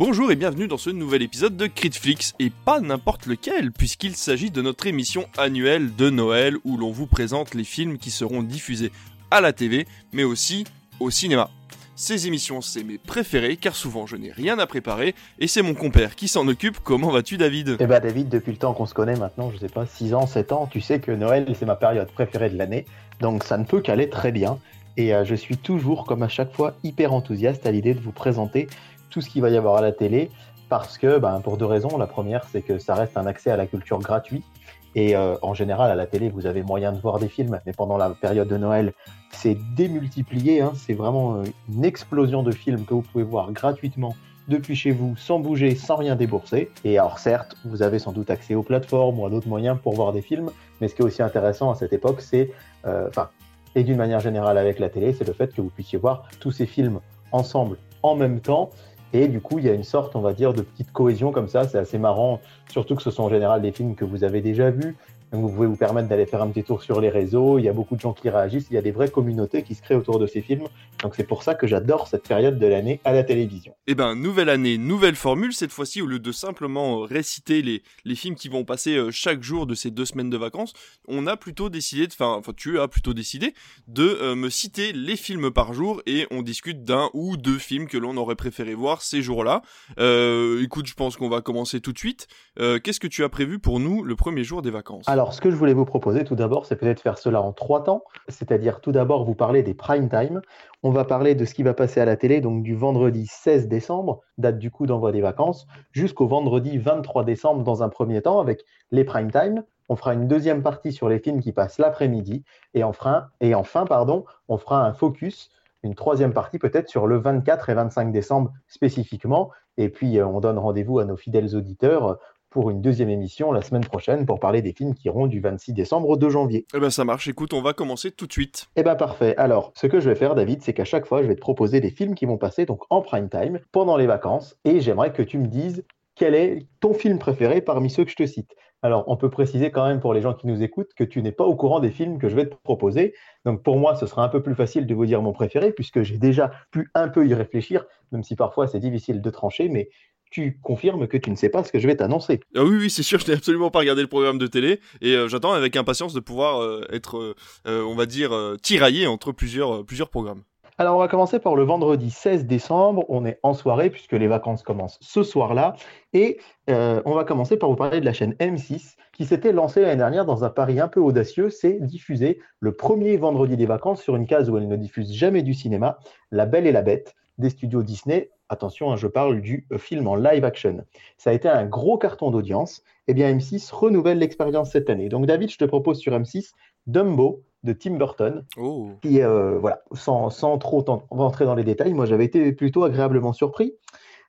Bonjour et bienvenue dans ce nouvel épisode de Critflix, et pas n'importe lequel, puisqu'il s'agit de notre émission annuelle de Noël où l'on vous présente les films qui seront diffusés à la TV, mais aussi au cinéma. Ces émissions, c'est mes préférées, car souvent je n'ai rien à préparer, et c'est mon compère qui s'en occupe. Comment vas-tu David? Eh bah David, depuis le temps qu'on se connaît maintenant, je sais pas, 6 ans, 7 ans, tu sais que Noël c'est ma période préférée de l'année, donc ça ne peut qu'aller très bien. Et euh, je suis toujours, comme à chaque fois, hyper enthousiaste à l'idée de vous présenter tout ce qu'il va y avoir à la télé, parce que, ben, pour deux raisons. La première, c'est que ça reste un accès à la culture gratuit. Et euh, en général, à la télé, vous avez moyen de voir des films, mais pendant la période de Noël, c'est démultiplié. Hein. C'est vraiment euh, une explosion de films que vous pouvez voir gratuitement depuis chez vous, sans bouger, sans rien débourser. Et alors certes, vous avez sans doute accès aux plateformes ou à d'autres moyens pour voir des films, mais ce qui est aussi intéressant à cette époque, c'est, euh, enfin, et d'une manière générale avec la télé, c'est le fait que vous puissiez voir tous ces films ensemble en même temps et du coup, il y a une sorte, on va dire, de petite cohésion comme ça. C'est assez marrant, surtout que ce sont en général des films que vous avez déjà vus. Donc vous pouvez vous permettre d'aller faire un petit tour sur les réseaux. Il y a beaucoup de gens qui réagissent. Il y a des vraies communautés qui se créent autour de ces films. Donc c'est pour ça que j'adore cette période de l'année à la télévision. Eh ben, nouvelle année, nouvelle formule. Cette fois-ci, au lieu de simplement euh, réciter les, les films qui vont passer euh, chaque jour de ces deux semaines de vacances, on a plutôt décidé, enfin, enfin tu as plutôt décidé de euh, me citer les films par jour et on discute d'un ou deux films que l'on aurait préféré voir ces jours-là. Euh, écoute, je pense qu'on va commencer tout de suite. Qu'est-ce que tu as prévu pour nous le premier jour des vacances? Alors, ce que je voulais vous proposer tout d'abord, c'est peut-être faire cela en trois temps, c'est-à-dire tout d'abord vous parler des prime time. On va parler de ce qui va passer à la télé, donc du vendredi 16 décembre, date du coup d'envoi des vacances, jusqu'au vendredi 23 décembre dans un premier temps avec les prime time. On fera une deuxième partie sur les films qui passent l'après-midi et, enfin, et enfin, pardon, on fera un focus une troisième partie peut-être sur le 24 et 25 décembre spécifiquement. Et puis, euh, on donne rendez-vous à nos fidèles auditeurs pour une deuxième émission la semaine prochaine pour parler des films qui iront du 26 décembre au 2 janvier. Eh ben ça marche, écoute, on va commencer tout de suite. Eh ben parfait. Alors, ce que je vais faire David, c'est qu'à chaque fois, je vais te proposer des films qui vont passer donc en prime time pendant les vacances et j'aimerais que tu me dises quel est ton film préféré parmi ceux que je te cite. Alors, on peut préciser quand même pour les gens qui nous écoutent que tu n'es pas au courant des films que je vais te proposer. Donc, pour moi, ce sera un peu plus facile de vous dire mon préféré puisque j'ai déjà pu un peu y réfléchir, même si parfois c'est difficile de trancher. Mais tu confirmes que tu ne sais pas ce que je vais t'annoncer. Ah oui, oui, c'est sûr, je n'ai absolument pas regardé le programme de télé et euh, j'attends avec impatience de pouvoir euh, être, euh, on va dire, tiraillé entre plusieurs, plusieurs programmes. Alors, on va commencer par le vendredi 16 décembre. On est en soirée puisque les vacances commencent ce soir-là. Et on va commencer par vous parler de la chaîne M6 qui s'était lancée l'année dernière dans un pari un peu audacieux. C'est diffuser le premier vendredi des vacances sur une case où elle ne diffuse jamais du cinéma, La Belle et la Bête des studios Disney. Attention, hein, je parle du euh, film en live action. Ça a été un gros carton d'audience. Eh bien, M6 renouvelle l'expérience cette année. Donc, David, je te propose sur M6 Dumbo de Tim Burton, oh. qui, euh, voilà, sans, sans trop rentrer dans les détails, moi j'avais été plutôt agréablement surpris.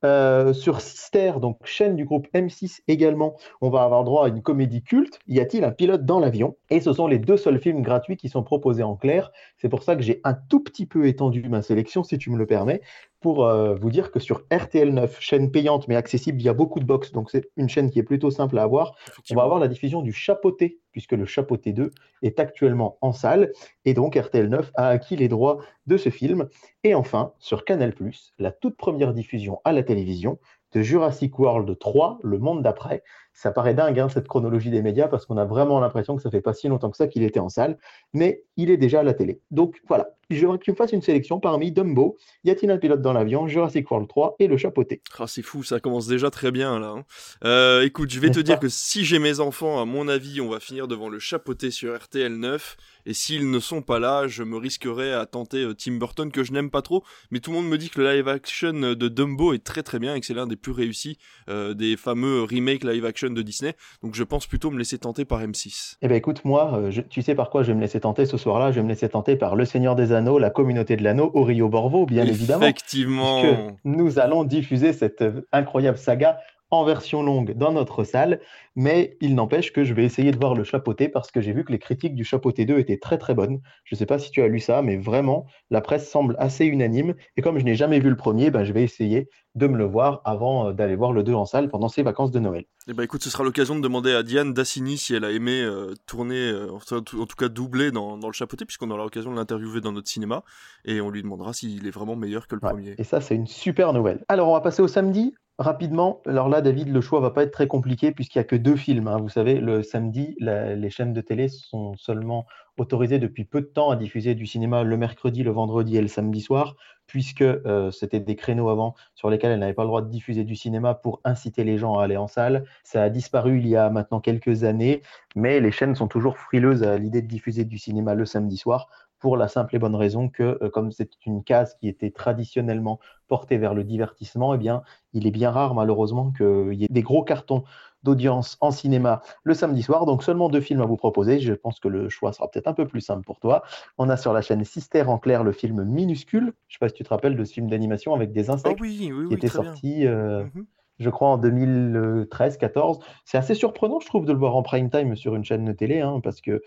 Euh, sur Sister, donc chaîne du groupe M6 également, on va avoir droit à une comédie culte. Y a-t-il un pilote dans l'avion? Et ce sont les deux seuls films gratuits qui sont proposés en clair. C'est pour ça que j'ai un tout petit peu étendu ma sélection, si tu me le permets, pour euh, vous dire que sur RTL9, chaîne payante mais accessible via beaucoup de box, donc c'est une chaîne qui est plutôt simple à avoir, on va avoir la diffusion du Chapeauté, puisque le Chapeauté 2 est actuellement en salle, et donc RTL9 a acquis les droits de ce film. Et enfin, sur Canal+, la toute première diffusion à la télévision de Jurassic World 3, Le Monde d'après. Ça paraît dingue, hein, cette chronologie des médias, parce qu'on a vraiment l'impression que ça fait pas si longtemps que ça qu'il était en salle, mais il est déjà à la télé. Donc voilà, je voudrais que tu me fasses une sélection parmi Dumbo, Y a-t-il un pilote dans l'avion, Jurassic World 3 et Le Chapeauté. Ah, c'est fou, ça commence déjà très bien là. Hein. Euh, écoute, je vais te dire que si j'ai mes enfants, à mon avis, on va finir devant Le Chapeauté sur RTL 9. Et s'ils ne sont pas là, je me risquerais à tenter euh, Tim Burton que je n'aime pas trop. Mais tout le monde me dit que le live action de Dumbo est très très bien et que c'est l'un des plus réussis euh, des fameux remakes live action de Disney. Donc je pense plutôt me laisser tenter par M6. Eh ben écoute, moi, euh, tu sais par quoi je vais me laisser tenter ce soir-là? Je vais me laisser tenter par Le Seigneur des Anneaux, la communauté de l'anneau, Rio Borvo, bien évidemment. Effectivement. nous allons diffuser cette incroyable saga en version longue dans notre salle, mais il n'empêche que je vais essayer de voir le chapeauté parce que j'ai vu que les critiques du chapeauté 2 étaient très très bonnes. Je ne sais pas si tu as lu ça, mais vraiment, la presse semble assez unanime. Et comme je n'ai jamais vu le premier, ben, je vais essayer de me le voir avant euh, d'aller voir le 2 en salle pendant ces vacances de Noël. Eh ben écoute, ce sera l'occasion de demander à Diane Dassini si elle a aimé euh, tourner, euh, en tout cas doubler dans, le chapeauté, puisqu'on aura l'occasion de l'interviewer dans notre cinéma, et on lui demandera s'il est vraiment meilleur que le premier. Et ça, c'est une super nouvelle. Alors, on va passer au samedi. Rapidement, alors là, David, le choix va pas être très compliqué puisqu'il n'y a que deux films. hein. Vous savez, le samedi, les chaînes de télé sont seulement autorisées depuis peu de temps à diffuser du cinéma le mercredi, le vendredi et le samedi soir, puisque euh, c'était des créneaux avant sur lesquels elles n'avaient pas le droit de diffuser du cinéma pour inciter les gens à aller en salle. Ça a disparu il y a maintenant quelques années, mais les chaînes sont toujours frileuses à l'idée de diffuser du cinéma le samedi soir pour la simple et bonne raison que, euh, comme c'est une case qui était traditionnellement portée vers le divertissement, eh bien, il est bien rare malheureusement qu'il y ait des gros cartons d'audience en cinéma le samedi soir. Donc seulement deux films à vous proposer. Je pense que le choix sera peut-être un peu plus simple pour toi. On a sur la chaîne Sister en clair le film Minuscule. Je ne sais pas si tu te rappelles de ce film d'animation avec des insectes oui, oui, qui était sorti, euh, Mhm. je crois, en 2013-14. C'est assez surprenant, je trouve, de le voir en prime time sur une chaîne de télé, hein, parce que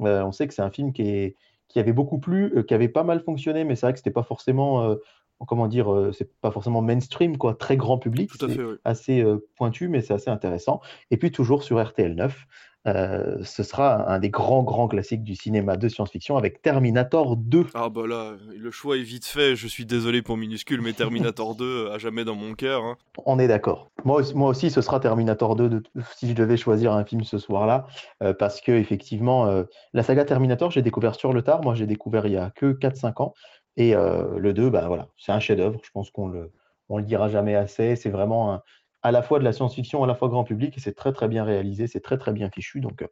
euh, on sait que c'est un film qui, est, qui avait beaucoup plu, euh, qui avait pas mal fonctionné, mais c'est vrai que c'était pas forcément, euh, comment dire, euh, c'est pas forcément mainstream, quoi, très grand public. C'est oui. assez euh, pointu, mais c'est assez intéressant. Et puis toujours sur RTL 9, euh, ce sera un des grands, grands classiques du cinéma de science-fiction avec Terminator 2. Ah bah là, le choix est vite fait. Je suis désolé pour minuscule, mais Terminator 2 à jamais dans mon cœur. hein. On est d'accord. Moi, aussi- moi aussi, ce sera Terminator 2 de- si je devais choisir un film ce soir-là, euh, parce que effectivement, euh, la saga Terminator, j'ai découvert sur le tard. Moi, j'ai découvert il y a que 4-5 ans. Et le 2, bah, voilà, c'est un chef-d'œuvre. Je pense qu'on le, on le dira jamais assez. C'est vraiment un- à la fois de la science-fiction, à la fois grand public, et c'est très très bien réalisé, c'est très très bien fichu. Donc, euh,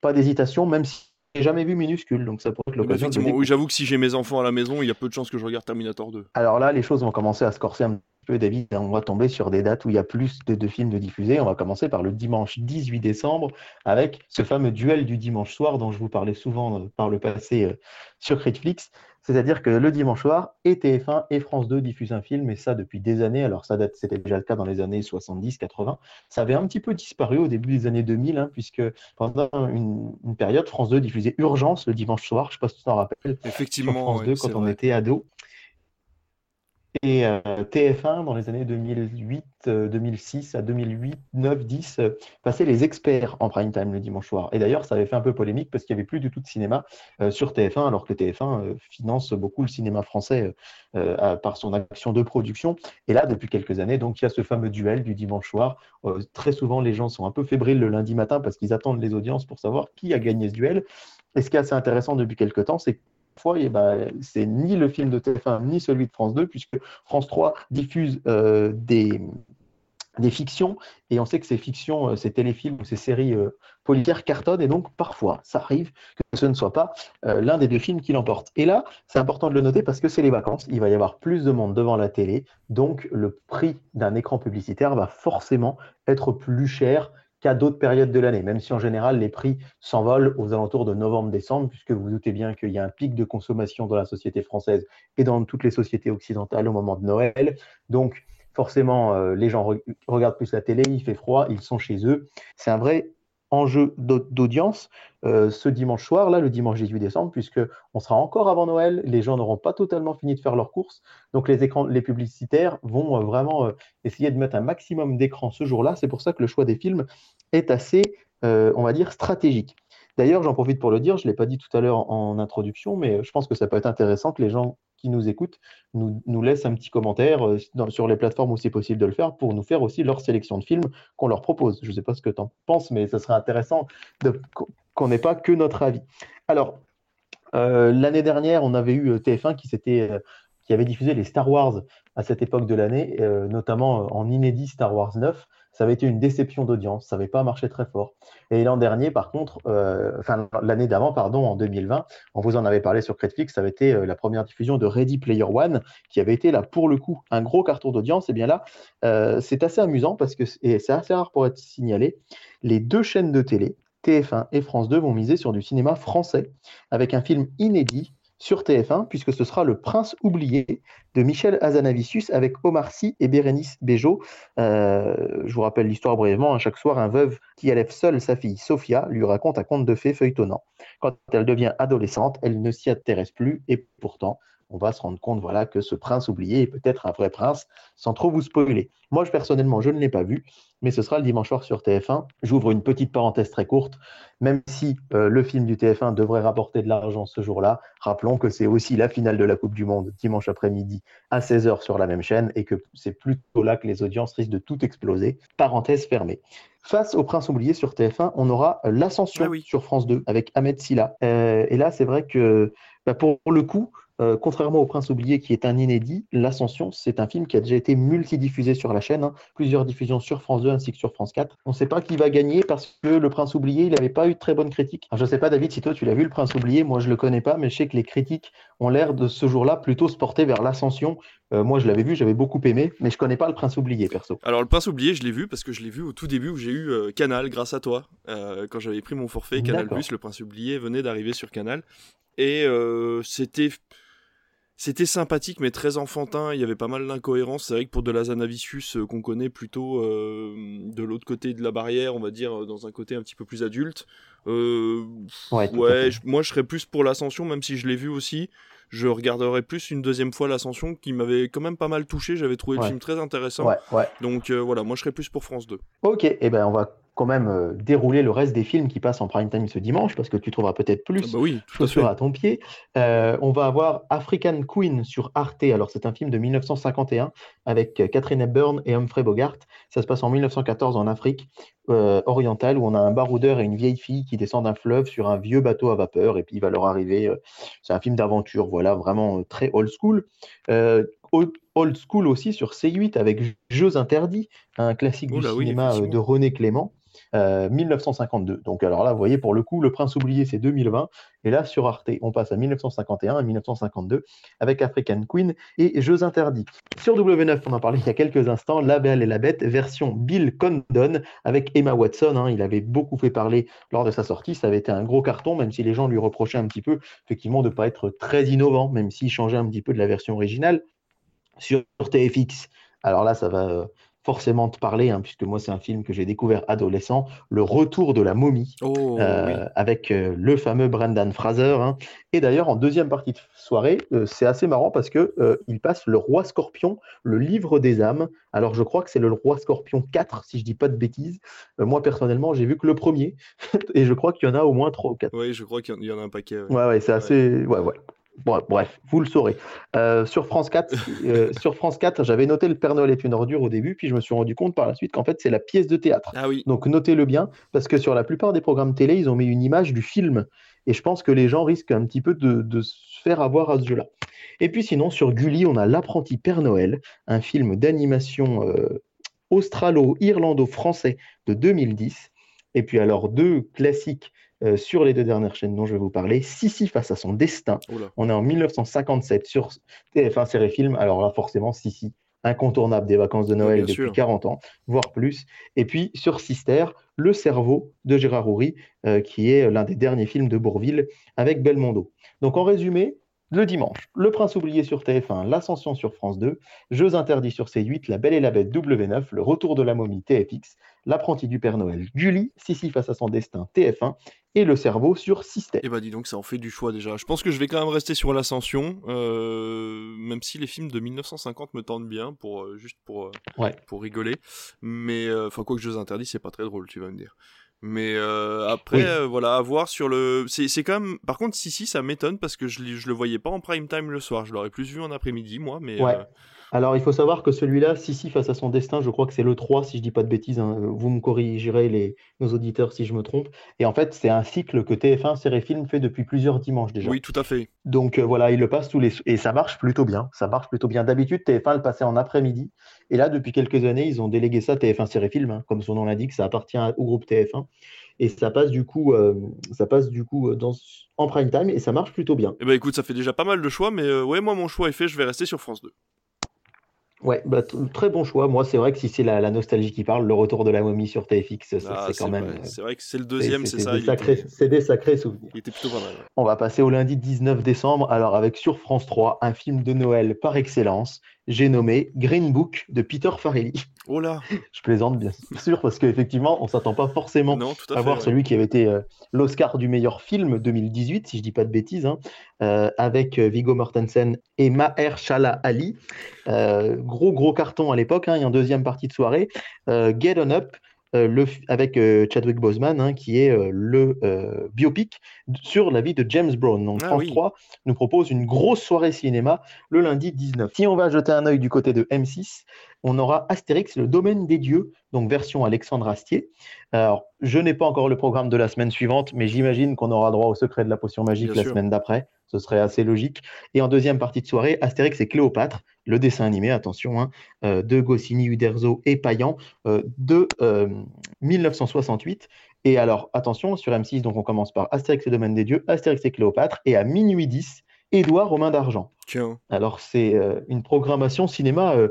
pas d'hésitation, même si j'ai jamais vu minuscule, donc ça pourrait être l'occasion de oui, j'avoue que si j'ai mes enfants à la maison, il y a peu de chances que je regarde Terminator 2. Alors là, les choses vont commencer à se corser un peu, David. On va tomber sur des dates où il y a plus de, films de diffusés. On va commencer par le dimanche 18 décembre avec ce fameux duel du dimanche soir dont je vous parlais souvent euh, par le passé euh, sur Netflix. C'est-à-dire que le dimanche soir, et TF1 et France 2 diffusent un film, et ça depuis des années. Alors ça date, c'était déjà le cas dans les années 70-80. Ça avait un petit peu disparu au début des années 2000, hein, puisque pendant une, une période, France 2 diffusait Urgence le dimanche soir. Je ne sais pas si tu t'en rappelles sur Effectivement, France ouais, 2 c'est quand on vrai. était ado. Et euh, TF1, dans les années 2008, euh, 2006 à 2008, 9, 10, euh, passait les experts en prime time le dimanche soir. Et d'ailleurs, ça avait fait un peu polémique parce qu'il n'y avait plus du tout de cinéma euh, sur TF1, alors que TF1 euh, finance beaucoup le cinéma français euh, par son action de production. Et là, depuis quelques années, donc il y a ce fameux duel du dimanche soir. Euh, très souvent, les gens sont un peu fébriles le lundi matin parce qu'ils attendent les audiences pour savoir qui a gagné ce duel. Et ce qui est assez intéressant depuis quelques temps, c'est fois, eh ben, c'est ni le film de TF1 ni celui de France 2, puisque France 3 diffuse euh, des, fictions, et on sait que ces fictions, euh, ces téléfilms ou ces séries euh, policières cartonnent, et donc parfois, ça arrive que ce ne soit pas l'un des deux films qui l'emporte. Et là, c'est important de le noter parce que c'est les vacances, il va y avoir plus de monde devant la télé, donc le prix d'un écran publicitaire va forcément être plus cher d'autres périodes de l'année, même si en général les prix s'envolent aux alentours de novembre-décembre, puisque vous doutez bien qu'il y a un pic de consommation dans la société française et dans toutes les sociétés occidentales au moment de Noël. Donc forcément, euh, les gens re- regardent plus la télé, il fait froid, ils sont chez eux. C'est un vrai enjeu d'au- d'audience euh, ce dimanche soir, là, le dimanche 18 décembre, puisque on sera encore avant Noël, les gens n'auront pas totalement fini de faire leurs courses, donc les écrans, les publicitaires vont euh, vraiment euh, essayer de mettre un maximum d'écran ce jour-là. C'est pour ça que le choix des films est assez, on va dire, stratégique. D'ailleurs, j'en profite pour le dire, je ne l'ai pas dit tout à l'heure en introduction, mais je pense que ça peut être intéressant que les gens qui nous écoutent nous, nous laissent un petit commentaire euh, sur les plateformes où c'est possible de le faire pour nous faire aussi leur sélection de films qu'on leur propose. Je ne sais pas ce que tu en penses, mais ce serait intéressant qu'on n'ait pas que notre avis. Alors, euh, l'année dernière, on avait eu euh, TF1 qui, qui avait diffusé les Star Wars à cette époque de l'année, notamment en inédit Star Wars 9. Ça avait été une déception d'audience, ça n'avait pas marché très fort. Et l'an dernier, par contre, euh, enfin l'année d'avant, pardon, en 2020, on vous en avait parlé sur Netflix, ça avait été euh, la première diffusion de Ready Player One, qui avait été là pour le coup un gros carton d'audience. Et bien là, euh, c'est assez amusant parce que et c'est assez rare pour être signalé. Les deux chaînes de télé, TF1 et France 2, vont miser sur du cinéma français avec un film inédit sur TF1, puisque ce sera Le Prince oublié de Michel Hazanavicius avec Omar Sy et Bérénice Bejo. Euh, je vous rappelle l'histoire brièvement. hein. chaque soir, un veuve qui élève seule sa fille Sophia lui raconte un conte de fées feuilletonnant. Quand elle devient adolescente, elle ne s'y intéresse plus et pourtant, on va se rendre compte voilà, que ce prince oublié est peut-être un vrai prince, sans trop vous spoiler. Moi, je, personnellement, je ne l'ai pas vu, mais ce sera le dimanche soir sur TF1. J'ouvre une petite parenthèse très courte. Même si euh, le film du TF1 devrait rapporter de l'argent ce jour-là, rappelons que c'est aussi la finale de la Coupe du Monde dimanche après-midi à 16h sur la même chaîne et que c'est plutôt là que les audiences risquent de tout exploser. Parenthèse fermée. Face au Prince oublié sur TF1, on aura l'Ascension Ah oui. sur France 2 avec Ahmed Silla. Euh, et là, c'est vrai que bah, pour le coup, euh, contrairement au Prince oublié qui est un inédit, L'Ascension, c'est un film qui a déjà été multidiffusé sur la chaîne, hein. plusieurs diffusions sur France 2 ainsi que sur France 4. On ne sait pas qui va gagner parce que Le Prince oublié, il n'avait pas eu de très bonnes critiques. Alors, je ne sais pas, David, si toi tu l'as vu, Le Prince oublié, moi je ne le connais pas, mais je sais que les critiques ont l'air de ce jour-là plutôt se porter vers l'Ascension. Euh, moi je l'avais vu, j'avais beaucoup aimé, mais je ne connais pas Le Prince oublié, perso. Alors le Prince oublié, je l'ai vu parce que je l'ai vu au tout début où j'ai eu euh, Canal grâce à toi. Quand j'avais pris mon forfait Canal+, D'accord. le Prince oublié venait d'arriver sur Canal et c'était c'était sympathique mais très enfantin. Il y avait pas mal d'incohérences. C'est vrai que pour de la Zanavicius euh, qu'on connaît plutôt euh, de l'autre côté de la barrière, on va dire euh, dans un côté un petit peu plus adulte. Euh, Ouais, ouais, je- moi je serais plus pour l'Ascension, même si je l'ai vu aussi. Je regarderais plus une deuxième fois l'Ascension qui m'avait quand même pas mal touché. J'avais trouvé Ouais. le film très intéressant. Ouais, ouais. Donc voilà, moi je serais plus pour France 2. Ok, et ben on va quand même euh, dérouler le reste des films qui passent en prime time ce dimanche parce que tu trouveras peut-être plus. Ah bah oui, à ton pied. Euh, on va avoir African Queen sur Arte. Alors, c'est un film de 1951 avec euh, Catherine Hepburn et Humphrey Bogart. Ça se passe en 1914 en Afrique euh, orientale où on a un baroudeur et une vieille fille qui descendent d'un fleuve sur un vieux bateau à vapeur et puis il va leur arriver. euh, c'est un film d'aventure, voilà, vraiment très old school. Old, school aussi sur C8 avec Jeux interdits, un classique Oh du oui, cinéma de. René Clément. Euh, 1952. Donc alors là, vous voyez, pour le coup, Le Prince oublié, c'est 2020. Et là, sur Arte, on passe à 1951 à 1952 avec African Queen et Jeux interdits. Sur W9, on en parlait il y a quelques instants, La Belle et la Bête, version Bill Condon avec Emma Watson. hein. il avait beaucoup fait parler lors de sa sortie. Ça avait été un gros carton, même si les gens lui reprochaient un petit peu, effectivement, de ne pas être très innovant, même s'il changeait un petit peu de la version originale. Sur TFX, alors là, ça va. Forcément te parler, hein, puisque moi c'est un film que j'ai découvert adolescent, Le Retour de la momie, Oh euh, oui. avec euh, le fameux Brendan Fraser. hein. Et d'ailleurs, en deuxième partie de soirée, euh, c'est assez marrant parce que il passe Le Roi Scorpion, le livre des âmes. Alors, je crois que c'est le Roi Scorpion 4, si je dis pas de bêtises. Moi, personnellement, j'ai vu que le premier, et je crois qu'il y en a au moins 3 ou 4. Oui, je crois qu'il y en- a un paquet. ouais. Ouais, ouais, c'est assez. Ouais, ouais. Bon, bref, vous le saurez. Euh, sur France 4, euh, sur France 4, j'avais noté le Père Noël est une ordure au début, puis je me suis rendu compte par la suite qu'en fait, c'est la pièce de théâtre. Ah oui. Donc notez-le bien, parce que sur la plupart des programmes télé, ils ont mis une image du film. Et je pense que les gens risquent un petit peu de, de se faire avoir à ce jeu-là. Et puis sinon, sur Gulli, on a L'apprenti Père Noël, un film d'animation euh, australo-irlando-français de 2010. Et puis alors, deux classiques euh, sur les deux dernières chaînes dont je vais vous parler. Sissi face à son destin. On est en 1957 sur TF1 Série Film. Alors là, forcément, Sissi, incontournable des vacances de Noël bien depuis sûr. 40 ans, voire plus. Et puis sur Sister, Le cerveau de Gérard Houry, euh, qui est l'un des derniers films de Bourville avec Belmondo. Donc en résumé, le dimanche, Le Prince oublié sur TF1, L'Ascension sur France 2, Jeux interdits sur C8, La Belle et la Bête W9, Le Retour de la momie TFX, L'apprenti du Père Noël Gulli, Sissi face à son destin TF1 et Le cerveau sur Sister. Et bah dis donc, ça en fait du choix déjà. Je pense que je vais quand même rester sur l'ascension, euh, même si les films de 1950 me tentent bien, pour euh, juste pour euh, Ouais. pour rigoler. Mais enfin quoi que Jeux interdits, c'est pas très drôle, tu vas me dire. Mais euh, après, Oui. euh, voilà, à voir sur le. C'est quand même. Par contre, si si, ça m'étonne parce que je, je le voyais pas en prime time le soir. Je l'aurais plus vu en après-midi, moi. Mais Ouais. euh, Alors, il faut savoir que celui-là, Sissi face à son destin, je crois que c'est le 3, si je dis pas de bêtises. hein. Vous me corrigerez, les, nos auditeurs, si je me trompe. Et en fait, c'est un cycle que TF1 Série Film fait depuis plusieurs dimanches déjà. oui, tout à fait. Donc euh, voilà, il le passe tous les... Et ça marche plutôt bien. Ça marche plutôt bien. D'habitude, TF1 le passait en après-midi. Et là, depuis quelques années, ils ont délégué ça à TF1 Série Film. hein. Comme son nom l'indique, ça appartient au groupe TF1. Et ça passe du coup, euh, ça passe du coup euh, dans... en prime time et ça marche plutôt bien. Et bah écoute, ça fait déjà pas mal de choix, mais euh, ouais, moi mon choix est fait. Je vais rester sur France 2. Ouais, bah, très bon choix. Moi, c'est vrai que si c'est la, la nostalgie qui parle, le retour de la momie sur TFX, Ah, c'est quand même. euh, C'est vrai que c'est le deuxième, c'est ça. C'est des sacrés souvenirs. Il était plutôt pas mal. On va passer au lundi 19 décembre. Alors, avec sur France 3, un film de Noël par excellence. J'ai nommé Green Book de Peter Farrelly. Oh là Je plaisante bien sûr parce qu'effectivement, on s'attend pas forcément Non, à, à fait. voir ouais. celui qui avait été euh, l'Oscar du meilleur film 2018, si je dis pas de bêtises, hein, euh, avec euh, Viggo Mortensen et Mahershala Ali. Euh, gros gros carton à l'époque, hein, et en deuxième partie de soirée, Get On Up. Euh, le, avec euh, Chadwick Boseman, hein, qui est euh, le biopic sur la vie de James Brown. Donc Ah France oui. 3 nous propose une grosse soirée cinéma le lundi 19. Si on va jeter un œil du côté de M6, on aura Astérix, le domaine des dieux, donc version Alexandre Astier. Alors, je n'ai pas encore le programme de la semaine suivante, mais j'imagine qu'on aura droit au secret de la potion magique Bien la sûr. semaine d'après. Ce serait assez logique. Et en deuxième partie de soirée, Astérix et Cléopâtre, le dessin animé, attention, hein, euh, de Goscinny, Uderzo et Payan, euh, de euh, 1968. Et alors, attention, sur M6, donc on commence par Astérix et domaine des dieux, Astérix et Cléopâtre, et à minuit 10, Édouard Romain d'Argent. Alors, c'est euh, une programmation cinéma euh,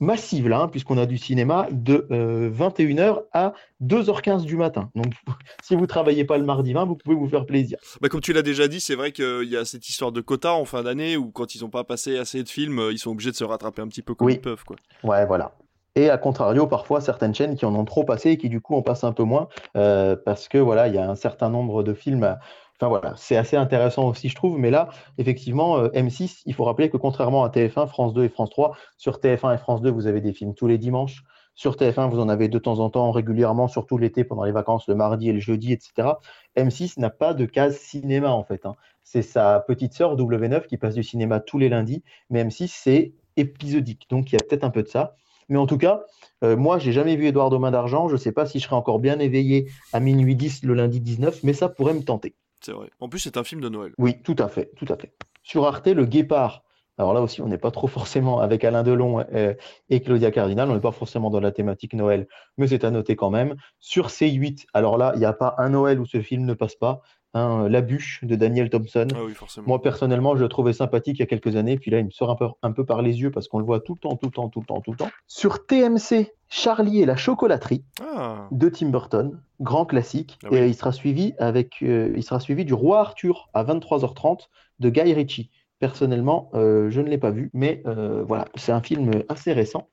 massive, là, hein, puisqu'on a du cinéma de euh, 21h à 2h15 du matin. Donc, si vous travaillez pas le mardi 20, vous pouvez vous faire plaisir. Bah, comme tu l'as déjà dit, c'est vrai qu'il y a cette histoire de quota en fin d'année où quand ils n'ont pas passé assez de films, euh, ils sont obligés de se rattraper un petit peu comme Oui. ils peuvent. Quoi. Ouais, voilà. Et à contrario, parfois, certaines chaînes qui en ont trop passé et qui, du coup, en passent un peu moins, euh, parce que, voilà, il y a un certain nombre de films. Enfin, voilà, c'est assez intéressant aussi, je trouve. Mais là, effectivement, euh, M6, il faut rappeler que contrairement à TF1, France 2 et France 3, sur TF1 et France 2, vous avez des films tous les dimanches. Sur TF1, vous en avez de temps en temps, régulièrement, surtout l'été, pendant les vacances, le mardi et le jeudi, etc. M6 n'a pas de case cinéma, en fait. hein. C'est sa petite sœur, W9, qui passe du cinéma tous les lundis. Mais M6, c'est épisodique. Donc, il y a peut-être un peu de ça. Mais en tout cas, euh, moi, j'ai jamais vu Édouard Domain d'Argent. Je ne sais pas si je serai encore bien éveillé à minuit 10 le lundi 19, mais ça pourrait me tenter. C'est vrai. En plus, c'est un film de Noël. Oui, tout à fait, tout à fait. Sur Arte, Le Guépard. Alors là aussi, on n'est pas trop forcément avec Alain Delon euh, et Claudia Cardinal, on n'est pas forcément dans la thématique Noël, mais c'est à noter quand même. Sur C8, alors là, il n'y a pas un Noël où ce film ne passe pas. hein, La bûche de Daniel Thompson. Ah oui, forcément. Moi, personnellement, je le trouvais sympathique il y a quelques années. Puis là, il me sort un peu, un peu par les yeux parce qu'on le voit tout le temps, tout le temps, tout le temps, tout le temps. Sur TMC, Charlie et la chocolaterie Ah, de Tim Burton, grand classique. Ah oui. Et il sera suivi avec, euh, il sera suivi du Roi Arthur à 23h30 de Guy Ritchie. Personnellement, euh, je ne l'ai pas vu, mais euh, voilà, c'est un film assez récent.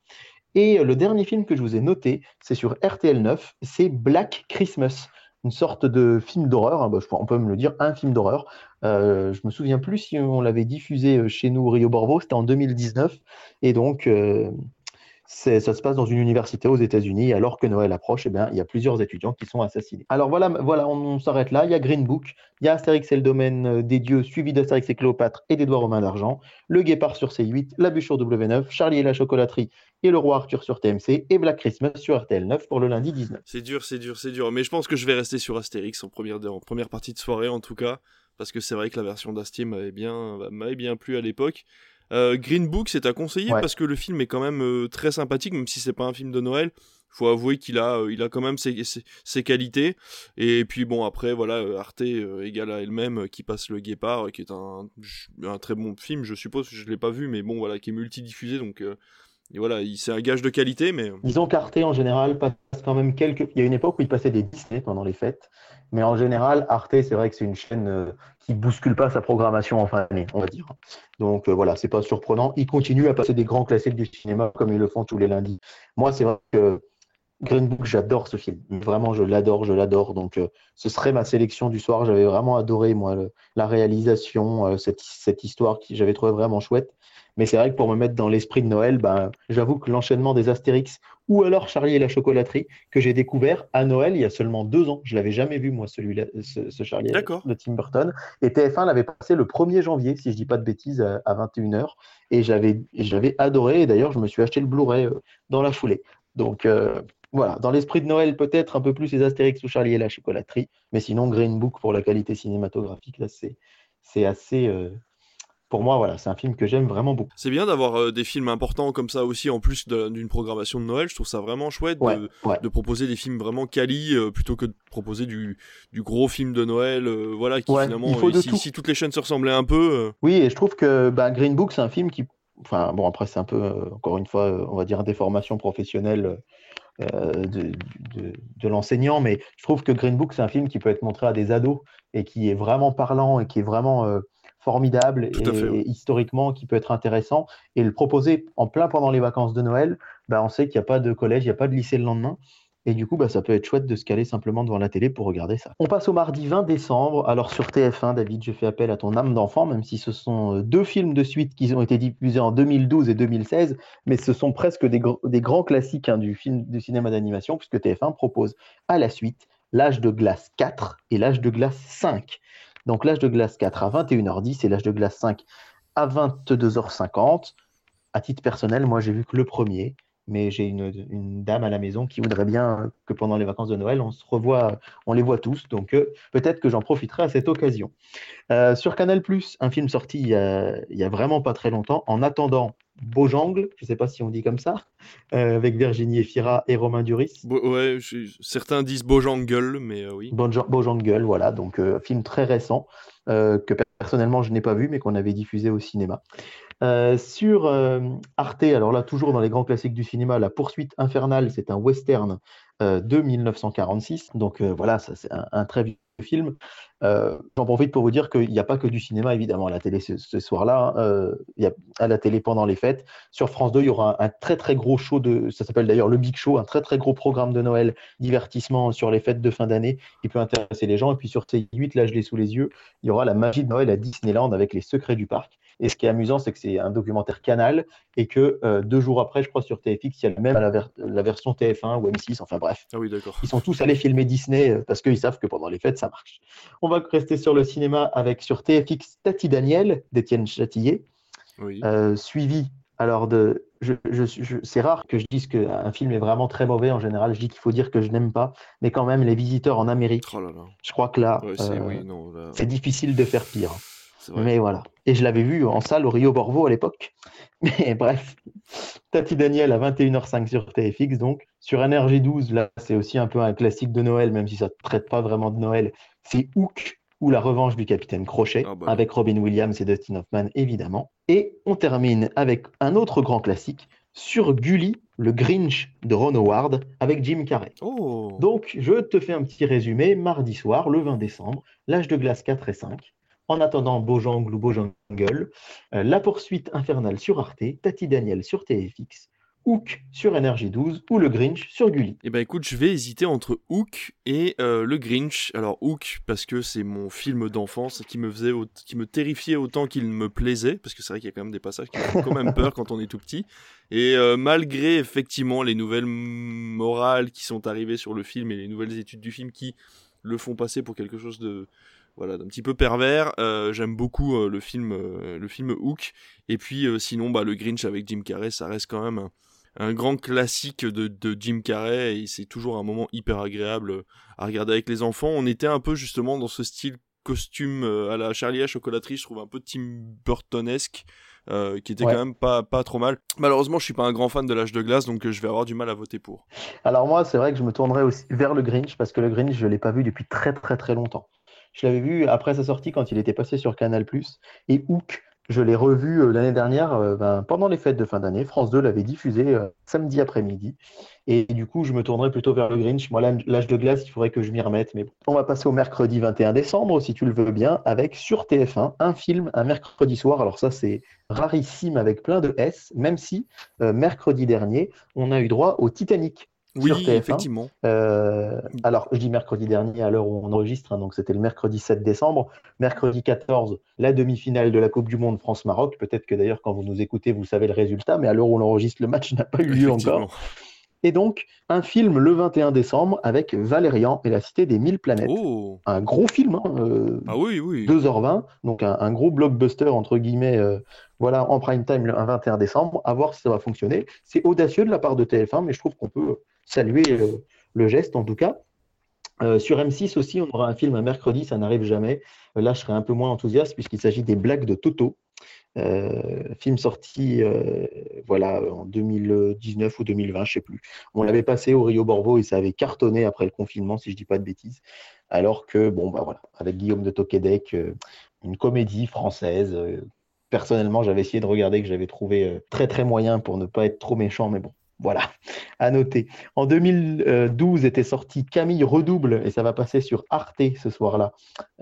Et le dernier film que je vous ai noté, c'est sur RTL 9, c'est Black Christmas, une sorte de film d'horreur. hein, bah, on peut me le dire, un film d'horreur. Je me souviens plus si on l'avait diffusé chez nous au Rio Borvo, c'était en 2019. Et donc, ça se passe dans une université aux États-Unis. Alors que Noël approche, eh bien, il y a plusieurs étudiants qui sont assassinés. Alors voilà, voilà on, s'arrête là. Il y a Green Book, il y a Astérix et le domaine euh, des dieux, suivi d'Astérix et Cléopâtre et d'Édouard Romain d'Argent, Le Guépard sur C8, La Bûche sur W9, Charlie et la chocolaterie et Le Roi Arthur sur TMC et Black Christmas sur RTL 9 pour le lundi 19. c'est dur, c'est dur, c'est dur. Mais je pense que je vais rester sur Astérix en première, partie de soirée, en tout cas. Parce que c'est vrai que la version d'Astier m'avait bien, m'avait bien plu à l'époque. Euh, Green Book, c'est à conseiller Ouais. parce que le film est quand même euh, très sympathique, même si c'est pas un film de Noël. Faut avouer qu'il a, euh, il a quand même ses, ses, ses qualités. Et puis bon, après, voilà, Arte égale à elle-même, qui passe le Guépard, qui est un, un très bon film, je suppose. Je l'ai pas vu, mais bon, voilà, qui est multidiffusé, donc et voilà, il- c'est un gage de qualité, mais Disons qu'Arte en général passe quand même quelques. Il y a une époque où il passait des Disney pendant les fêtes, mais en général, Arte, c'est vrai que c'est une chaîne euh, qui bouscule pas sa programmation en fin d'année, on va dire. Donc euh, voilà, c'est pas surprenant. Il continue à passer des grands classiques du cinéma comme ils le font tous les lundis. Moi, c'est vrai que Green Book, j'adore ce film. Vraiment, je l'adore, je l'adore. Donc, euh, ce serait ma sélection du soir. J'avais vraiment adoré, moi, la réalisation, euh, cette, cette histoire qui j'avais trouvé vraiment chouette. Mais c'est vrai que pour me mettre dans l'esprit de Noël, ben, j'avoue que l'enchaînement des Astérix ou alors Charlie et la chocolaterie que j'ai découvert à Noël il y a seulement deux ans. Je l'avais jamais vu, moi, celui-là, ce, ce Charlie de Tim Burton. Et TF1 l'avait passé le 1er janvier, si je dis pas de bêtises, à, à 21h. Et j'avais adoré. Et d'ailleurs, je me suis acheté le Blu-ray euh, dans la foulée. Donc, euh, voilà, dans l'esprit de Noël, peut-être un peu plus les Astérix ou Charlie et la chocolaterie. Mais sinon, Green Book pour la qualité cinématographique, là, c'est c'est assez. euh, pour moi, voilà, c'est un film que j'aime vraiment beaucoup. c'est bien d'avoir euh, des films importants comme ça aussi, en plus d'une programmation de Noël. Je trouve ça vraiment chouette Ouais, de, ouais. de proposer des films vraiment quali euh, plutôt que de proposer du, du gros film de Noël. euh, voilà, qui Ouais, finalement, euh, si, tout. si toutes les chaînes se ressemblaient un peu. Oui, et je trouve que bah, Green Book, c'est un film qui. Enfin, bon, après, c'est un peu, encore une fois, on va dire, des formations professionnelles euh, de, de, de l'enseignant, mais je trouve que Green Book, c'est un film qui peut être montré à des ados et qui est vraiment parlant et qui est vraiment euh, formidable et, historiquement qui peut être intéressant. Et le proposer en plein pendant les vacances de Noël, bah, on sait qu'il n'y a pas de collège, il n'y a pas de lycée le lendemain. Et du coup, bah, ça peut être chouette de se caler simplement devant la télé pour regarder ça. On passe au mardi 20 décembre. Alors sur TF1, David, je fais appel à ton âme d'enfant, même si ce sont euh, deux films de suite qui ont été diffusés en 2012 et 2016, mais ce sont presque des, grands classiques hein, du, film, du cinéma d'animation, puisque TF1 propose à la suite L'âge de glace 4 et L'âge de glace 5. Donc l'âge de glace 4 à 21h10 et l'âge de glace 5 à 22h50. À titre personnel, moi j'ai vu que le premier mais j'ai une, dame à la maison qui voudrait bien que pendant les vacances de Noël, on se revoit, on les voit tous. Donc euh, peut-être que j'en profiterai à cette occasion. Euh, sur Canal un film sorti il y, a, vraiment pas très longtemps, en attendant Beaujangle, je ne sais pas si on dit comme ça, euh, avec Virginie Efira et Romain Duris. ouais, certains disent Beaujangle, mais oui. Beaujangle, voilà, donc film très récent que personnellement je n'ai pas vu, mais qu'on avait diffusé au cinéma. Euh, sur euh, Arte, alors là, toujours dans les grands classiques du cinéma, La poursuite infernale, c'est un western euh, de 1946. Donc voilà, c'est un, très vieux film. J'en profite pour vous dire qu'il n'y a pas que du cinéma, évidemment, à la télé ce, soir-là. Hein. a, à la télé pendant les fêtes. Sur France 2, il y aura un, très très gros show, de, ça s'appelle d'ailleurs le Big Show, un très très gros programme de Noël, divertissement sur les fêtes de fin d'année qui peut intéresser les gens. Et puis sur C8, là je l'ai sous les yeux, il y aura la magie de Noël à Disneyland avec les secrets du parc. Et ce qui est amusant, c'est que c'est un documentaire Canal et que euh, deux jours après, je crois, sur TFX, il y a même la, version TF1 ou M6, enfin bref. Ah oui, d'accord. Ils sont tous allés filmer Disney euh, parce qu'ils savent que pendant les fêtes, ça marche. On va rester sur le cinéma avec sur TFX Tati Daniel d'Étienne Châtillier, euh, suivi alors de. Je, c'est rare que je dise qu'un film est vraiment très mauvais. En général, je dis qu'il faut dire que je n'aime pas. Mais quand même, Les Visiteurs en Amérique, oh je crois que là, c'est difficile de faire pire. Mais voilà. Et je l'avais vu en salle au Rio Borvo à l'époque. Mais bref, Tati Daniel à 21h05 sur TFX, donc. Sur NRJ12, là, c'est aussi un peu un classique de Noël, même si ça ne traite pas vraiment de Noël. C'est Hook ou La revanche du capitaine Crochet, ah bah avec Robin Williams et Dustin Hoffman, évidemment. Et on termine avec un autre grand classique, sur Gully, le Grinch de Ron Howard, avec Jim Carrey. Oh. Donc, je te fais un petit résumé. Mardi soir, le 20 décembre, l'âge de glace 4 et 5. En attendant Beaujangle ou Beaujangle, euh, La poursuite infernale sur Arte, Tati Daniel sur TFX, Hook sur Energy 12 ou le Grinch sur Gulli. Eh ben écoute, je vais hésiter entre Hook et euh, le Grinch. Alors Hook parce que c'est mon film d'enfance qui me faisait qui me terrifiait autant qu'il me plaisait parce que c'est vrai qu'il y a quand même des passages qui font quand même peur quand on est tout petit. Et euh, malgré effectivement les nouvelles morales qui sont arrivées sur le film et les nouvelles études du film qui le font passer pour quelque chose de voilà d'un petit peu pervers euh, j'aime beaucoup euh, le film euh, le film Hook et puis sinon bah le Grinch avec Jim Carrey ça reste quand même un, grand classique de, de, Jim Carrey et c'est toujours un moment hyper agréable à regarder avec les enfants on était un peu justement dans ce style costume à la Charlie à chocolaterie je trouve un peu Tim Burtonesque qui était quand même pas, pas trop mal. Malheureusement, je suis pas un grand fan de l'âge de glace, donc je vais avoir du mal à voter pour. Alors moi, c'est vrai que je me tournerai aussi vers le Grinch, parce que le Grinch, je l'ai pas vu depuis très très très longtemps. Je l'avais vu après sa sortie quand il était passé sur Canal+. Et Hook, je l'ai revu euh, l'année dernière euh, ben, pendant les fêtes de fin d'année. France 2 l'avait diffusé euh, samedi après-midi. Et du coup, je me tournerai plutôt vers le Grinch. Moi, l'âge de glace, il faudrait que je m'y remette. Mais on va passer au mercredi 21 décembre, si tu le veux bien, avec sur TF1 un film un mercredi soir. Alors ça, c'est rarissime avec plein de S, même si mercredi dernier, on a eu droit au Titanic oui, effectivement. Euh, alors, je dis mercredi dernier à l'heure où on enregistre, hein, donc c'était le mercredi 7 décembre. Mercredi 14, la demi-finale de la Coupe du Monde France-Maroc. Peut-être que d'ailleurs, quand vous nous écoutez, vous savez le résultat, mais à l'heure où on enregistre, le match n'a pas eu lieu encore. Et donc, un film le 21 décembre avec Valérian et la Cité des Mille Planètes. Oh. Un gros film, hein, euh, ah oui, oui. 2h20, donc un, gros blockbuster, entre guillemets, euh, voilà, en prime time le 21 décembre. À voir si ça va fonctionner. C'est audacieux de la part de TF1, mais je trouve qu'on peut saluer le, geste en tout cas. Euh, sur M6 aussi, on aura un film un mercredi, ça n'arrive jamais. là, je serai un peu moins enthousiaste puisqu'il s'agit des blagues de Toto. Euh, film sorti euh, voilà, en 2019 ou 2020, je ne sais plus. On l'avait passé au Rio Borvo et ça avait cartonné après le confinement, si je ne dis pas de bêtises. Alors que, bon, bah voilà, avec Guillaume de Toquedec, une comédie française. personnellement, j'avais essayé de regarder que j'avais trouvé très très moyen pour ne pas être trop méchant, mais bon, voilà, à noter. En 2012 était sorti Camille Redouble, et ça va passer sur Arte ce soir-là,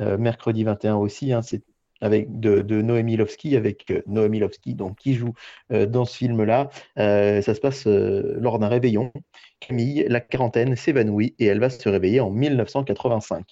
euh, mercredi 21 aussi. Hein. c'est avec de, de Noémie Lovski, avec euh, Noémie Lovski, donc qui joue euh, dans ce film-là. Euh, ça se passe lors d'un réveillon. Camille, la quarantaine, s'évanouit et elle va se réveiller en 1985.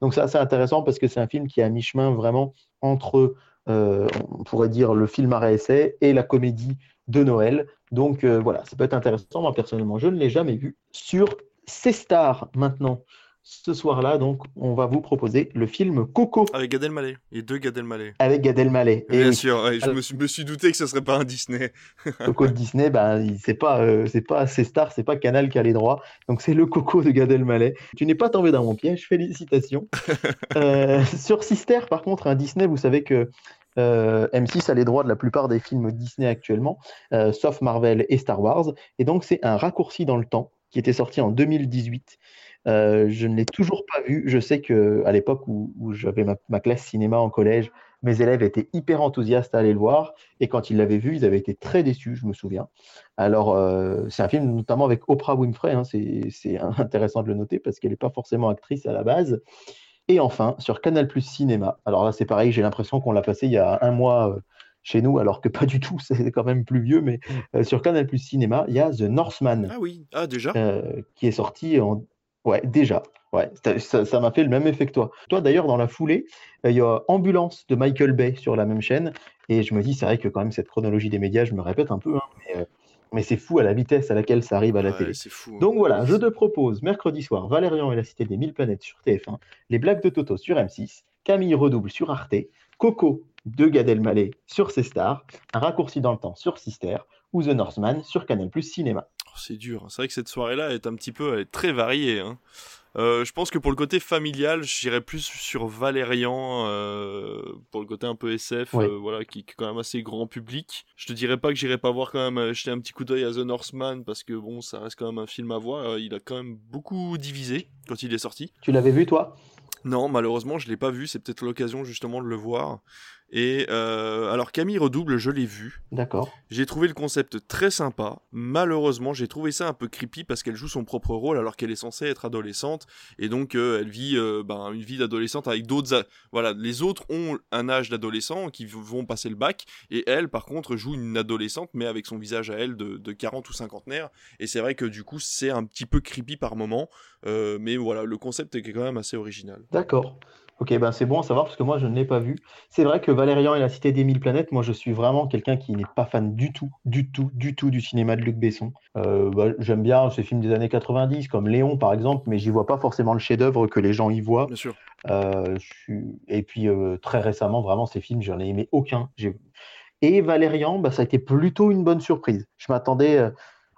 Donc c'est assez intéressant parce que c'est un film qui est à mi-chemin vraiment entre, on pourrait dire, le film à essai et la comédie de Noël. Donc voilà, ça peut être intéressant. Moi personnellement, je ne l'ai jamais vu. Sur C Stars maintenant, ce soir-là, donc, on va vous proposer le film Coco. Avec Gad Elmaleh. Et deux Gad Elmaleh. Avec Gad Elmaleh. Bien sûr, je me, suis, me, suis, douté que ce serait pas un Disney. Coco de Disney, ben, c'est pas, euh, c'est pas C-Star, c'est pas Canal qui a les droits. Donc c'est le Coco de Gad Elmaleh. Tu n'es pas tombé dans mon piège, félicitations. euh, sur Sister, par contre, un Disney, vous savez que euh, M6 a les droits de la plupart des films Disney actuellement, euh, sauf Marvel et Star Wars. Et donc c'est un raccourci dans le temps qui était sorti en 2018 euh, je ne l'ai toujours pas vu. Je sais qu'à l'époque où, j'avais ma, classe cinéma en collège, mes élèves étaient hyper enthousiastes à aller le voir. Et quand ils l'avaient vu, ils avaient été très déçus, je me souviens. Alors, c'est un film notamment avec Oprah Winfrey. Hein, c'est intéressant de le noter parce qu'elle n'est pas forcément actrice à la base. Et enfin, sur Canal Plus Cinéma. Alors là, c'est pareil, j'ai l'impression qu'on l'a passé il y a un mois. Euh, chez nous, alors que pas du tout, c'est quand même plus vieux, mais sur Canal Plus Cinéma, il y a The Northman. Ah oui, ah déjà Qui est sorti en, Ouais, déjà. Ouais, ça m'a fait le même effet que toi. Toi, d'ailleurs, dans la foulée, euh, il y a Ambulance de Michael Bay sur la même chaîne. Et je me dis, c'est vrai que quand même, cette chronologie des médias, je me répète un peu, hein, mais, euh, mais c'est fou à la vitesse à laquelle ça arrive à la télé. Fou, hein. Donc voilà, je te propose mercredi soir Valérian et la Cité des Mille Planètes sur TF1, Les Blagues de Toto sur M6, Camille Redouble sur Arte, Coco de Gad Elmaleh sur C Stars, Un raccourci dans le temps sur Sister ou The Northman sur Canal Plus Cinéma c'est dur. C'est vrai que cette soirée-là est un petit peu, elle est très variée. Hein. Euh, je pense que pour le côté familial, j'irais plus sur Valérian, euh, pour le côté un peu SF, euh, voilà, qui, est quand même assez grand public. Je te dirais pas que j'irais pas voir quand même jeter un petit coup d'œil à The Northman parce que bon, ça reste quand même un film à voir. il a quand même beaucoup divisé quand il est sorti. Tu l'avais vu toi? Non, malheureusement, je l'ai pas vu. C'est peut-être l'occasion justement de le voir. Et euh, alors Camille Redouble, je l'ai vu. D'accord. J'ai trouvé le concept très sympa. Malheureusement, j'ai trouvé ça un peu creepy parce qu'elle joue son propre rôle alors qu'elle est censée être adolescente et donc euh, elle vit euh, ben, une vie d'adolescente avec d'autres. Voilà, les autres ont un âge d'adolescent qui vont passer le bac et elle, par contre, joue une adolescente mais avec son visage à elle de, de 40 ou cinquantenaire. Et c'est vrai que du coup, c'est un petit peu creepy par moment, mais voilà, le concept est quand même assez original. D'accord. Ok, ben c'est bon à savoir parce que moi je ne l'ai pas vu. C'est vrai que Valérian et la Cité des Mille Planètes, moi je suis vraiment quelqu'un qui n'est pas fan du tout, du tout, du tout du cinéma de Luc Besson. Euh, bah, j'aime bien ces films des années 90 comme Léon par exemple, mais j'y vois pas forcément le chef-d'œuvre que les gens y voient. Bien sûr. Euh, et puis euh, très récemment, vraiment ces films, j'en ai aimé aucun. Et Valérian, bah, ça a été plutôt une bonne surprise. Je m'attendais.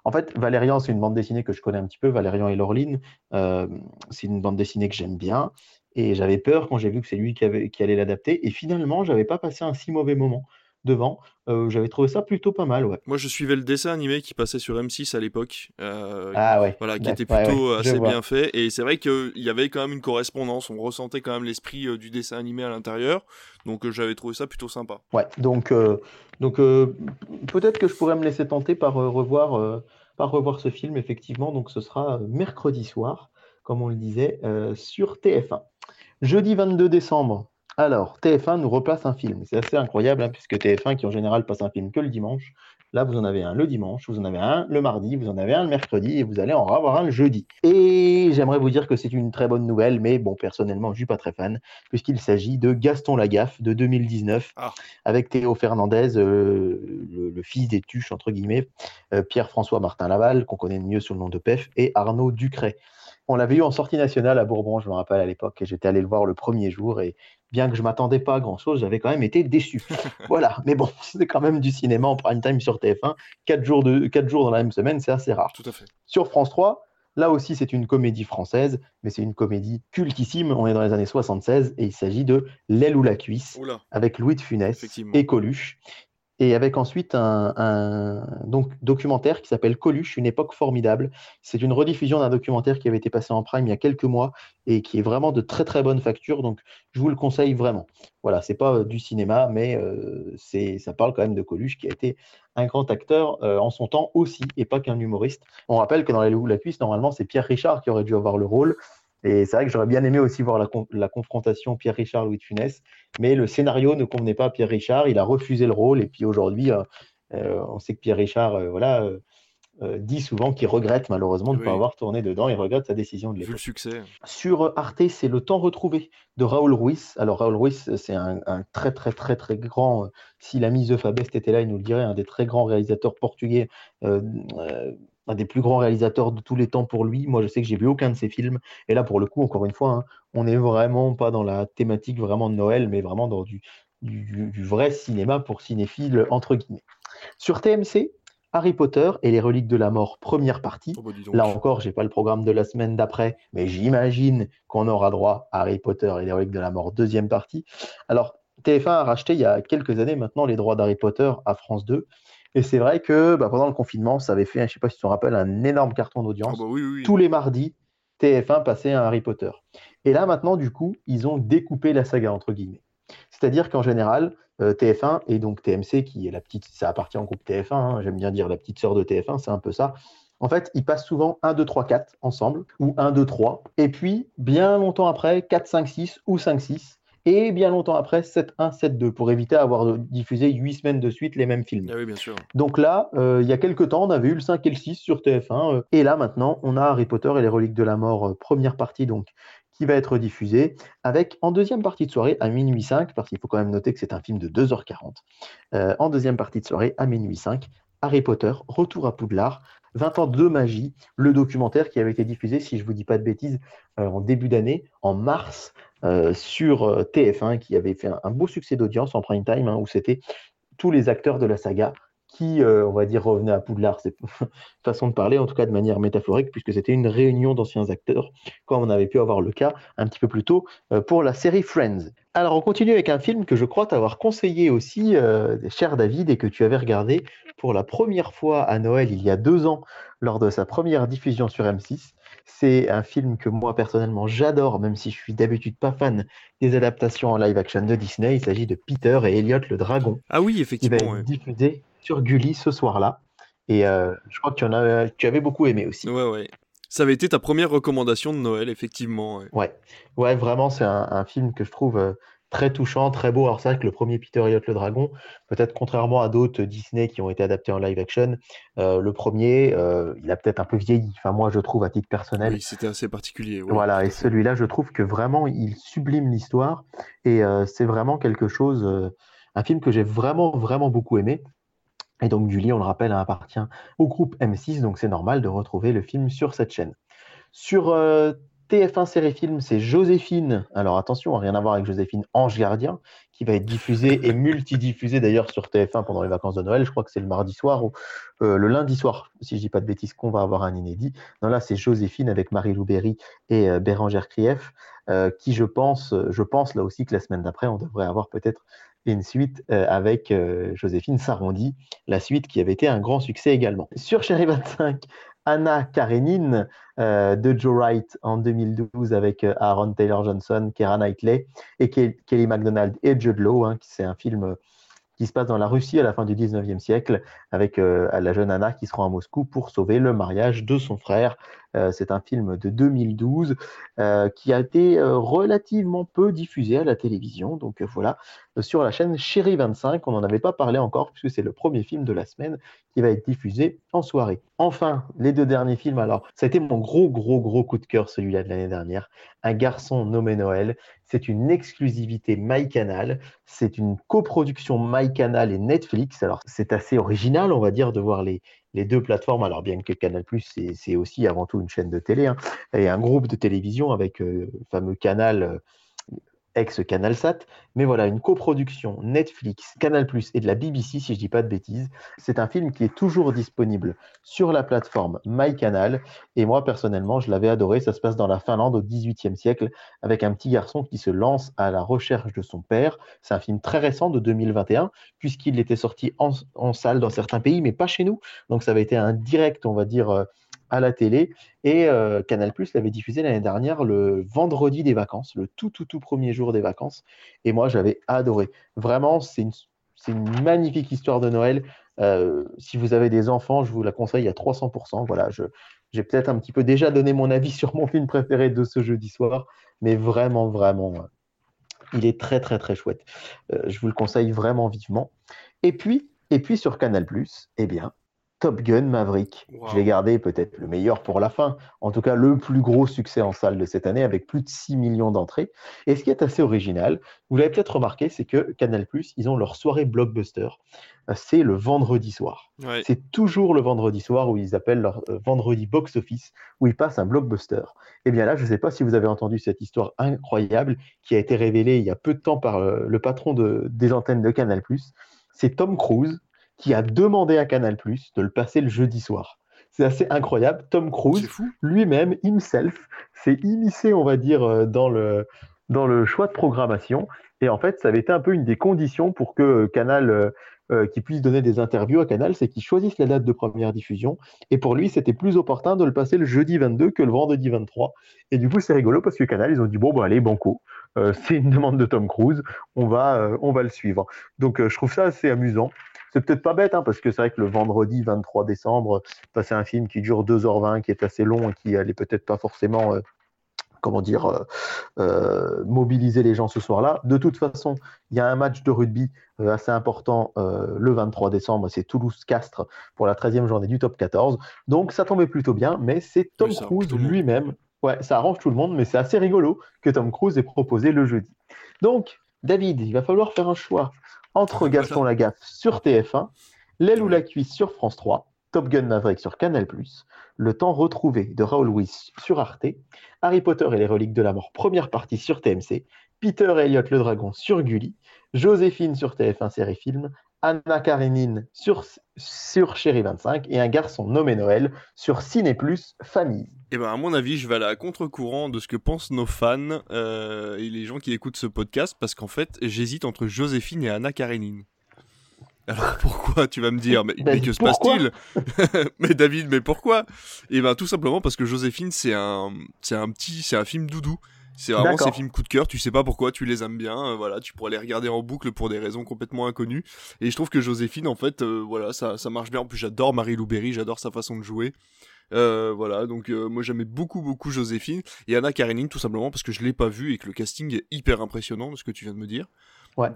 En fait, Valérian, c'est une bande dessinée que je connais un petit peu, Valérian et Laureline. c'est une bande dessinée que j'aime bien. Et j'avais peur quand j'ai vu que c'est lui qui, avait, qui allait l'adapter. Et finalement, j'avais pas passé un si mauvais moment devant. Euh, j'avais trouvé ça plutôt pas mal, ouais. Moi, je suivais le dessin animé qui passait sur M6 à l'époque. Euh, ah ouais. Voilà, qui était plutôt assez bien fait. Et c'est vrai qu'il y avait quand même une correspondance. On ressentait quand même l'esprit euh, du dessin animé à l'intérieur. Donc, j'avais trouvé ça plutôt sympa. Ouais, donc, donc peut-être que je pourrais me laisser tenter par, revoir, par revoir ce film, effectivement. Donc, ce sera mercredi soir, comme on le disait, sur TF1. Jeudi 22 décembre, alors TF1 nous replace un film. C'est assez incroyable, hein, puisque TF1, qui en général passe un film que le dimanche, là vous en avez un le dimanche, vous en avez un le mardi, vous en avez un le mercredi, et vous allez en avoir un le jeudi. Et j'aimerais vous dire que c'est une très bonne nouvelle, mais bon, personnellement, je suis pas très fan, puisqu'il s'agit de Gaston Lagaffe de 2019, ah. avec Théo Fernandez, euh, le, fils des tuches, entre guillemets, euh, Pierre-François Martin Laval, qu'on connaît mieux sous le nom de PEF, et Arnaud Ducret. On l'avait eu en sortie nationale à Bourbon, je me rappelle à l'époque, et j'étais allé le voir le premier jour, et bien que je m'attendais pas à grand-chose, j'avais quand même été déçu. voilà, mais bon, c'est quand même du cinéma en prime time sur TF1, quatre jours, de, quatre jours dans la même semaine, c'est assez rare. Tout à fait. Sur France 3, là aussi c'est une comédie française, mais c'est une comédie cultissime, on est dans les années 76, et il s'agit de L'aile ou la cuisse, avec Louis de Funès et Coluche et avec ensuite un, donc, documentaire qui s'appelle Coluche, une époque formidable. C'est une rediffusion d'un documentaire qui avait été passé en prime il y a quelques mois et qui est vraiment de très très bonne facture, donc je vous le conseille vraiment. Voilà, c'est pas euh, du cinéma, mais euh, c'est ça parle quand même de Coluche qui a été un grand acteur euh, en son temps aussi et pas qu'un humoriste. On rappelle que dans Les Loups la cuisse, normalement c'est Pierre Richard qui aurait dû avoir le rôle. Et c'est vrai que j'aurais bien aimé aussi voir la, confrontation Pierre-Richard-Louis de Funès, mais le scénario ne convenait pas à Pierre-Richard, il a refusé le rôle, et puis aujourd'hui, euh, euh, on sait que Pierre-Richard voilà, dit souvent qu'il regrette malheureusement de ne pas avoir tourné dedans, il regrette sa décision de l'époque. Vu le succès. Sur Arte, c'est Le Temps retrouvé de Raoul Ruiz. Alors Raoul Ruiz, c'est un, très très très très grand, si l'ami The Fabest était là, il nous le dirait, un des très grands réalisateurs portugais un des plus grands réalisateurs de tous les temps pour lui. Moi, je sais que j'ai vu aucun de ses films. Et là, pour le coup, encore une fois, hein, on n'est vraiment pas dans la thématique vraiment de Noël, mais vraiment dans du, vrai cinéma pour cinéphiles, entre guillemets. Sur TMC, Harry Potter et les reliques de la mort, première partie. Oh, bah, là encore, j'ai pas le programme de la semaine d'après, mais j'imagine qu'on aura droit à Harry Potter et les reliques de la mort, deuxième partie. Alors, TF1 a racheté il y a quelques années maintenant les droits d'Harry Potter à France 2. Et c'est vrai que bah, pendant le confinement, ça avait fait, je ne sais pas si tu te rappelles, un énorme carton d'audience. Ah bah Tous les mardis, TF1 passait un Harry Potter. Et là, maintenant, du coup, ils ont découpé la saga, entre guillemets. C'est-à-dire qu'en général, euh, TF1 et donc TMC, qui est la petite, ça appartient au groupe TF1, hein, j'aime bien dire la petite sœur de TF1, c'est un peu ça. En fait, ils passent souvent 1, 2, 3, 4 ensemble, ou 1, 2, 3. Et puis, bien longtemps après, 4, 5, 6 ou 5, 6 et bien longtemps après 7-1, 7-2 pour éviter d'avoir diffusé 8 semaines de suite les mêmes films. Ah oui, bien sûr. Donc là, euh, il y a quelques temps, on avait eu le 5 et le 6 sur TF1 euh, et là maintenant, on a Harry Potter et les reliques de la mort, euh, première partie donc qui va être diffusée avec en deuxième partie de soirée à minuit 5 parce qu'il faut quand même noter que c'est un film de 2h40. en deuxième partie de soirée à minuit 5, Harry Potter, Retour à Poudlard, 20 ans de magie, le documentaire qui avait été diffusé, si je ne vous dis pas de bêtises, en début d'année, en mars euh, sur euh, TF1 qui avait fait un, beau succès d'audience en prime time, hein, où c'était tous les acteurs de la saga qui, euh, on va dire, revenaient à Poudlard, c'est façon de parler, en tout cas de manière métaphorique, puisque c'était une réunion d'anciens acteurs, comme on avait pu avoir le cas un petit peu plus tôt pour la série Friends. Alors, on continue avec un film que je crois t'avoir conseillé aussi, cher David, et que tu avais regardé pour la première fois à Noël il y a deux ans, lors de sa première diffusion sur M6. C'est un film que moi personnellement j'adore, même si je suis d'habitude pas fan des adaptations en live action de Disney. Il s'agit de Peter et Elliot le dragon. Ah oui, effectivement. Qui va être diffusé sur Gulli ce soir-là. Et euh, je crois que tu, en as, tu avais beaucoup aimé aussi. Ouais, ouais. Ça avait été ta première recommandation de Noël, effectivement. Ouais, ouais, vraiment, c'est un, film que je trouve euh, très touchant, très beau. Alors c'est vrai que le premier Peter Elliott le Dragon, peut-être contrairement à d'autres Disney qui ont été adaptés en live action, euh, le premier, euh, il a peut-être un peu vieilli. Enfin moi je trouve à titre personnel. Oui, c'était assez particulier. voilà, et celui-là je trouve que vraiment il sublime l'histoire et euh, c'est vraiment quelque chose, un film que j'ai vraiment vraiment beaucoup aimé. Et donc Julie, on le rappelle, appartient au groupe M6, donc c'est normal de retrouver le film sur cette chaîne. Sur TF1 série film, c'est Joséphine. Alors attention, rien à voir avec Joséphine Ange Gardien, qui va être diffusée et multidiffusée d'ailleurs sur TF1 pendant les vacances de Noël. Je crois que c'est le mardi soir ou euh, le lundi soir, si je dis pas de bêtises, qu'on va avoir un inédit. Non, là, c'est Joséphine avec Marie Louberry et euh, Bérangère Krief, euh, qui je pense, je pense là aussi que la semaine d'après, on devrait avoir peut-être une suite avec Joséphine Sarondi, la suite qui avait été un grand succès également. Sur Chérie 25, Anna Karenine euh, de Joe Wright en 2012 avec euh, Aaron Taylor Johnson, Keira Knightley et Kelly MacDonald et Jude Law. Hein, c'est un film qui se passe dans la Russie à la fin du 19e siècle avec euh, la jeune Anna qui se rend à Moscou pour sauver le mariage de son frère. C'est un film de 2012 qui a été relativement peu diffusé à la télévision. Donc voilà, sur la chaîne Chérie 25, on n'en avait pas parlé encore puisque c'est le premier film de la semaine qui va être diffusé en soirée. Enfin, les deux derniers films, alors ça a été mon gros gros gros coup de cœur celui-là de l'année dernière, Un garçon nommé Noël. C'est une exclusivité MyCanal, c'est une coproduction MyCanal et Netflix. Alors c'est assez original, on va dire, de voir les, les deux plateformes, alors bien que Canal+, c'est aussi avant tout une chaîne de télé, hein, et un groupe de télévision avec euh, le fameux Canal euh, ex-Canalsat, mais voilà, une coproduction Netflix, Canal+, et de la BBC, si je dis pas de bêtises. C'est un film qui est toujours disponible sur la plateforme MyCanal, et moi, personnellement, je l'avais adoré. Ça se passe dans la Finlande au XVIIIe siècle, avec un petit garçon qui se lance à la recherche de son père. C'est un film très récent de 2021, puisqu'il était sorti en, en salle dans certains pays, mais pas chez nous. Donc ça avait été un direct, on va dire, euh, à la télé. Et euh, Canal Plus l'avait diffusé l'année dernière le vendredi des vacances, le tout, tout, tout premier jour des vacances. Et moi, j'avais adoré. Vraiment, c'est une, une, magnifique histoire de Noël. Euh, si vous avez des enfants, je vous la conseille à 300%. Voilà, je, J'ai peut-être un petit peu déjà donné mon avis sur mon film préféré de ce jeudi soir, mais vraiment, vraiment, il est très, très, très chouette. Euh, je vous le conseille vraiment vivement. Et puis, et puis sur Canal+, eh bien, Top Gun Maverick. Je l'ai gardé peut-être le meilleur pour la fin. En tout cas, le plus gros succès en salle de cette année avec plus de 6 millions d'entrées. Et ce qui est assez original, vous l'avez peut-être remarqué, c'est que Canal+, ils ont leur soirée blockbuster. Euh, c'est le vendredi soir. C'est toujours le vendredi soir où ils appellent leur euh, vendredi box office, où ils passent un blockbuster. Et eh bien là, je ne sais pas si vous avez entendu cette histoire incroyable qui a été révélée il y a peu de temps par euh, le patron de, des antennes de Canal+. C'est Tom Cruise qui a demandé à Canal de le passer le jeudi soir. C'est assez incroyable. Tom Cruise, lui-même, himself, s'est immiscé, on va dire, euh, dans le, dans le choix de programmation. Et en fait, ça avait été un peu une des conditions pour que Canal, euh, euh, qui puisse donner des interviews à Canal, c'est qu'il choisisse la date de première diffusion. Et pour lui, c'était plus opportun de le passer le jeudi 22 que le vendredi 23. Et du coup, c'est rigolo parce que Canal, ils ont dit bon, bah, allez, banco. c'est une demande de Tom Cruise, on va, on va le suivre. Donc, je trouve ça assez amusant. C'est peut-être pas bête, hein, parce que c'est vrai que le vendredi 23 décembre, passer un film qui dure 2h20, qui est assez long et qui allait peut-être pas forcément, euh, comment dire, euh, euh, mobiliser les gens ce soir-là. De toute façon, il y a un match de rugby assez important le 23 décembre, c'est Toulouse-Castres pour la 13e journée du top 14. Donc ça tombait plutôt bien, mais c'est Tom Cruise lui-même. Ouais, ça arrange tout le monde, mais c'est assez rigolo que Tom Cruise ait proposé le jeudi. Donc, David, il va falloir faire un choix entre Gaston Lagaffe sur TF1, L'aile ou la cuisse sur France 3, Top Gun Maverick sur Canal+, Le temps retrouvé de Raoul Weiss sur Arte, Harry Potter et les reliques de la mort première partie sur TMC, Peter et Elliot le dragon sur Gulli, Joséphine sur TF1 série film, Anna Karenine sur, sur Chéri 25 et un garçon nommé Noël sur Ciné Plus Famille. Et eh ben à mon avis, je vais aller à contre-courant de ce que pensent nos fans euh, et les gens qui écoutent ce podcast parce qu'en fait, j'hésite entre Joséphine et Anna Karenine. Alors pourquoi tu vas me dire mais, ben, que se passe-t-il Mais David, mais pourquoi? Et eh ben tout simplement parce que Joséphine c'est un c'est un petit c'est un film doudou. C'est vraiment ces films coup de cœur, tu sais pas pourquoi, tu les aimes bien, euh, voilà, tu pourrais les regarder en boucle pour des raisons complètement inconnues. Et je trouve que Joséphine, en fait, euh, voilà, ça, ça marche bien. En plus, j'adore Marie Lou j'adore sa façon de jouer. Euh, voilà, donc moi j'aimais beaucoup beaucoup Joséphine et Anna Karenine tout simplement parce que je l'ai pas vue et que le casting est hyper impressionnant de ce que tu viens de me dire.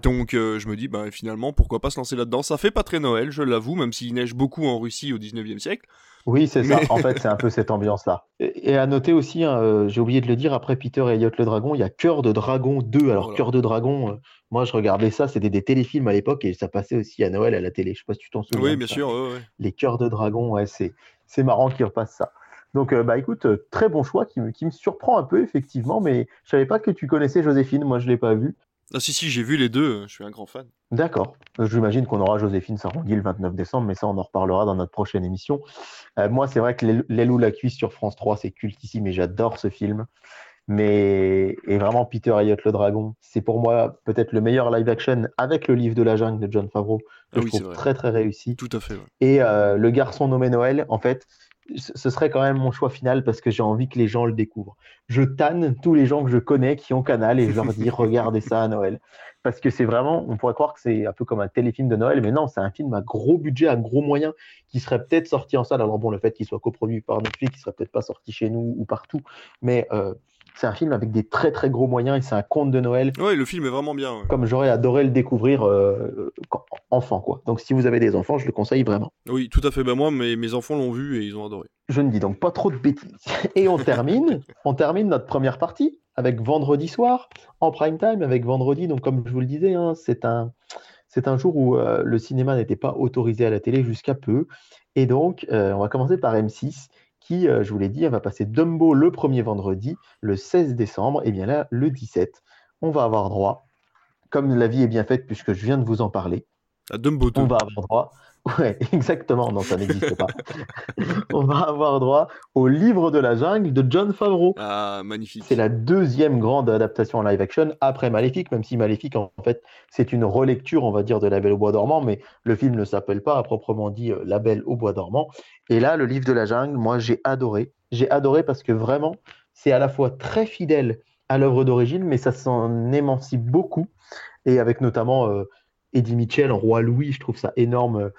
Donc je me dis bah finalement pourquoi pas se lancer là-dedans. Ça fait pas très Noël, je l'avoue, même s'il neige beaucoup en Russie au 19e siècle. Oui, c'est ça. En fait, c'est un peu cette ambiance-là. Et, à noter aussi, hein, euh, j'ai oublié de le dire, après Peter et Elliot le Dragon, il y a Cœur de Dragon 2. Alors, Cœur de Dragon, euh, moi, je regardais ça, c'était des téléfilms à l'époque et ça passait aussi à Noël à la télé. Je sais pas si tu t'en souviens. Oui, bien sûr. Les Cœurs de Dragon, ouais, c'est, c'est marrant qu'ils repassent ça. Donc, euh, bah écoute, très bon choix qui me, qui me surprend un peu, effectivement, mais je savais pas que tu connaissais Joséphine. Moi, je l'ai pas vu. Ah si si, j'ai vu les deux, je suis un grand fan. D'accord. J'imagine qu'on aura Joséphine Sarongi le 29 décembre, mais ça on en reparlera dans notre prochaine émission. Euh, moi c'est vrai que L'aile la cuisse sur France 3 c'est cultissime et j'adore ce film. Mais et vraiment Peter Elliott le dragon, c'est pour moi peut-être le meilleur live action avec le livre de la jungle de John Favreau que ah je trouve très très réussi. Tout à fait. Et euh, le garçon nommé Noël, en fait, ce serait quand même mon choix final parce que j'ai envie que les gens le découvrent. Je tanne tous les gens que je connais qui ont Canal et je leur dis regardez ça à Noël. Parce que c'est vraiment, on pourrait croire que c'est un peu comme un téléfilm de Noël, mais non, c'est un film à gros budget, à gros moyens, qui serait peut-être sorti en salle. Alors bon, le fait qu'il soit coproduit par Netflix, il serait peut-être pas sorti chez nous ou partout, mais euh, c'est un film avec des très très gros moyens et c'est un conte de Noël. Oui, le film est vraiment bien. Comme j'aurais adoré le découvrir euh, enfant, quoi. Donc si vous avez des enfants, je le conseille vraiment. Oui, tout à fait. Ben moi, mes, mes enfants l'ont vu et ils ont adoré. Je ne dis donc pas trop de bêtises. Et on termine, on termine notre première partie avec vendredi soir en prime time avec vendredi. Donc comme je vous le disais, hein, c'est un c'est un jour où euh, le cinéma n'était pas autorisé à la télé jusqu'à peu. Et donc, euh, on va commencer par M6 qui, euh, je vous l'ai dit, va passer Dumbo le premier vendredi, le 16 décembre, et bien là, le 17, on va avoir droit, comme la vie est bien faite puisque je viens de vous en parler, à Dumbo on va avoir droit Ouais, exactement. Non, ça n'existe pas. on va avoir droit au livre de la jungle de John Favreau. Ah, magnifique. C'est la deuxième grande adaptation en live action après Maléfique, même si Maléfique, en fait, c'est une relecture, on va dire, de La Belle au Bois dormant, mais le film ne s'appelle pas à proprement dit euh, La Belle au Bois dormant. Et là, le livre de la jungle, moi, j'ai adoré. J'ai adoré parce que vraiment, c'est à la fois très fidèle à l'œuvre d'origine, mais ça s'en émancipe beaucoup. Et avec notamment. Euh, Eddie Mitchell roi Louis, je trouve ça énorme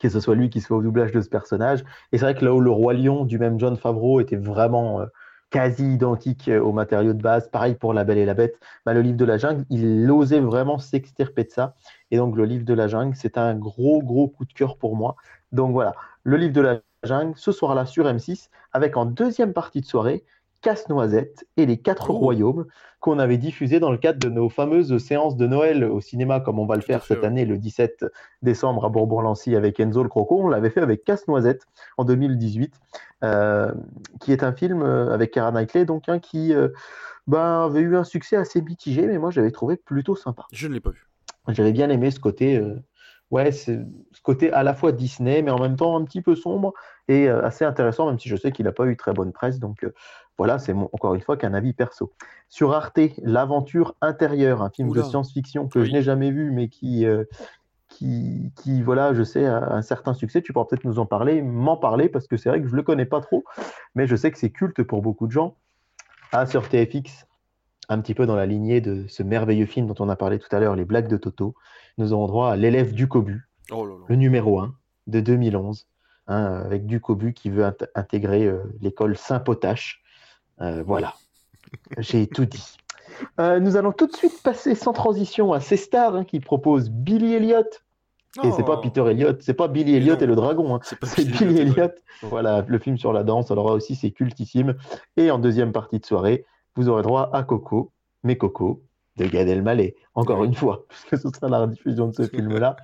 que ce soit lui qui soit au doublage de ce personnage. Et c'est vrai que là où le Roi Lion du même John Favreau était vraiment quasi identique au matériau de base, pareil pour La Belle et la Bête, bah, le livre de la jungle, il osait vraiment s'extirper de ça. Et donc le livre de la jungle, c'est un gros, gros coup de cœur pour moi. Donc voilà, le livre de la jungle, ce soir-là sur M6, avec en deuxième partie de soirée, Casse-Noisette et les Quatre oh. Royaumes qu'on avait diffusé dans le cadre de nos fameuses séances de Noël au cinéma, comme on va le faire cette année le 17 décembre à Bourbourg-Lancy avec Enzo le Croco. On l'avait fait avec Casse-Noisette en 2018, euh, qui est un film euh, avec Cara Knightley, donc un qui euh, ben, avait eu un succès assez mitigé, mais moi j'avais trouvé plutôt sympa. Je ne l'ai pas vu. J'avais bien aimé ce côté ouais, ce côté à la fois Disney, mais en même temps un petit peu sombre et assez intéressant, même si je sais qu'il n'a pas eu très bonne presse. Donc voilà, c'est encore une fois qu'un avis perso. Sur Arte, L'Aventure intérieure, un film de science-fiction que je n'ai jamais vu, mais qui, euh, qui, qui, voilà, je sais, a un certain succès. Tu pourras peut-être nous en parler, m'en parler, parce que c'est vrai que je ne le connais pas trop, mais je sais que c'est culte pour beaucoup de gens. Ah, sur TFX, un petit peu dans la lignée de ce merveilleux film dont on a parlé tout à l'heure, Les Blagues de Toto nous avons droit à l'élève du Cobu, oh le numéro 1 de 2011, hein, avec Ducobu qui veut intégrer euh, l'école Saint-Potache. Euh, voilà, j'ai tout dit. Euh, nous allons tout de suite passer sans transition à ces stars hein, qui proposent Billy Elliot. Et c'est pas oh. Peter Elliot, c'est pas Billy Elliot et le dragon, hein. c'est Billy Elliot. Voilà, le film sur la danse. Alors aussi, c'est cultissime. Et en deuxième partie de soirée, vous aurez droit à Coco, mais Coco, de Gad Elmaleh, encore une fois, puisque ce sera la diffusion de ce film-là.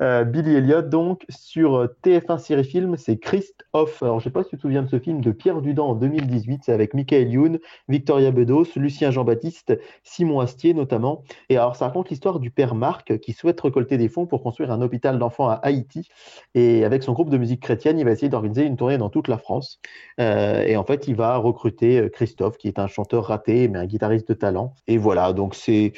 Euh, Billy Elliot, donc, sur euh, TF1 Série Film, c'est Christophe. Alors, je ne sais pas si tu te souviens de ce film de Pierre Dudan en 2018. C'est avec Michael Youn, Victoria Bedos, Lucien Jean-Baptiste, Simon Astier notamment. Et alors, ça raconte l'histoire du père Marc qui souhaite récolter des fonds pour construire un hôpital d'enfants à Haïti. Et avec son groupe de musique chrétienne, il va essayer d'organiser une tournée dans toute la France. Euh, et en fait, il va recruter Christophe, qui est un chanteur raté, mais un guitariste de talent. Et voilà, donc c'est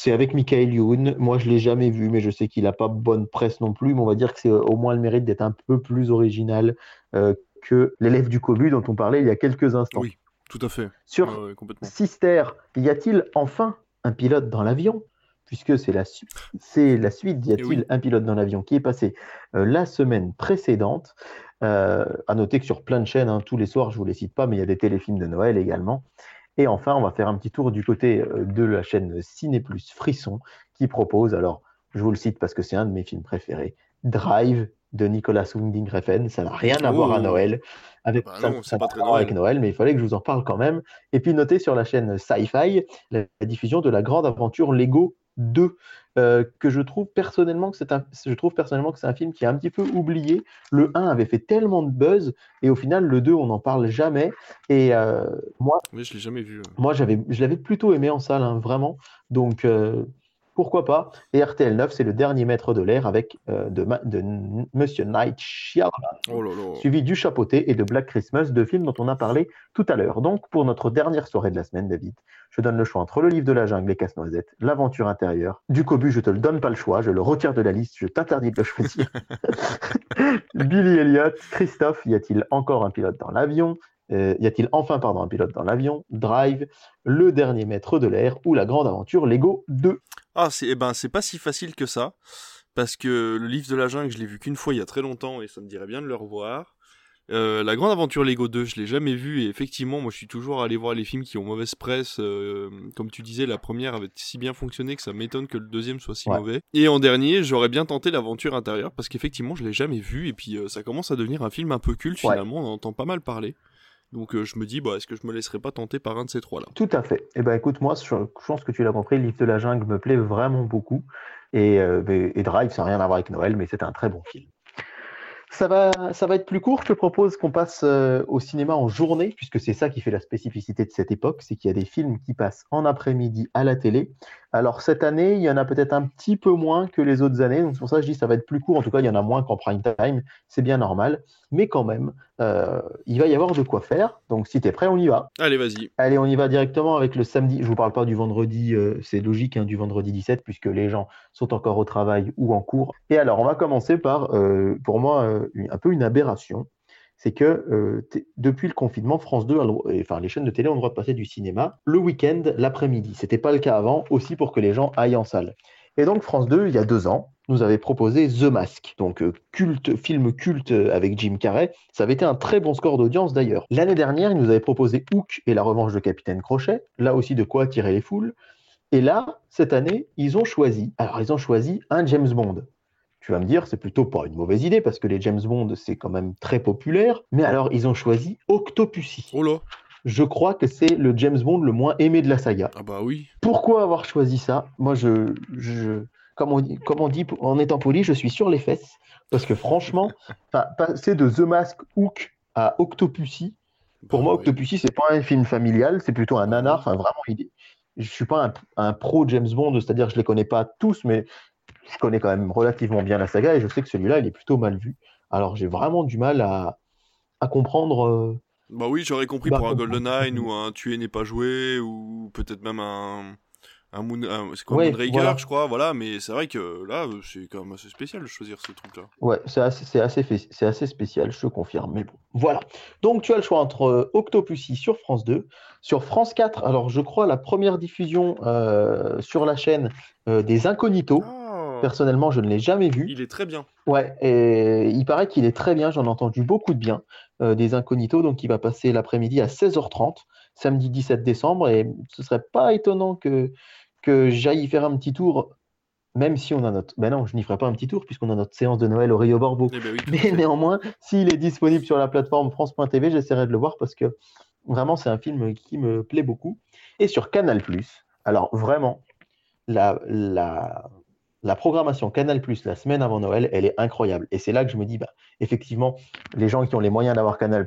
c'est avec Michael Youn. Moi, je l'ai jamais vu, mais je sais qu'il n'a pas bonne presse non plus. Mais on va dire que c'est au moins le mérite d'être un peu plus original euh, que l'élève du Cobu dont on parlait il y a quelques instants. Oui, tout à fait. Sur Sister, y a-t-il enfin un pilote dans l'avion? Puisque c'est la, la suite, y a-t-il un pilote dans l'avion qui est passé euh, la semaine précédente? Euh, À noter que sur plein de chaînes, hein, tous les soirs, je ne vous les cite pas, mais il y a des téléfilms de Noël également. Et enfin, on va faire un petit tour du côté euh, de la chaîne Ciné Plus Frisson qui propose, alors je vous le cite parce que c'est un de mes films préférés, Drive de Nicolas Winding Refn. Ça n'a rien à voir à. Noël. Avec, bah non, ça, pas avec Noël, mais il fallait que je vous en parle quand même. Et puis notez sur la chaîne Sci-Fi la, diffusion de la grande aventure Lego 2, euh, que je trouve personnellement que c'est un, je trouve personnellement que c'est un film qui est un petit peu oublié. Le 1 avait fait tellement de buzz et au final le 2 on n'en parle jamais. Et euh, moi, oui, je l'ai jamais vu. Moi j'avais, je l'avais plutôt aimé en salle, hein, vraiment. Donc euh, pourquoi pas Et RTL 9, c'est le dernier maître de l'air avec euh, de, de, Monsieur Night Shyamalan, oh suivi du Chapeauté et de Black Christmas, deux films dont on a parlé tout à l'heure. Donc, pour notre dernière soirée de la semaine, David, je donne le choix entre le livre de la jungle, les casse-noisettes, l'aventure intérieure. Du Cobu, je te le donne pas le choix, je le retire de la liste, je t'interdis de le choisir. Billy Elliott, Christophe, y a-t-il encore un pilote dans l'avion? Euh, y a-t-il enfin pardon, un pilote dans l'avion? Drive, Le dernier maître de l'air ou La grande aventure Lego 2 Ah, c'est eh ben, pas si facile que ça. Parce que le livre de la jungle, je l'ai vu qu'une fois il y a très longtemps et ça me dirait bien de le revoir. Euh, la grande aventure Lego 2, je l'ai jamais vu et effectivement, moi je suis toujours allé voir les films qui ont mauvaise presse. Euh, comme tu disais, la première avait si bien fonctionné que ça m'étonne que le deuxième soit si mauvais. Et en dernier, j'aurais bien tenté l'aventure intérieure parce qu'effectivement, je l'ai jamais vu et puis ça commence à devenir un film un peu culte finalement. On en entend pas mal parler. Donc euh, je me dis, bah, est-ce que je me laisserai pas tenter par un de ces trois-là? Tout à fait. Eh ben écoute, moi, je pense que tu l'as compris, livre de la jungle me plaît vraiment beaucoup. Et, euh, et Drive, ça n'a rien à voir avec Noël, mais c'est un très bon film. Ça va, ça va être plus court. Je te propose qu'on passe euh, au cinéma en journée, puisque c'est ça qui fait la spécificité de cette époque, c'est qu'il y a des films qui passent en après-midi à la télé. Alors cette année, il y en a peut-être un petit peu moins que les autres années, donc c'est pour ça que je dis que ça va être plus court. En tout cas, il y en a moins qu'en prime time, c'est bien normal. Mais quand même, euh, il va y avoir de quoi faire. Donc si tu es prêt, on y va. Allez, vas-y. Allez, on y va directement avec le samedi. Je vous parle pas du vendredi, euh, c'est logique, hein, du vendredi 17, puisque les gens sont encore au travail ou en cours. Et alors, on va commencer par, euh, pour moi, un peu une aberration. C'est que depuis le confinement, France 2, enfin les chaînes de télé ont le droit de passer du cinéma le week-end, l'après-midi. C'était pas le cas avant, aussi pour que les gens aillent en salle. Et donc France 2, il y a deux ans, nous avait proposé The Mask, donc euh, culte, film culte avec Jim Carrey. Ça avait été un très bon score d'audience d'ailleurs. L'année dernière, il nous avait proposé Hook et la revanche de Capitaine Crochet, là aussi de quoi attirer les foules. Et là, cette année, ils ont choisi, alors ils ont choisi un James Bond. Tu vas me dire, c'est plutôt pas une mauvaise idée parce que les James Bond, c'est quand même très populaire. Mais alors, ils ont choisi Octopussy. Oh là Je crois que c'est le James Bond le moins aimé de la saga. Ah bah oui. Pourquoi avoir choisi ça? Moi, je, je comme, on, dit, comme on dit en étant poli, je suis sur les fesses. Parce que franchement, passer de The Mask Hook à Octopussy, pour Bah moi, oui. Octopussy, c'est pas un film familial, c'est plutôt un nanar. Enfin, vraiment, il- je suis pas un, un pro James Bond, c'est-à-dire que je les connais pas tous, mais je connais quand même relativement bien la saga et je sais que celui-là, il est plutôt mal vu. Alors, j'ai vraiment du mal à, à comprendre. euh, Bah oui, j'aurais compris Bah, pour un comprendre. GoldenEye ou un Tuer n'est pas joué ou peut-être même un un Moon un- c'est quoi Ouais, Moonraker, voilà. je crois, voilà, mais c'est vrai que là euh, c'est quand même assez spécial de choisir ce truc là. Ouais, c'est assez, c'est assez, fait- c'est assez spécial, je confirme. Mais bon, voilà. Donc, tu as le choix entre euh, Octopussy sur France 2, sur France 4. Alors, je crois la première diffusion euh, sur la chaîne euh, des Incognitos. Ah, Personnellement, je ne l'ai jamais vu. il est très bien. Ouais, et il paraît qu'il est très bien. J'en ai entendu beaucoup de bien euh, des Incognitos. Donc, il va passer l'après-midi à 16h30, samedi 17 décembre. Et ce serait pas étonnant que, que j'aille y faire un petit tour, même si on a notre. Ben non, je n'y ferai pas un petit tour puisqu'on a notre séance de Noël au Rio Borbo. Eh ben oui, Mais néanmoins, s'il est disponible sur la plateforme France.tv, j'essaierai de le voir parce que vraiment, c'est un film qui me plaît beaucoup. Et sur Canal+, alors vraiment, la, la, la programmation Canal+, la semaine avant Noël, elle est incroyable. Et c'est là que je me dis, bah, effectivement, les gens qui ont les moyens d'avoir Canal+,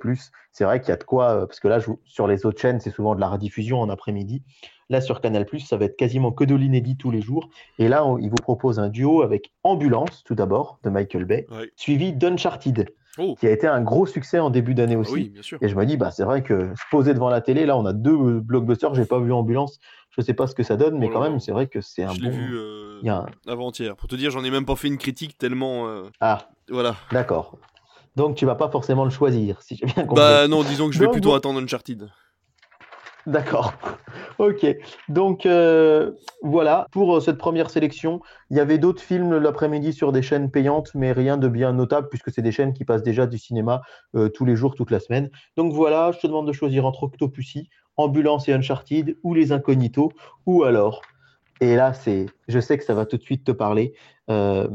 c'est vrai qu'il y a de quoi, euh, parce que là, je- sur les autres chaînes, c'est souvent de la rediffusion en après-midi. Là, sur Canal+, ça va être quasiment que de l'inédit tous les jours. Et là, on- il vous propose un duo avec Ambulance, tout d'abord, de Michael Bay, Ouais. suivi d'Uncharted, Oh, qui a été un gros succès en début d'année bah aussi. oui, bien sûr. Et je me dis, bah, c'est vrai que se poser devant la télé, là, on a deux blockbusters, j'ai pas vu Ambulance, je sais pas ce que ça donne, mais Oh quand même, c'est vrai que c'est un Je l'ai bon. vu euh, un- avant-hier. Pour te dire, j'en ai même pas fait une critique tellement euh, Ah, voilà. d'accord. Donc, tu vas pas forcément le choisir, si j'ai bien compris. Bah non, disons que je vais Donc, plutôt attendre Uncharted. D'accord. Ok. Donc euh, voilà, pour cette première sélection, il y avait d'autres films l'après-midi sur des chaînes payantes, mais rien de bien notable puisque c'est des chaînes qui passent déjà du cinéma euh, tous les jours, toute la semaine. Donc voilà, je te demande de choisir entre Octopussy, Ambulance et Uncharted, ou Les Incognitos, ou alors. Et là, c'est, je sais que ça va tout de suite te parler, euh,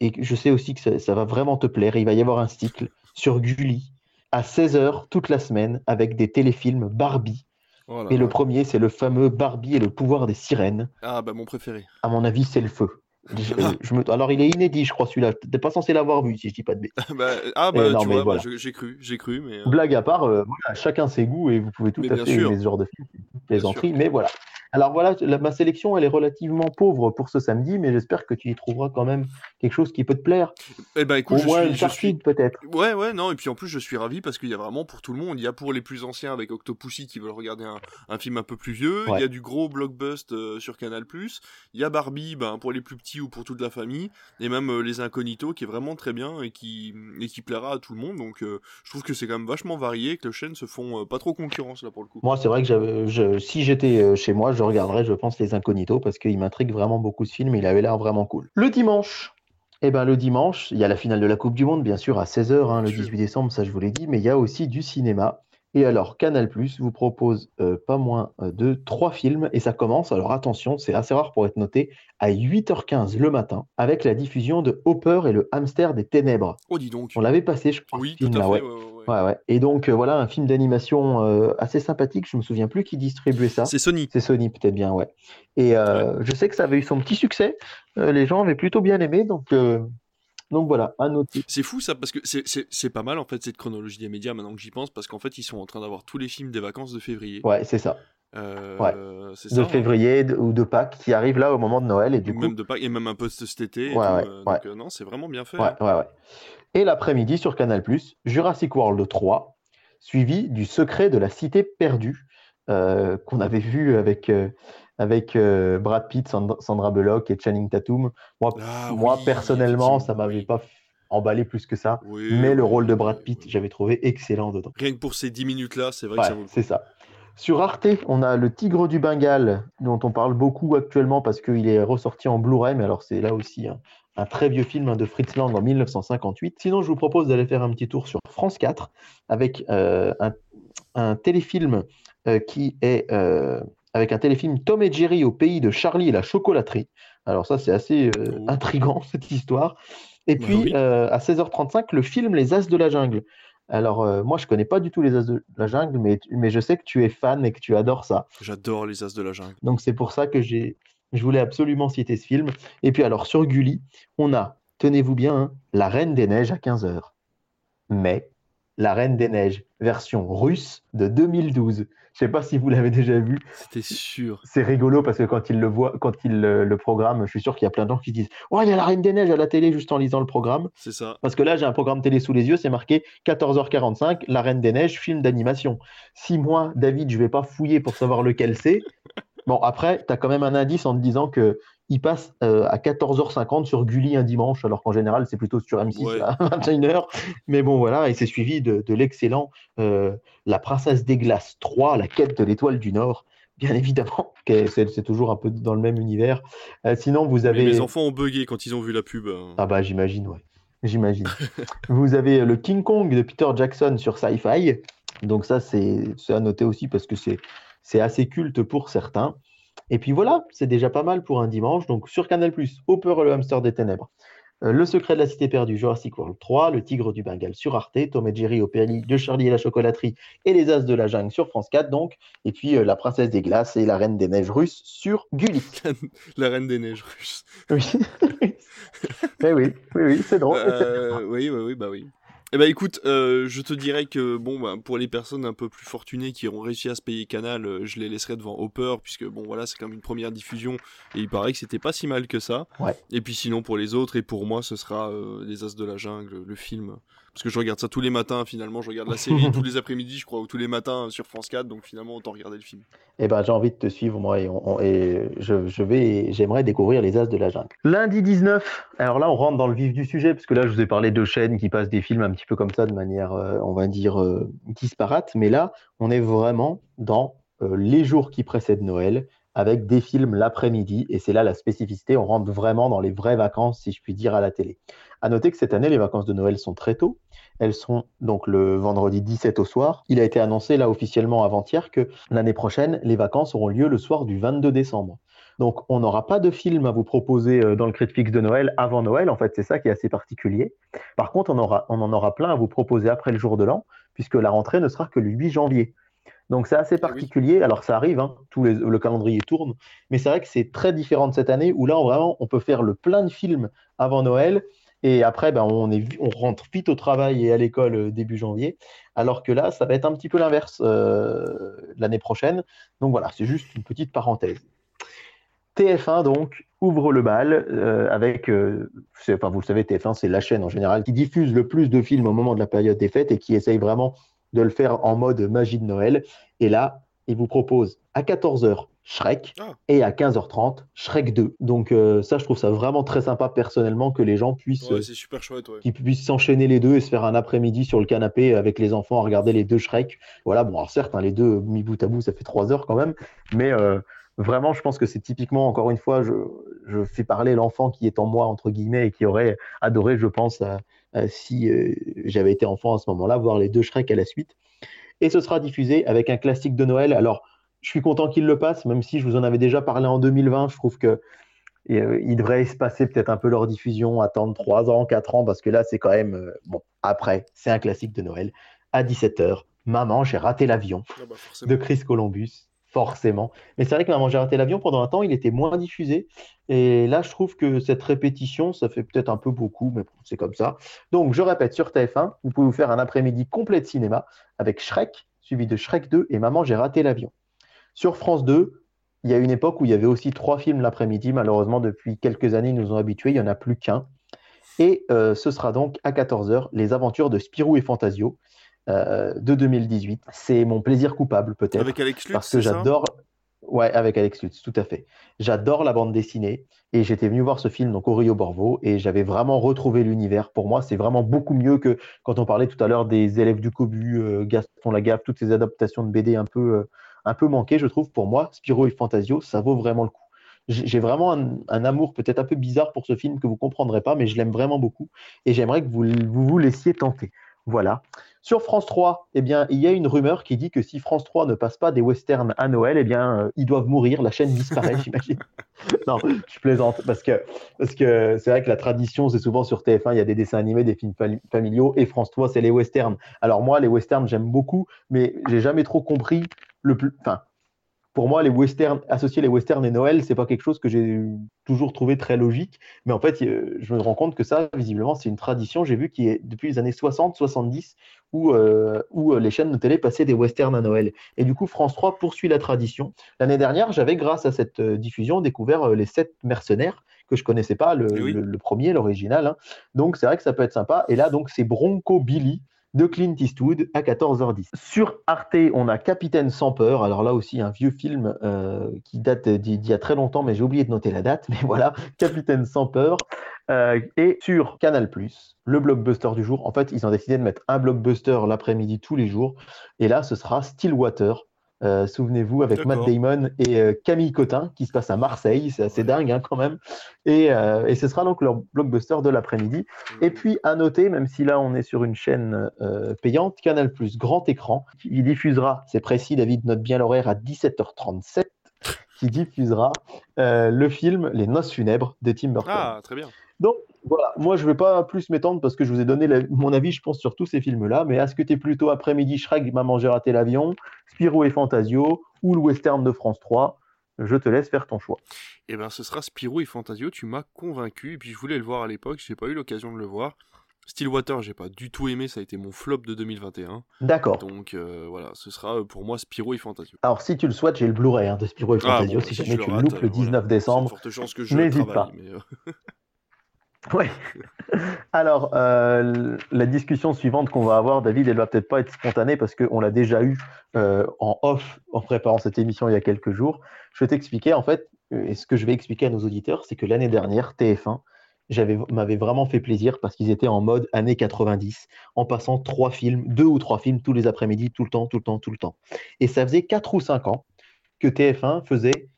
et je sais aussi que ça, ça va vraiment te plaire. Il va y avoir un cycle sur Gulli à 16h toute la semaine avec des téléfilms Barbie. Oh là Et le là. premier, c'est le fameux Barbie et le pouvoir des sirènes. Ah bah mon préféré. À mon avis, c'est le feu. Je- je me- Alors, il est inédit, je crois, celui-là. T'es pas censé l'avoir vu, si je dis pas de bêtises. bah, ah bah non, tu vois, bah, voilà. j'ai cru, j'ai cru, mais euh, Blague à part, euh, voilà, chacun ses goûts et vous pouvez tout Mais à fait sûr. aimer ce genre de film. Plaisanterie, mais voilà. Alors voilà, la- ma sélection, elle est relativement pauvre pour ce samedi, mais j'espère que tu y trouveras quand même quelque chose qui peut te plaire. eh ben écoute, Au je moins suis, une je suis, peut-être. Ouais, ouais, non, et puis en plus, je suis ravi parce qu'il y a vraiment pour tout le monde. Il y a pour les plus anciens avec Octopussy qui veulent regarder un, un film un peu plus vieux. Il y a du gros blockbust euh, sur Canal. Il y a Barbie ben, pour les plus petits ou pour toute la famille. Et même euh, Les Incognitos qui est vraiment très bien et qui, et qui plaira à tout le monde. Donc euh, je trouve que c'est quand même vachement varié et que les chaînes se font pas trop concurrence là pour le coup. Moi, c'est vrai que je- si j'étais chez moi, je regarderais, je pense, Les Incognitos parce qu'il m'intrigue vraiment beaucoup ce film. Il avait l'air vraiment cool. Le dimanche, eh ben, le dimanche, il y a la finale de la Coupe du Monde, bien sûr, à 16h, hein, le Bien sûr. 18 décembre, ça je vous l'ai dit, mais il y a aussi du cinéma. Et alors, Canal vous propose euh, pas moins euh, de trois films, et ça commence, alors attention, c'est assez rare pour être noté, à 8h15 le matin, avec la diffusion de Hopper et le hamster des ténèbres. Oh, dis donc. On l'avait passé, je crois, Oui, ce tout à fait. ouais. ouais, ouais, ouais. Ouais, ouais. Et donc, euh, voilà, un film d'animation euh, assez sympathique. Je me souviens plus qui distribuait ça. C'est Sony. C'est Sony, peut-être bien, ouais. Et je sais que ça avait eu son petit succès. Les gens avaient plutôt bien aimé. Donc, donc voilà, à noter. C'est fou ça parce que c'est- pas mal en fait cette chronologie des médias maintenant que j'y pense parce qu'en fait ils sont en train d'avoir tous les films des vacances de février. Ouais, c'est ça. Euh, Ouais. De ça, hein. février de- ou de Pâques qui arrive là au moment de Noël. Et du Ou coup, même de Pâques et même un peu cet été. et Ouais, tout, ouais, euh, ouais. Donc euh, non, c'est vraiment bien fait. ouais, hein. ouais, ouais. Et l'après-midi sur Canal, Jurassic World 3, suivi du Secret de la Cité perdue, qu'on avait vu avec, avec euh, Brad Pitt, Sand- Sandra Bullock et Channing Tatum. Moi, Ah moi oui, personnellement, ça m'avait oui. pas emballé plus que ça. Oui, mais le rôle de Brad Pitt, j'avais trouvé excellent dedans. Rien que pour ces 10 minutes là, c'est vrai Ouais, que ça vaut c'est ça. Sur Arte, on a Le Tigre du Bengale, dont on parle beaucoup actuellement parce qu'il est ressorti en Blu-ray, mais alors c'est là aussi un, très vieux film hein, de Fritz Lang en 1958. Sinon, je vous propose d'aller faire un petit tour sur France 4 avec euh, un, téléfilm euh, qui est euh, avec un téléfilm Tom et Jerry au pays de Charlie et la chocolaterie. Alors ça, c'est assez oh. intrigant cette histoire. Et bah puis à 16h35, le film Les As de la jungle alors, euh, moi, je connais pas du tout les As de la jungle, mais, mais je sais que tu es fan et que tu adores ça. J'adore les As de la jungle. Donc, c'est pour ça que j'ai, je voulais absolument citer ce film. Et puis, alors, sur Gulli, on a, tenez-vous bien, hein, La Reine des Neiges à 15h. Mais La Reine des Neiges, version russe de 2012. Je sais pas si vous l'avez déjà vu. C'était sûr. C'est rigolo parce que quand il le voit, quand il le, programme, je suis sûr qu'il y a plein de gens qui disent Oh, il y a la Reine des Neiges à la télé juste en lisant le programme. C'est ça. Parce que là, j'ai un programme télé sous les yeux, c'est marqué 14h45, La Reine des Neiges, film d'animation. Si moi, David, je vais pas fouiller pour savoir lequel c'est. Bon, après, tu as quand même un indice en te disant que il passe euh, à 14h50 sur Gulli un dimanche, alors qu'en général, c'est plutôt sur M6 à 21h. Mais bon, voilà, et c'est suivi de, l'excellent euh, La Princesse des Glaces 3, La quête de l'étoile du Nord. Bien évidemment, c'est toujours un peu dans le même univers. Euh, sinon, vous avez. les enfants ont bugué quand ils ont vu la pub. Hein. Ah, bah, j'imagine, ouais. J'imagine. vous avez le King Kong de Peter Jackson sur Sci-Fi. Donc, ça, c'est à noter aussi parce que c'est assez culte pour certains. Et puis voilà, c'est déjà pas mal pour un dimanche. Donc sur Canal+, Hopper le hamster des ténèbres, euh, Le secret de la cité perdue, Jurassic World 3, Le tigre du Bengale sur Arte, Tom et Jerry au pays de Charlie et la chocolaterie et Les As de la jungle sur France 4 donc, et puis euh, La princesse des glaces et La reine des neiges russes sur Gulli. la reine des neiges russes. Oui. Mais oui, oui, oui, c'est drôle. Euh, oui, oui, oui, bah oui. Eh ben écoute, euh, je te dirais que bon, bah, pour les personnes un peu plus fortunées qui ont réussi à se payer Canal, euh, je les laisserai devant Hopper puisque bon voilà, c'est quand même une première diffusion et il paraît que c'était pas si mal que ça. Et puis sinon pour les autres et pour moi, ce sera euh, Les As de la jungle, le film parce que je regarde ça tous les matins finalement, je regarde la série. Tous les après-midi, je crois, ou tous les matins sur France 4, donc finalement autant regarder le film. Eh ben j'ai envie de te suivre moi et, je, vais, j'aimerais découvrir les As de la jungle. Lundi 19, alors là on rentre dans le vif du sujet parce que là je vous ai parlé de chaînes qui passent des films un petit peu comme ça de manière, euh, on va dire euh, disparate, mais là on est vraiment dans euh, les jours qui précèdent Noël avec des films l'après-midi, et c'est là la spécificité, on rentre vraiment dans les vraies vacances, si je puis dire, à la télé. À noter que cette année, les vacances de Noël sont très tôt. Elles sont donc le vendredi 17 au soir. Il a été annoncé là officiellement avant-hier que l'année prochaine, les vacances auront lieu le soir du 22 décembre. Donc on n'aura pas de film à vous proposer euh, dans le Critique de Noël avant Noël. En fait, c'est ça qui est assez particulier. Par contre, on, aura, on en aura plein à vous proposer après le jour de l'an, puisque la rentrée ne sera que le 8 janvier. Donc c'est assez ah particulier. Alors ça arrive, hein, tout le calendrier tourne, mais c'est vrai que c'est très différent de cette année où là vraiment on peut faire le plein de films avant Noël et après ben, on, est, on rentre vite au travail et à l'école euh, début janvier. Alors que là ça va être un petit peu l'inverse euh, l'année prochaine. Donc voilà, c'est juste une petite parenthèse. TF1 donc ouvre le bal euh, avec, enfin vous le savez, TF1 c'est la chaîne en général qui diffuse le plus de films au moment de la période des fêtes et qui essaye vraiment de le faire en mode magie de Noël. Et là, il vous propose à 14h Shrek ah. et à 15h30 Shrek 2. Donc euh, ça, je trouve ça vraiment très sympa personnellement que les gens puissent, super chouette, puissent s'enchaîner les deux et se faire un après-midi sur le canapé avec les enfants à regarder les deux Shrek. Voilà, bon, alors certes, hein, les deux mis bout à bout, ça fait 3 heures quand même, mais euh, vraiment, je pense que c'est typiquement, encore une fois, je, je fais parler l'enfant qui est en moi, entre guillemets, et qui aurait adoré, je pense, euh, si euh, j'avais été enfant à ce moment-là, voir les deux Shrek à la suite. Et ce sera diffusé avec un classique de Noël. Alors, je suis content qu'il le passe, même si je vous en avais déjà parlé en 2020. Je trouve que euh, il devrait se passer peut-être un peu leur diffusion, attendre 3 ans, 4 ans, parce que là, c'est quand même. bon, après, c'est un classique de Noël. À 17h, Maman, j'ai raté l'avion ah bah, de Chris Columbus forcément. Mais c'est vrai que Maman, j'ai raté l'avion pendant un temps, il était moins diffusé. Et là, je trouve que cette répétition, ça fait peut-être un peu beaucoup, mais c'est comme ça. Donc, je répète, sur TF1, vous pouvez vous faire un après-midi complet de cinéma avec Shrek, suivi de Shrek 2 et Maman, j'ai raté l'avion. Sur France 2, il y a une époque où il y avait aussi trois films l'après-midi. Malheureusement, depuis quelques années, ils nous ont habitués, il n'y en a plus qu'un. Et euh, ce sera donc à 14h, Les aventures de Spirou et Fantasio. Euh, de 2018. C'est mon plaisir coupable, peut-être. Avec Alex Lutz, Parce que j'adore. Ouais, avec Alex Lutz, tout à fait. J'adore la bande dessinée et j'étais venu voir ce film, donc au Rio Borvo, et j'avais vraiment retrouvé l'univers. Pour moi, c'est vraiment beaucoup mieux que quand on parlait tout à l'heure des élèves du Cobu, euh, Gaston Lagaffe, toutes ces adaptations de BD un peu, euh, un peu manqué, je trouve. Pour moi, Spiro et Fantasio, ça vaut vraiment le coup. J'ai vraiment un, amour peut-être un peu bizarre pour ce film que vous comprendrez pas, mais je l'aime vraiment beaucoup et j'aimerais que vous, vous vous laissiez tenter. Voilà. Sur France 3, eh bien, il y a une rumeur qui dit que si France 3 ne passe pas des westerns à Noël, eh bien, euh, ils doivent mourir, la chaîne disparaît, j'imagine. non, je plaisante, parce que parce que c'est vrai que la tradition, c'est souvent sur TF1, il y a des dessins animés, des films familiaux, et France 3, c'est les westerns. Alors moi, les westerns, j'aime beaucoup, mais j'ai jamais trop compris le plus. Pour moi, les westerns, associer les westerns et Noël, c'est pas quelque chose que j'ai toujours trouvé très logique. Mais en fait, je me rends compte que ça, visiblement, c'est une tradition, j'ai vu, qui est depuis les années 60, 70, où, euh, où euh, les chaînes de télé passaient des westerns à Noël. Et du coup, France 3 poursuit la tradition. L'année dernière, j'avais, grâce à cette euh, diffusion, découvert les sept mercenaires que je connaissais pas, le, le, premier, l'original. Hein. Donc, c'est vrai que ça peut être sympa. Et là, donc, c'est Bronco Billy de Clint Eastwood à 14h10. Sur Arte, on a Capitaine sans peur. Alors là aussi, un vieux film euh, qui date d'il y a très longtemps, mais j'ai oublié de noter la date. Mais voilà, Capitaine sans peur. Euh, et sur Canal+, le blockbuster du jour. En fait, ils ont décidé de mettre un blockbuster l'après-midi tous les jours. Et là, ce sera Stillwater euh, souvenez-vous, avec Matt Damon et euh, Camille Cotin, qui se passe à Marseille. C'est assez dingue hein, quand même. Et, euh, et, ce sera donc leur blockbuster de l'après-midi. Mmh. Et puis, à noter, même si là on est sur une chaîne payante, Canal Plus Grand Écran, qui diffusera, c'est précis, David note bien l'horaire, à 17h37, qui diffusera le film Les Noces funèbres de Tim Burton. Ah, très bien. Donc, voilà, moi je ne vais pas plus m'étendre parce que je vous ai donné mon avis, je pense, sur tous ces films-là. Mais est-ce que tu es plutôt après-midi Shrek, Maman, j'ai raté l'avion, Spirou et Fantasio ou le western de France 3 Je te laisse faire ton choix. Eh bien, ce sera Spirou et Fantasio. Tu m'as convaincu. Et puis, je voulais le voir à l'époque, je n'ai pas eu l'occasion de le voir. Stillwater, j'ai pas du tout aimé, ça a été mon flop de 2021. D'accord. Donc euh, voilà, ce sera euh, pour moi Spirou et Fantasio. Alors si tu le souhaites, j'ai le Blu-ray hein, de Spirou et ah, Fantasio. si, jamais tu le loupes le 19 décembre, forte chance que je n'hésite pas. Euh, Oui. Alors, euh, la discussion suivante qu'on va avoir, David, elle va peut-être pas être spontanée parce qu'on l'a déjà eu euh, en off en préparant cette émission il y a quelques jours. Je vais t'expliquer, en fait, et ce que je vais expliquer à nos auditeurs, c'est que l'année dernière, TF1 m'avait vraiment fait plaisir parce qu'ils étaient en mode années 90, en passant trois films, deux ou trois films tous les après-midi, tout le temps, tout le temps, tout le temps. Et ça faisait quatre ou cinq ans que TF1 faisait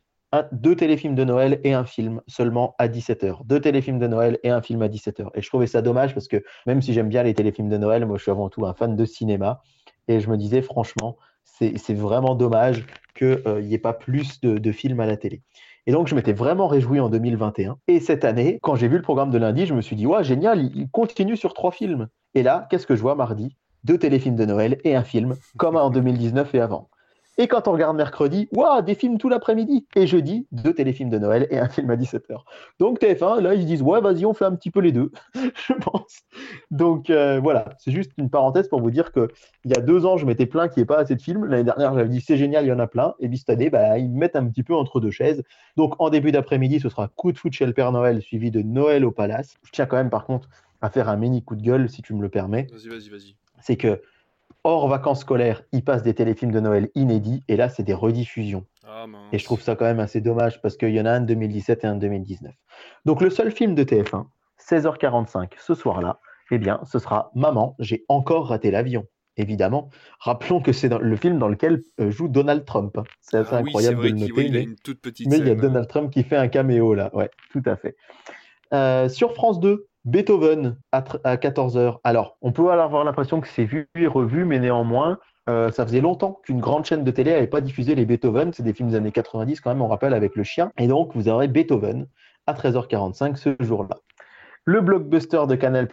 deux téléfilms de Noël et un film seulement à 17h. Deux téléfilms de Noël et un film à 17h. Et je trouvais ça dommage parce que même si j'aime bien les téléfilms de Noël, moi je suis avant tout un fan de cinéma. Et je me disais franchement, c'est vraiment dommage qu'il n'y ait pas plus de, films à la télé. Et donc, je m'étais vraiment réjoui en 2021. Et cette année, quand j'ai vu le programme de lundi, je me suis dit, ouais, génial, il continue sur trois films. Et là, qu'est-ce que je vois mardi? Deux téléfilms de Noël et un film, comme en 2019 et avant. Et quand on regarde mercredi, waouh, des films tout l'après-midi. Et jeudi, deux téléfilms de Noël et un film à 17h. Donc TF1, là, ils se disent, ouais, vas-y, on fait un petit peu les deux, je pense. Donc euh, voilà, c'est juste une parenthèse pour vous dire qu'il y a deux ans, je m'étais plaint qu'il n'y ait pas assez de films. L'année dernière, j'avais dit, c'est génial, il y en a plein. Et puis cette année, bah, ils mettent un petit peu entre deux chaises. Donc en début d'après-midi, ce sera coup de foot chez le Père Noël, suivi de Noël au Palace. Je tiens quand même, par contre, à faire un mini coup de gueule, si tu me le permets. Vas-y, vas-y, vas-y. C'est que hors vacances scolaires, ils passent des téléfilms de Noël inédits, et là, c'est des rediffusions. Ah, et je trouve ça quand même assez dommage, parce qu'il y en a un de 2017 et un de 2019. Donc le seul film de TF1, 16h45, ce soir-là, eh bien, ce sera Maman, j'ai encore raté l'avion. Évidemment, rappelons que c'est le film dans lequel euh, joue Donald Trump. C'est assez ah incroyable de le noter. mais, il y a Donald Trump qui fait un caméo là. Ouais, tout à fait. Euh, sur France 2, Beethoven à, 14h. Alors, on peut avoir l'impression que c'est vu et revu, mais néanmoins, euh, ça faisait longtemps qu'une grande chaîne de télé n'avait pas diffusé les Beethoven. C'est des films des années 90 quand même, on rappelle, avec le chien. Et donc, vous aurez Beethoven à 13h45 ce jour-là. Le blockbuster de Canal+,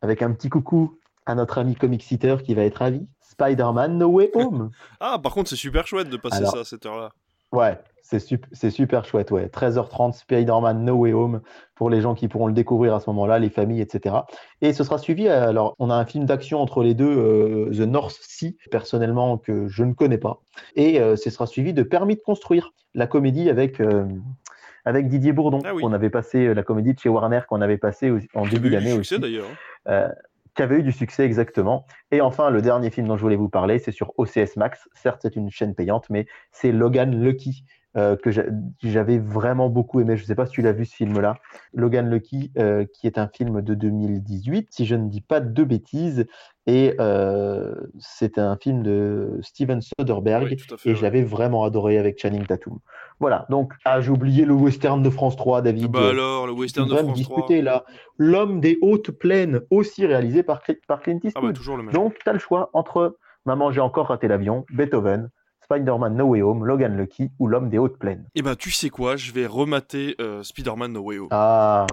avec un petit coucou à notre ami Comic Sitter qui va être ravi. Spider-Man No Way Home. ah, par contre, c'est super chouette de passer ça à cette heure-là. Ouais, c'est super chouette, ouais. 13h30, Spider-Man No Way Home, pour les gens qui pourront le découvrir à ce moment-là, les familles, etc. Et ce sera suivi, alors, on a un film d'action entre les deux, euh, The North Sea, personnellement, que je ne connais pas. Et euh, ce sera suivi de Permis de construire, la comédie avec, euh, avec Didier Bourdon. Ah on avait passé la comédie de chez Warner qu'on avait passé en début d'année aussi. d'ailleurs. Hein qui avait eu du succès exactement. Et enfin, le dernier film dont je voulais vous parler, c'est sur OCS Max. Certes, c'est une chaîne payante, mais c'est Logan Lucky euh, que j'avais vraiment beaucoup aimé. Je ne sais pas si tu l'as vu ce film-là. Logan Lucky, euh, qui est un film de 2018, si je ne dis pas de bêtises. Et euh, c'est un film de Steven Soderbergh. et j'avais vraiment adoré avec Channing Tatum. Voilà, donc, ah, j'ai oublié le western de France 3, David? Bah alors, le western de France discuter, 3. là. L'homme des hautes plaines, aussi réalisé par, par Clint Eastwood. Ah bah, toujours le même. Donc, tu as le choix entre Maman, j'ai encore raté l'avion, Beethoven, Spider-Man No Way Home, Logan Lucky ou L'homme des hautes plaines. Eh ben, tu sais quoi, je vais remater euh, Spider-Man No Way Home. Ah,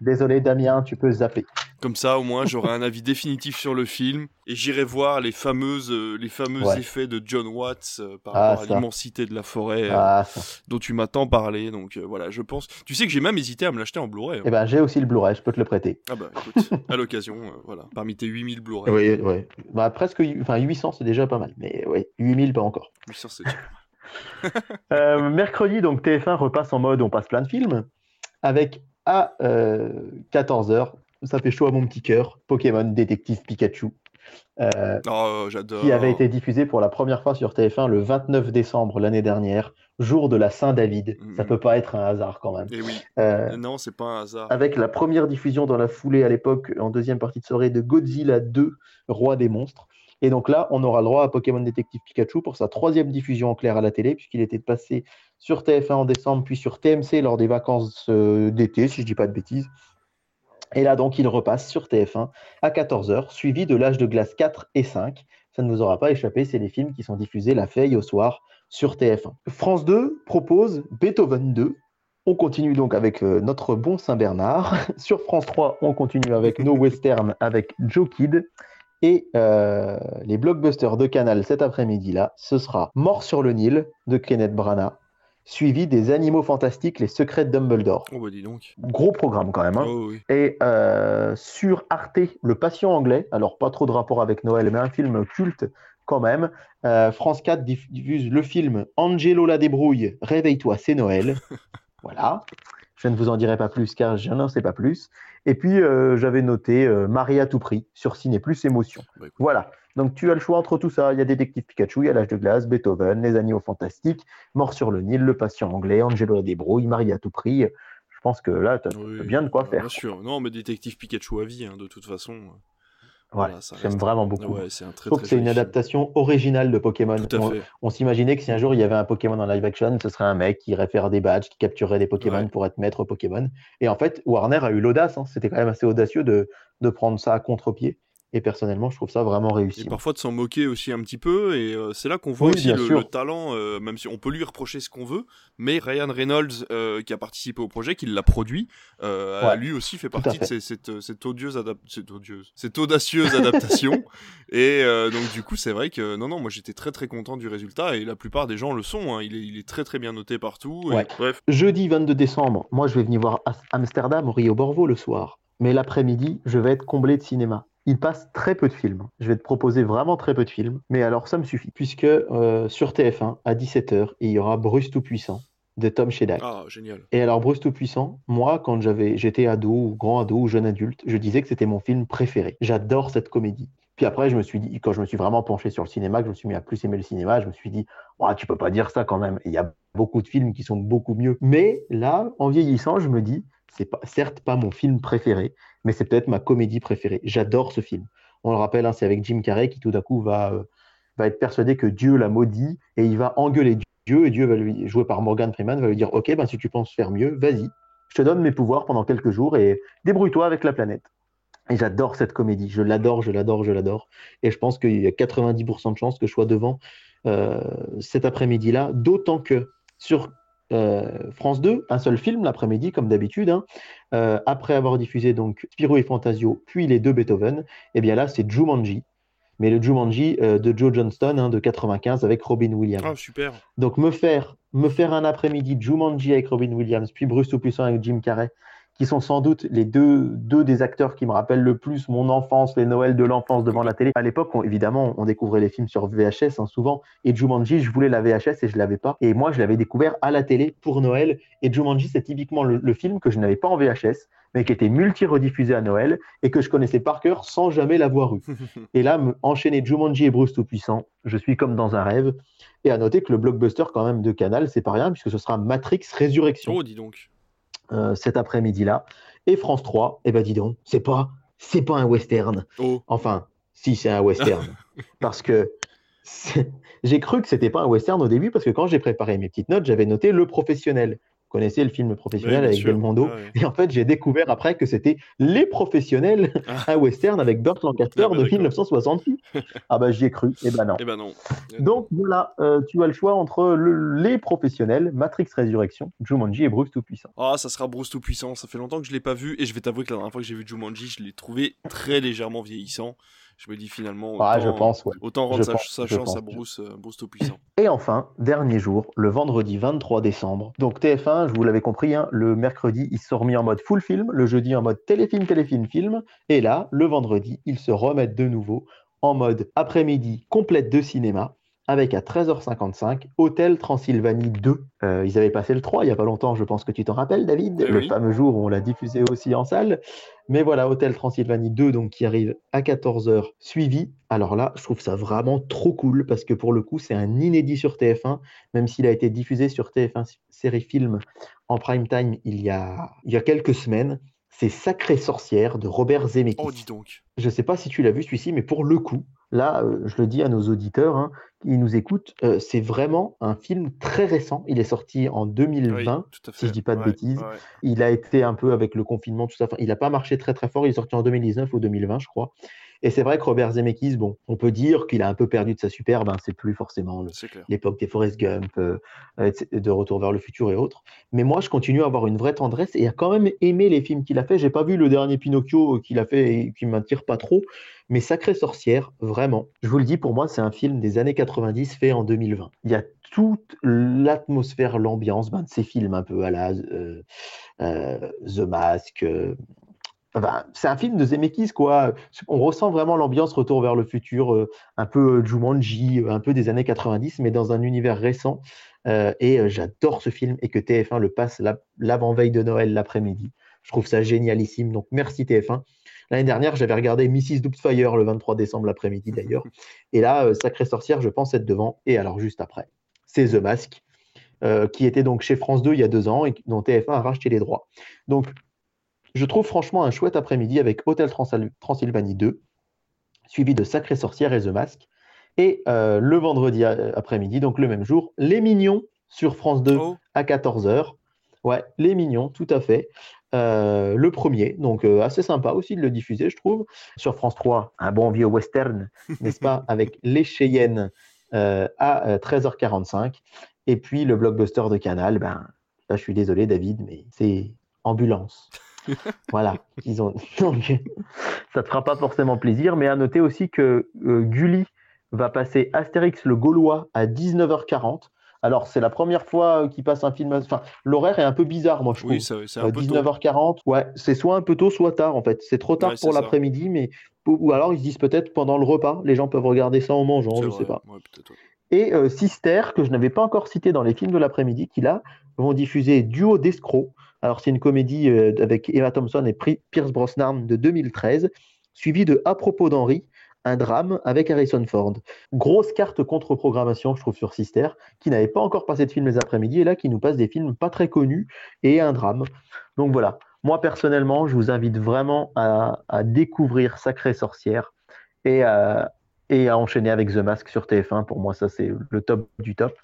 désolé Damien, tu peux zapper. Comme ça, au moins, j'aurai un avis définitif sur le film et j'irai voir les fameuses, euh, les fameux effets de John Watts euh, par ah, rapport à l'immensité de la forêt ah, dont tu m'as tant parlé. Donc voilà, je pense. Tu sais que j'ai même hésité à me l'acheter en Blu-ray. Hein. Eh ben, j'ai aussi le Blu-ray, je peux te le prêter. Ah bah écoute, à l'occasion, voilà, parmi tes 8000 Blu-ray. Oui, oui. Bah, presque, enfin 800, c'est déjà pas mal, mais oui, 8000 pas encore. 800, c'est euh, mercredi, donc TF1 repasse en mode on passe plein de films avec à 14h, euh, ça fait chaud à mon petit cœur, Pokémon Détective Pikachu. Euh, oh. Qui avait été diffusé pour la première fois sur TF1 le 29 décembre l'année dernière, jour de la Saint-David. Ça Ça mm. peut pas être un hasard quand même. Et eh oui. non, c'est pas un hasard. Avec la première diffusion dans la foulée à l'époque, en deuxième partie de soirée, de Godzilla 2, Roi des monstres. Et donc là, on aura le droit à Pokémon Détective Pikachu pour sa troisième diffusion en clair à la télé, puisqu'il était passé sur TF1 en décembre, puis sur TMC lors des vacances euh, d'été, si je ne dis pas de bêtises. Et là, donc, il repasse sur TF1 à 14h, suivi de l'âge de glace 4 et 5. Ça ne vous aura pas échappé, c'est les films qui sont diffusés la veille au soir sur TF1. France 2 propose Beethoven 2. On continue donc avec euh, notre bon Saint-Bernard. sur France 3, on continue avec nos westerns avec Joe Kid. Et euh, les blockbusters de Canal cet après-midi-là, ce sera Mort sur le Nil de Kenneth Branagh, suivi des Animaux Fantastiques, Les Secrets de Dumbledore. Oh bah dis donc. Gros programme quand même. Hein. Oh, oui. Et euh, sur Arte, Le Patient anglais, alors pas trop de rapport avec Noël, mais un film culte quand même. Euh, France 4 diffuse le film Angelo la débrouille, Réveille-toi, c'est Noël. voilà. Je ne vous en dirai pas plus car je n'en sais pas plus. Et puis, euh, j'avais noté Marie à tout prix sur Ciné Plus Émotion. Bah, voilà. Donc, tu as le choix entre tout ça. Il y a Détective Pikachu, il y a L'âge de glace, Beethoven, Les animaux fantastiques, Mort sur le Nil, Le patient anglais, Angelo la débrouille, Marie à tout prix. Je pense que là, tu as, bien de quoi faire. Bien sûr. Non, mais Détective Pikachu à vie, hein, de toute façon. Voilà, j'aime vraiment beaucoup. Ouais, c'est un très, que c'est une adaptation originale de Pokémon. on, s'imaginait que si un jour il y avait un Pokémon en live action, ce serait un mec qui irait faire des badges, qui capturerait des Pokémon pour être maître Pokémon. Et en fait, Warner a eu l'audace, hein. c'était quand même assez audacieux de, de prendre ça à contre-pied. Et personnellement, je trouve ça vraiment réussi. Et parfois de s'en moquer aussi un petit peu. Et euh, c'est là qu'on voit aussi le, talent, euh, même si on peut lui reprocher ce qu'on veut. Mais Ryan Reynolds, euh, qui a participé au projet, qui l'a produit, lui aussi fait partie de cette, cette, odieuse cette, odieuse, cette audacieuse adaptation. Et donc du coup, c'est vrai que non, non, moi j'étais très très content du résultat. Et la plupart des gens le sont. Hein. Il, est, il, est, très très bien noté partout. bref. Jeudi 22 décembre, moi je vais venir voir Amsterdam Rio Borvo le soir. Mais l'après-midi, je vais être comblé de cinéma il passe très peu de films. Je vais te proposer vraiment très peu de films, mais alors ça me suffit, puisque euh, sur TF1, à 17h, il y aura Bruce Tout-Puissant de Tom Shedak. Ah, génial. Et alors Bruce Tout-Puissant, moi, quand j'avais, j'étais ado, ou grand ado, ou jeune adulte, je disais que c'était mon film préféré. J'adore cette comédie. Puis après, je me suis dit, quand je me suis vraiment penché sur le cinéma, que je me suis mis à plus aimer le cinéma, je me suis dit, oh, tu peux pas dire ça quand même. Il y a beaucoup de films qui sont beaucoup mieux. Mais là, en vieillissant, je me dis, c'est pas, certes pas mon film préféré, mais c'est peut-être ma comédie préférée. J'adore ce film. On le rappelle, hein, c'est avec Jim Carrey qui tout d'un coup va, euh, va être persuadé que Dieu l'a maudit et il va engueuler Dieu et Dieu va lui, joué par Morgan Freeman, va lui dire Ok, ben, si tu penses faire mieux, vas-y, je te donne mes pouvoirs pendant quelques jours et débrouille-toi avec la planète. Et j'adore cette comédie, je l'adore, je l'adore, je l'adore. Et je pense qu'il y a 90% de chances que je sois devant euh, cet après-midi-là, d'autant que sur euh, France 2, un seul film l'après-midi, comme d'habitude. Hein. Euh, après avoir diffusé donc Spirou et Fantasio, puis les deux Beethoven, et eh bien là, c'est Jumanji. Mais le Jumanji euh, de Joe Johnston hein, de 95 avec Robin Williams. Ah, super. Donc me faire, me faire un après-midi Jumanji avec Robin Williams, puis Bruce Tout-Puissant avec Jim Carrey, qui sont sans doute les deux, deux des acteurs qui me rappellent le plus mon enfance, les Noëls de l'enfance devant la télé. À l'époque, évidemment, on découvrait les films sur VHS hein, souvent. Et Jumanji, je voulais la VHS et je l'avais pas. Et moi, je l'avais découvert à la télé pour Noël. Et Jumanji, c'est typiquement le, film que je n'avais pas en VHS, mais qui était multi-rediffusé à Noël et que je connaissais par cœur sans jamais l'avoir eu. et là, enchaîner Jumanji et Bruce Tout-Puissant, je suis comme dans un rêve. Et à noter que le blockbuster quand même de Canal, c'est pas rien, puisque ce sera Matrix Résurrection. Oh, dis donc. Euh, cet après-midi-là. Et France 3, eh ben dis donc, c'est pas, c'est pas un western. Oh. Enfin, si c'est un western. parce que j'ai cru que c'était pas un western au début, parce que quand j'ai préparé mes petites notes, j'avais noté le professionnel connaissez le film professionnel avec Belmondo. Et en fait, j'ai découvert après que c'était Les Professionnels, ah. un western avec Burt Lancaster ah, bah, de 1968. ah bah j'y ai cru. Et eh ben non. Et eh ben non. Donc voilà, euh, tu as le choix entre Les Professionnels, Matrix Résurrection, Jumanji et Bruce Tout-Puissant. Ah, ça sera Bruce Tout-Puissant. Ça fait longtemps que je l'ai pas vu et je vais t'avouer que la dernière fois que j'ai vu Jumanji, je l'ai trouvé très légèrement vieillissant je me dis finalement, ah, autant, je pense, autant rendre sa, chance à Bruce, euh, Bruce Tout-Puissant. Et enfin, dernier jour, le vendredi 23 décembre. Donc TF1, je vous l'avais compris, hein, le mercredi, il se remis en mode full film, le jeudi en mode téléfilm, téléfilm, film. Et là, le vendredi, ils se remettent de nouveau en mode après-midi complète de cinéma avec à 13h55 Hôtel Transylvanie 2. Euh, ils avaient passé le 3 il n'y a pas longtemps, je pense que tu t'en rappelles, David, le fameux jour où on l'a diffusé aussi en salle. Mais voilà, Hôtel Transylvanie 2, donc qui arrive à 14h, suivi. Alors là, je trouve ça vraiment trop cool parce que pour le coup, c'est un inédit sur TF1, même s'il a été diffusé sur TF1 série film en prime time il y a, il y a quelques semaines. C'est Sacrée sorcière de Robert Zemeckis. Oh, dis donc. Je ne sais pas si tu l'as vu celui-ci, mais pour le coup, là, euh, je le dis à nos auditeurs hein, qui nous écoutent, euh, c'est vraiment un film très récent. Il est sorti en 2020, si je dis pas de bêtises. Il a été un peu avec le confinement, tout ça. il n'a pas marché très très fort. Il est sorti en 2019 ou 2020, je crois. Et c'est vrai que Robert Zemeckis, bon, on peut dire qu'il a un peu perdu de sa superbe. Hein, c'est plus forcément l'époque des Forrest Gump, euh, de Retour vers le futur et autres. Mais moi, je continue à avoir une vraie tendresse et à quand même aimer les films qu'il a fait. J'ai pas vu le dernier Pinocchio qu'il a fait et qui m'attire pas trop. Mais Sacrée Sorcière, vraiment, je vous le dis, pour moi, c'est un film des années 90 fait en 2020. Il y a toute l'atmosphère, l'ambiance ben, de ces films un peu à la euh, euh, The Mask. Euh, c'est un film de Zemeckis, quoi. On ressent vraiment l'ambiance Retour vers le futur, un peu Jumanji, un peu des années 90, mais dans un univers récent. et j'adore ce film et que TF1 le passe l'avant-veille de Noël l'après-midi. Je trouve ça génialissime. Donc merci TF1. L'année dernière, j'avais regardé Mrs. Doubtfire le 23 décembre l'après-midi d'ailleurs. Et là, euh, Sacrée Sorcière, je pense être devant. Et alors juste après, c'est The Mask, euh, qui était donc chez France 2 il y a deux ans et dont TF1 a racheté les droits. Donc, je trouve franchement un chouette après-midi avec Hôtel Transylvanie 2, suivi de Sacrée Sorcière et The Mask. Et euh, le vendredi après-midi, donc le même jour, Les Mignons sur France 2 à 14h. Ouais, Les Mignons, tout à fait. Euh, le premier, donc euh, assez sympa aussi de le diffuser, je trouve. Sur France 3, un bon vieux western, n'est-ce pas, avec Les Cheyennes euh, à 13h45. Et puis le blockbuster de Canal, ben, là je suis désolé David, mais c'est Ambulance. Voilà, ils ont... donc, ça te fera pas forcément plaisir, mais à noter aussi que Gulli va passer Astérix le Gaulois à 19h40. Alors, c'est la première fois qu'il passe un film. Enfin, l'horaire est un peu bizarre, moi, je trouve. Oui, c'est un peu 19h40. Ouais, c'est soit un peu tôt, soit tard, en fait. C'est trop tard pour l'après-midi, mais. Ou alors, ils se disent peut-être pendant le repas. Les gens peuvent regarder ça en mangeant, je ne sais pas. Et euh, Sister, que je n'avais pas encore cité dans les films de l'après-midi, qui là vont diffuser Duo d'escrocs. Alors, c'est une comédie euh, avec Emma Thompson et Pierce Brosnan de 2013, suivie de À propos d'Henri, un drame avec Harrison Ford. Grosse carte contre-programmation, je trouve, sur Sister, qui n'avait pas encore passé de film les après-midi, et là, qui nous passe des films pas très connus et un drame. Donc voilà, moi personnellement, je vous invite vraiment à, découvrir Sacrée Sorcière et à, et à enchaîner avec The Mask sur TF1. Pour moi, ça, c'est le top du top.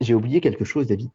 J'ai oublié quelque chose, David.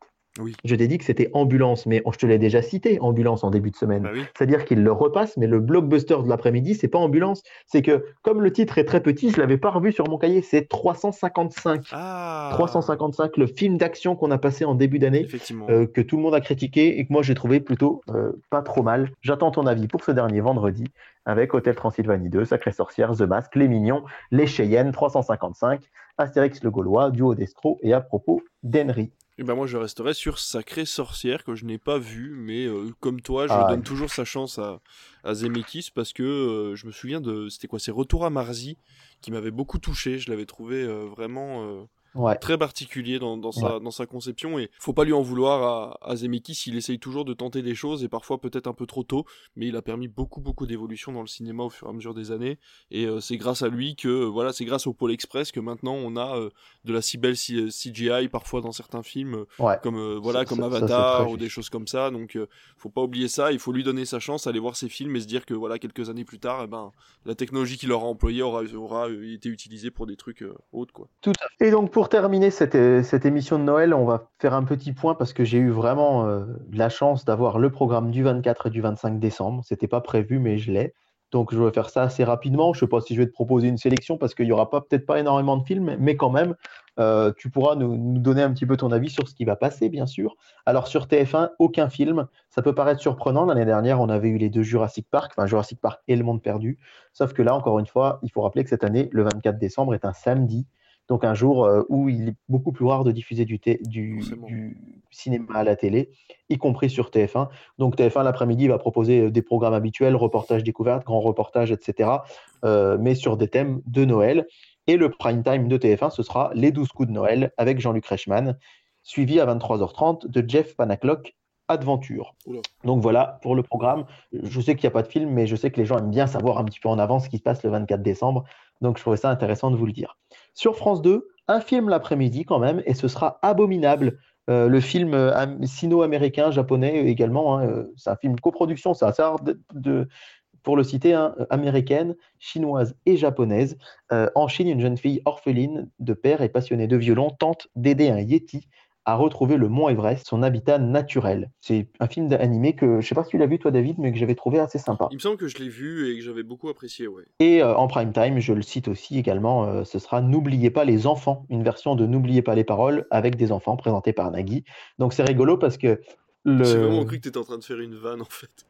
Je t'ai dit que c'était Ambulance, mais je te l'ai déjà cité, Ambulance en début de semaine. Bah C'est-à-dire qu'il le repasse, mais le blockbuster de l'après-midi, c'est pas Ambulance. C'est que, comme le titre est très petit, je l'avais pas revu sur mon cahier, c'est 355. 355, ah. le film d'action qu'on a passé en début d'année, euh, que tout le monde a critiqué et que moi j'ai trouvé plutôt euh, pas trop mal. J'attends ton avis pour ce dernier vendredi avec Hôtel Transylvanie 2, Sacré Sorcière, The Mask, Les Mignons, Les Cheyennes, 355, Astérix le Gaulois, Duo d'Estro et à propos d'Henry. Et ben moi je resterai sur Sacrée Sorcière que je n'ai pas vu, mais euh, comme toi je ah donne toujours sa chance à, à Zemeckis parce que euh, je me souviens de c'était quoi c'est Retour à Marzi qui m'avait beaucoup touché, je l'avais trouvé euh, vraiment très particulier dans, dans sa, dans sa conception et faut pas lui en vouloir à, à Zemeckis. S'il essaye toujours de tenter des choses et parfois peut-être un peu trop tôt, mais il a permis beaucoup beaucoup d'évolution dans le cinéma au fur et à mesure des années. Et euh, c'est grâce à lui que voilà c'est grâce au Pôle Express que maintenant on a euh, de la si belle CGI parfois dans certains films comme voilà comme Avatar ou des choses comme ça. Donc faut pas oublier ça. Il faut lui donner sa chance aller voir ses films et se dire que voilà quelques années plus tard eh ben la technologie qu'il aura employée aura, aura été utilisée pour des trucs autres quoi. Tout à fait. Et donc pour terminer cette, cette, émission de Noël, on va faire un petit point parce que j'ai eu vraiment euh, la chance d'avoir le programme du 24 et du 25 décembre. C'était pas prévu, mais je l'ai. Donc je vais faire ça assez rapidement. Je ne sais pas si je vais te proposer une sélection parce qu'il n'y aura peut-être pas énormément de films, mais quand même, euh, tu pourras nous, donner un petit peu ton avis sur ce qui va passer, bien sûr. Alors sur TF1, aucun film. Ça peut paraître surprenant. L'année dernière, on avait eu les deux Jurassic Park, enfin Jurassic Park et Le Monde Perdu. Sauf que là, encore une fois, il faut rappeler que cette année, le 24 décembre est un samedi. Donc un jour euh, où il est beaucoup plus rare de diffuser du, du, cinéma à la télé, y compris sur TF1. Donc TF1 l'après-midi va proposer euh, des programmes habituels, reportages découvertes, grands reportages, etc. Euh, mais sur des thèmes de Noël. Et le prime time de TF1, ce sera Les 12 coups de Noël avec Jean-Luc Reichmann, suivi à 23h30 de Jeff Panaclock Adventure. Donc voilà pour le programme. Je sais qu'il n'y a pas de film, mais je sais que les gens aiment bien savoir un petit peu en avance ce qui se passe le 24 décembre. Donc je trouvais ça intéressant de vous le dire. Sur France 2, un film l'après-midi quand même, et ce sera Abominable. Euh, le film euh, sino-américain, japonais également, hein, euh, c'est un film coproduction, c'est assez pour le citer, hein, américaine, chinoise et japonaise. en Chine, une jeune fille orpheline de père et passionnée de violon tente d'aider un yeti à retrouver le mont Everest, son habitat naturel. C'est un film animé que je sais pas si tu l'as vu toi David, mais que j'avais trouvé assez sympa. Il me semble que je l'ai vu et que j'avais beaucoup apprécié, ouais. Et euh, en prime time, je le cite aussi également, euh, ce sera N'oubliez pas les enfants, une version de N'oubliez pas les paroles avec des enfants présentés par Nagui. Donc c'est rigolo parce que le... J'ai vraiment cru que tu étais en train de faire une vanne en fait.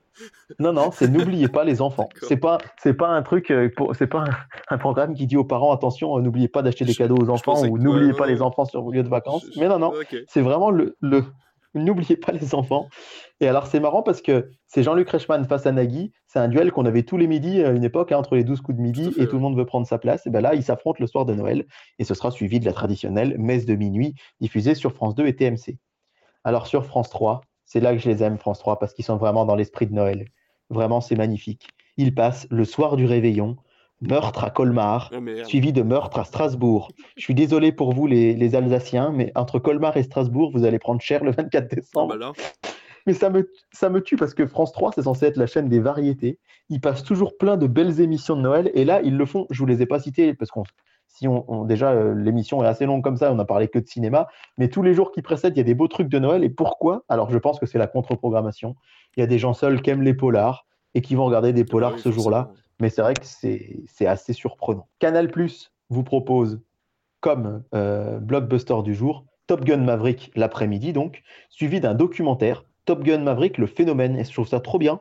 Non, non, c'est n'oubliez pas les enfants. C'est pas, c'est pas un truc, euh, c'est pas un, programme qui dit aux parents attention, euh, n'oubliez pas d'acheter des cadeaux aux enfants ou n'oubliez pas les enfants sur vos lieux de vacances. Mais non, non, c'est vraiment le, le n'oubliez pas les enfants. Et alors c'est marrant parce que c'est Jean-Luc Reichmann face à Nagui. C'est un duel qu'on avait tous les midis à une époque, hein, entre les 12 coups de midi, et tout le monde veut prendre sa place. Et ben là, ils s'affrontent le soir de Noël, et ce sera suivi de la traditionnelle messe de minuit diffusée sur France 2 et TMC. Alors sur France 3, c'est là que je les aime, France 3, parce qu'ils sont vraiment dans l'esprit de Noël. Vraiment, c'est magnifique. Ils passent le soir du réveillon, meurtre à Colmar, ah, suivi de meurtre à Strasbourg. Je suis désolé pour vous, les, Alsaciens, mais entre Colmar et Strasbourg, vous allez prendre cher le 24 décembre. Ah, bah mais ça me, ça me tue parce que France 3, c'est censé être la chaîne des variétés. Ils passent toujours plein de belles émissions de Noël. Et là, ils le font. Je vous les ai pas cités parce qu'on si on, déjà euh, l'émission est assez longue comme ça, on n'a parlé que de cinéma, mais tous les jours qui précèdent, il y a des beaux trucs de Noël. Et pourquoi? Alors je pense que c'est la contre-programmation. Il y a des gens seuls qui aiment les polars et qui vont regarder des polars ce jour-là. Mais c'est vrai que c'est assez surprenant. Canal Plus vous propose comme euh, blockbuster du jour Top Gun Maverick l'après-midi, donc, suivi d'un documentaire Top Gun Maverick, le phénomène. Et je trouve ça trop bien.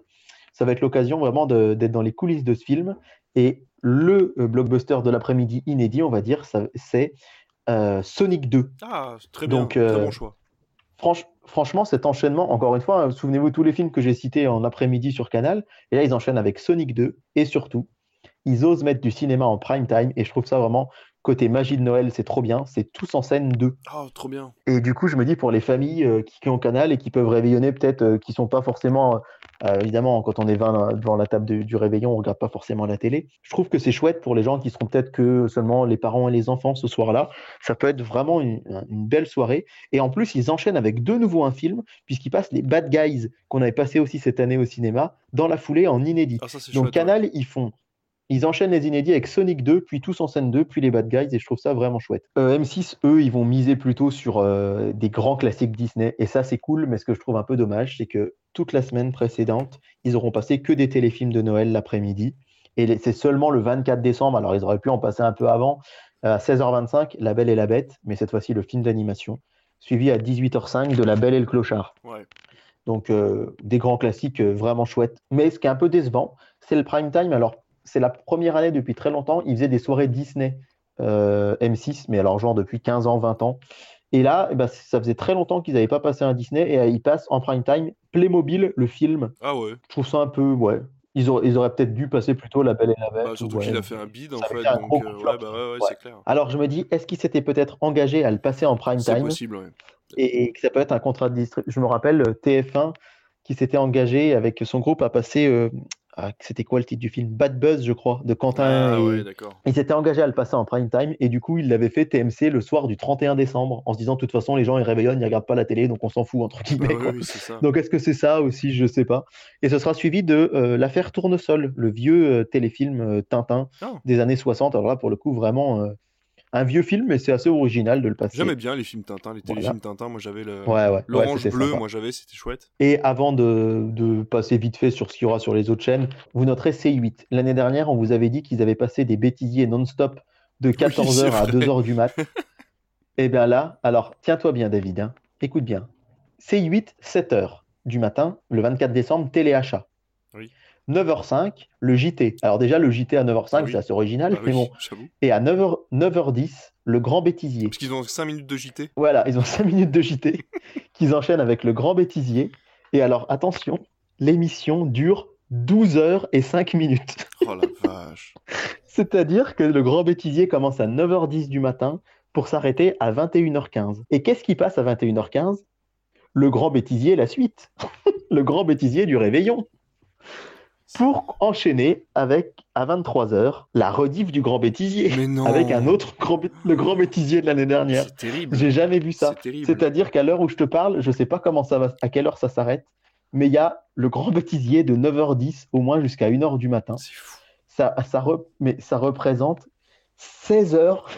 Ça va être l'occasion vraiment d'être dans les coulisses de ce film. Et le euh, blockbuster de l'après-midi inédit, on va dire, c'est euh, Sonic 2. Ah, très bien, Donc, très euh, bon choix. franchement, cet enchaînement, encore une fois, souvenez-vous tous les films que j'ai cités en après-midi sur Canal, et là ils enchaînent avec Sonic 2, et surtout, ils osent mettre du cinéma en prime time, et je trouve ça vraiment Côté magie de Noël, c'est trop bien. C'est tous en scène 2. Oh, trop bien. Et du coup, je me dis pour les familles euh, qui, ont canal et qui peuvent réveillonner, peut-être, euh, qui sont pas forcément. Euh, évidemment, quand on est 20 devant la table du réveillon, on regarde pas forcément la télé. Je trouve que c'est chouette pour les gens qui seront peut-être que seulement les parents et les enfants ce soir-là. Ça peut être vraiment une, belle soirée. Et en plus, ils enchaînent avec de nouveau un film, puisqu'ils passent les Bad Guys qu'on avait passé aussi cette année au cinéma, dans la foulée en inédit. Ah, Donc, Canal, ils font ils enchaînent les inédits avec Sonic 2, puis Tous en scène 2, puis les Bad Guys, et je trouve ça vraiment chouette. Euh, M6, eux, ils vont miser plutôt sur euh, des grands classiques Disney, et ça c'est cool, mais ce que je trouve un peu dommage, c'est que toute la semaine précédente, ils auront passé que des téléfilms de Noël l'après-midi, et c'est seulement le 24 décembre, alors ils auraient pu en passer un peu avant, à 16h25, La Belle et la Bête, mais cette fois-ci le film d'animation, suivi à 18h05 de La Belle et le Clochard. Donc euh, des grands classiques vraiment chouettes. Mais ce qui est un peu décevant, c'est le prime time. Alors c'est la première année depuis très longtemps, ils faisaient des soirées Disney euh, M6, mais alors genre depuis 15 ans, 20 ans. Et là, eh ben, ça faisait très longtemps qu'ils n'avaient pas passé un Disney et euh, ils passent en prime time Playmobil, le film. Ah ouais. Je trouve ça un peu, ouais, Ils auraient, ils auraient peut-être dû passer plutôt La Belle et la Bête. Bah, surtout ou, qu'il a fait un bid en ça fait, donc euh, ouais, bah ouais, c'est clair. Alors je me dis, est-ce qu'il s'était peut-être engagé à le passer en prime C'est time possible, ouais. et, et que ça peut être un contrat de distribution. Je me rappelle euh, TF1 qui s'était engagé avec son groupe à passer. euh, c'était quoi le titre du film? Bad Buzz, je crois, de Quentin. Ah et... ouais, d'accord. Il s'était engagé à le passer en prime time et du coup, il l'avait fait TMC le soir du 31 décembre en se disant de toute façon, les gens ils réveillonnent, ils regardent pas la télé, donc on s'en fout entre Bah guillemets. oui. Donc est-ce que c'est ça aussi? Je sais pas. Et ce sera suivi de euh, l'affaire Tournesol, le vieux euh, téléfilm euh, Tintin Ah. des années 60. Alors là, pour le coup, vraiment un vieux film, mais c'est assez original de le passer. J'aimais bien les films Tintin, les Voilà. téléfilms Tintin. Moi, j'avais le Ouais, ouais, l'orange bleu, sympa. moi j'avais, c'était chouette. Et avant de, de passer vite fait sur ce qu'il y aura sur les autres chaînes, vous noterez C8. L'année dernière, on vous avait dit qu'ils avaient passé des bêtisiers non-stop de 14h c'est à vrai. 2h du mat. Et bien là, alors tiens-toi bien David, hein. écoute bien. C8, 7h du matin, le 24 décembre, téléachat. Oui. 9h05, le JT. Alors déjà, le JT à 9h05, Ah oui. c'est assez original, Bah mais oui, bon. Et à 9h, 9h10, le grand bêtisier. Parce qu'ils ont 5 minutes de JT. Voilà, ils ont 5 minutes de JT qu'ils enchaînent avec le grand bêtisier. Et alors, attention, l'émission dure 12 heures et 5 minutes. Oh la vache. C'est-à-dire que le grand bêtisier commence à 9h10 du matin pour s'arrêter à 21h15. Et qu'est-ce qui passe à 21h15 Le grand bêtisier, la suite. le grand bêtisier du réveillon. Pour enchaîner avec, à 23h, la rediff du grand bêtisier. Mais non. Avec un autre grand, le grand bêtisier de l'année dernière. C'est terrible. J'ai jamais vu ça. C'est terrible. C'est-à-dire qu'à l'heure où je te parle, je ne sais pas comment ça va, à quelle heure ça s'arrête, mais il y a le grand bêtisier de 9h10 au moins jusqu'à 1h du matin. C'est fou. Ça, ça, re- mais ça représente 16 heures.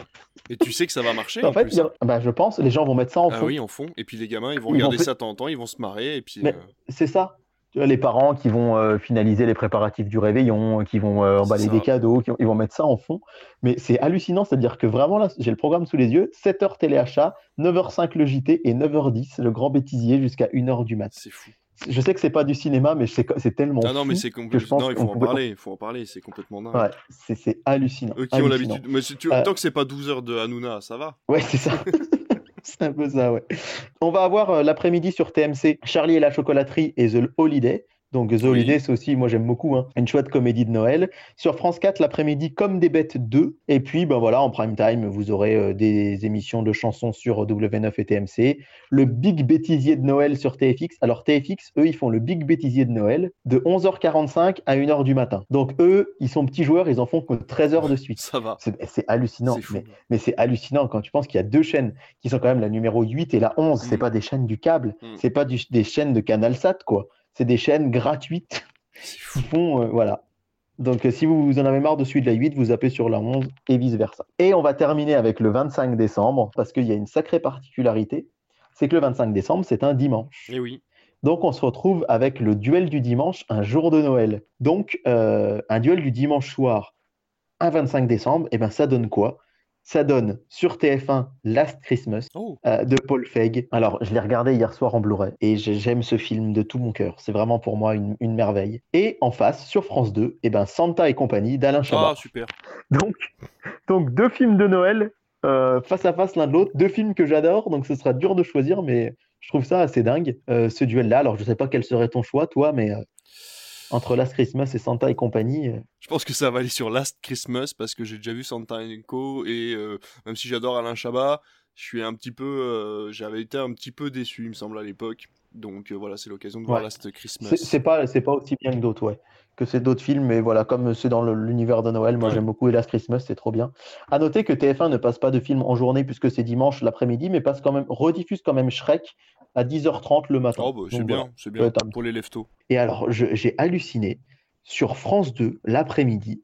Et tu sais que ça va marcher. en en fait, plus, a- bah, je pense, les gens vont mettre ça en Ah fond. oui, en fond. Et puis les gamins, ils vont Ils regarder vont ça de temps en temps, ils vont se marrer. Et puis. Euh, C'est ça. Tu vois, les parents qui vont euh, finaliser les préparatifs du réveillon, qui vont euh, emballer des cadeaux, qui vont- ils vont mettre ça en fond. Mais c'est hallucinant, c'est-à-dire que vraiment là, j'ai le programme sous les yeux, 7h téléachat, 9h05 le JT et 9h10 le grand bêtisier jusqu'à 1h du mat. C'est fou. Je sais que c'est pas du cinéma, mais c'est tellement Ah non, mais c'est je complètement. pense Non, il faut en parler. Il faut en parler. C'est complètement dingue. Ouais, c'est hallucinant. Eux qui ont l'habitude. Mais si tu... Euh, tant que c'est pas 12 heures de Hanouna, ça va. Ouais, c'est ça. c'est un peu ça, ouais. On va avoir euh, l'après-midi sur TMC Charlie et la chocolaterie et The Holiday. Donc The Oui. Holiday, c'est aussi, moi j'aime beaucoup, hein, une chouette comédie de Noël. Sur France 4, l'après-midi, Comme des bêtes 2. Et puis, ben voilà, en prime time, vous aurez euh, des émissions de chansons sur W9 et TMC. Le Big Bêtisier de Noël sur TFX. Alors TFX, eux, ils font le Big Bêtisier de Noël de 11h45 à 1h du matin. Donc eux, ils sont petits joueurs, ils en font que 13 heures de suite. Ça va. C'est hallucinant. Mais, mais c'est hallucinant quand tu penses qu'il y a deux chaînes qui sont quand même la numéro 8 et la 11. C'est Mm. pas des chaînes du câble, Mm. c'est pas du- des chaînes de CanalSat, quoi. C'est des chaînes gratuites qui font. euh, voilà. Donc, euh, si vous vous en avez marre de celui de la 8, vous zappez sur la 11 et vice-versa. Et on va terminer avec le 25 décembre parce qu'il y a une sacrée particularité c'est que le 25 décembre, c'est un dimanche. Et oui. Donc, on se retrouve avec le duel du dimanche, un jour de Noël. Donc, euh, un duel du dimanche soir, un 25 décembre, et ben ça donne quoi? Ça donne sur TF1 Last Christmas Oh. euh, de Paul Feig. Alors, je l'ai regardé hier soir en Blu-ray et j'ai- j'aime ce film de tout mon cœur. C'est vraiment pour moi une, une merveille. Et en face, sur France 2, et ben Santa et compagnie d'Alain Chabat. Ah, super. Donc, donc deux films de Noël euh, face à face l'un de l'autre, deux films que j'adore, donc ce sera dur de choisir, mais je trouve ça assez dingue, euh, ce duel-là. Alors, je sais pas quel serait ton choix, toi, mais euh, entre Last Christmas et Santa et compagnie, euh, Je pense que ça va aller sur Last Christmas parce que j'ai déjà vu Santa Co et euh, même si j'adore Alain Chabat, je suis un petit peu, euh, j'avais été un petit peu déçu, il me semble à l'époque. Donc euh, voilà, c'est l'occasion de voir. Last Christmas. c'est pas, c'est pas aussi bien que d'autres, ouais. Que c'est d'autres films, mais voilà, comme c'est dans l'univers de Noël, moi Ouais. j'aime beaucoup et Last Christmas, c'est trop bien. À noter que TF1 ne passe pas de films en journée puisque c'est dimanche l'après-midi, mais passe quand même, rediffuse quand même Shrek à 10h30 le matin. Oh bah c'est bien, voilà. c'est bien Ouais, pour les leftos. Et alors, je- j'ai halluciné sur France 2 l'après-midi,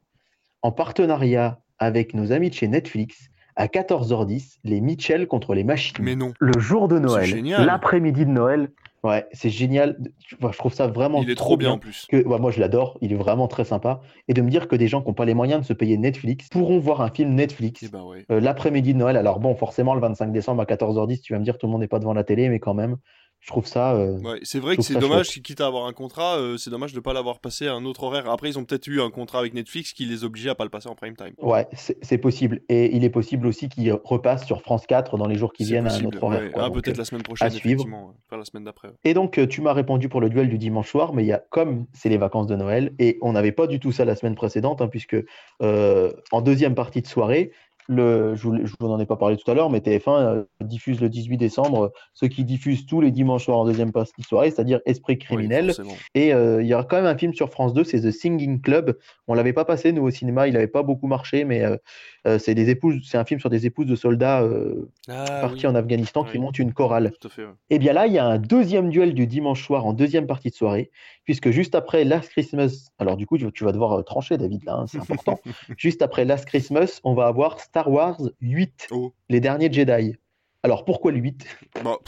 en partenariat avec nos amis de chez Netflix, à 14h10, les Mitchell contre les machines. Mais non, Le jour de Noël, génial. l'après-midi de Noël. Ouais, c'est génial. Je trouve ça vraiment il est trop bien en plus. que, ouais, moi, je l'adore. Il est vraiment très sympa. Et de me dire que des gens qui n'ont pas les moyens de se payer Netflix pourront voir un film Netflix Et bah ouais. euh, l'après-midi de Noël. Alors bon, forcément, le 25 décembre à 14h10, tu vas me dire tout le monde n'est pas devant la télé, mais quand même, je trouve ça. Euh, ouais, c'est vrai que c'est dommage, quitte à avoir un contrat, euh, c'est dommage de ne pas l'avoir passé à un autre horaire. Après, ils ont peut-être eu un contrat avec Netflix qui les obligeait à pas le passer en prime time. Ouais, c'est possible. Et il est possible aussi qu'il repasse sur France 4 dans les jours qui viennent à un autre horaire. Ah, peut-être la semaine prochaine, effectivement. Pas la semaine d'après. Et donc, tu m'as répondu pour le duel du dimanche soir, mais il y a comme c'est les vacances de Noël, et on n'avait pas du tout ça la semaine précédente, hein, puisque en deuxième partie de soirée, le, je vous en ai pas parlé tout à l'heure, mais TF1 euh, diffuse le 18 décembre ce qui diffuse tous les dimanches soirs en deuxième partie de soirée, c'est-à-dire Esprit criminel. et euh, il y a quand même un film sur France 2, c'est The Singing Club. On l'avait pas passé nous au cinéma, il n'avait pas beaucoup marché, mais euh, euh, c'est des épouses, c'est un film sur des épouses de soldats euh, ah partis en Afghanistan qui montent une chorale. Et bien là, il y a un deuxième duel du dimanche soir en deuxième partie de soirée, puisque juste après Last Christmas, alors du coup, tu vas devoir euh, trancher, David, là, hein, c'est important. juste après Last Christmas, on va avoir Star Wars 8, les derniers Jedi. Alors pourquoi le 8 bah,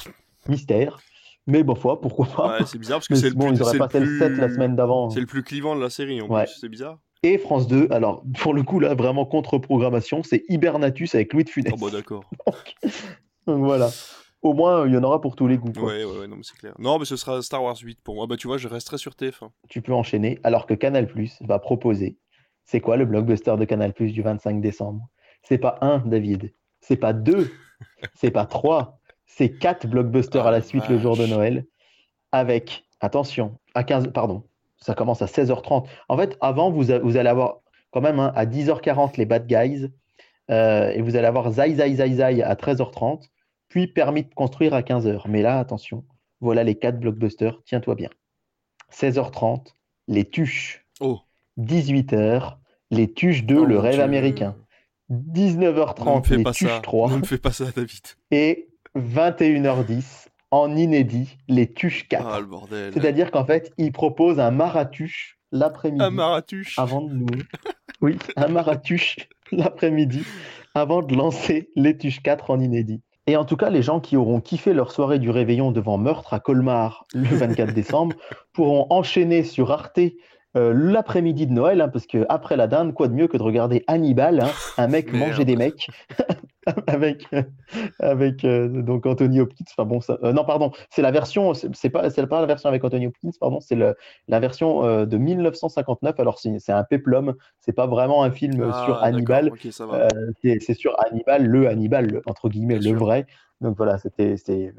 Mystère. Mais bon, foi, pourquoi pas? C'est bizarre parce que c'est le bon, ils auraient passé le 7 la semaine d'avant. C'est le plus clivant de la série en plus, c'est bizarre. Et France 2, alors pour le coup là, vraiment contre-programmation, c'est Hibernatus avec Louis de Funès. Oh bah d'accord. donc, voilà. Au moins, il y en aura pour tous les goûts. Ouais, ouais, non, mais c'est clair. Non, mais ce sera Star Wars 8 pour moi. Bah, tu vois, je resterai sur TF1. Tu peux enchaîner, alors que Canal Plus va proposer. C'est quoi le blockbuster de Canal Plus du 25 décembre? C'est pas un, David. C'est pas deux. c'est pas trois. C'est quatre blockbusters à la suite le jour de Noël. Avec, attention, à 15, pardon, ça commence à 16h30. En fait, avant, vous, vous allez avoir quand même hein, à 10h40 les Bad Guys, euh, et vous allez avoir Zai Zai Zai Zai à 13h30, puis Permis de construire à 15h. Mais là, attention, voilà les quatre blockbusters, tiens-toi bien. 16h30, les Tuches. Oh. 18h, les Tuches 2, le rêve américain. 19h30, les Tuches 3. Ne me fais pas ça, David. Et 21h10, en inédit les Tuches 4. Ah, le bordel. C'est-à-dire qu'en fait, il propose un maratuche l'après-midi. Un maratuche Avant de nous. oui, un maratuche l'après-midi avant de lancer les Tuches 4 en inédit. Et en tout cas, les gens qui auront kiffé leur soirée du réveillon devant Meurtre à Colmar le 24 décembre pourront enchaîner sur Arte euh, l'après-midi de Noël, hein, parce que après la dinde, quoi de mieux que de regarder Hannibal, hein, un mec manger des mecs, avec avec euh, donc Anthony Hopkins. Enfin bon, ça, euh, non pardon, c'est la version, c'est pas c'est pas la version avec Anthony Hopkins, pardon, c'est la version de 1959. Alors c'est un péplum, c'est pas vraiment un film ah, sur Hannibal, c'est sur Hannibal, le Hannibal entre guillemets, le vrai. Donc voilà, c'était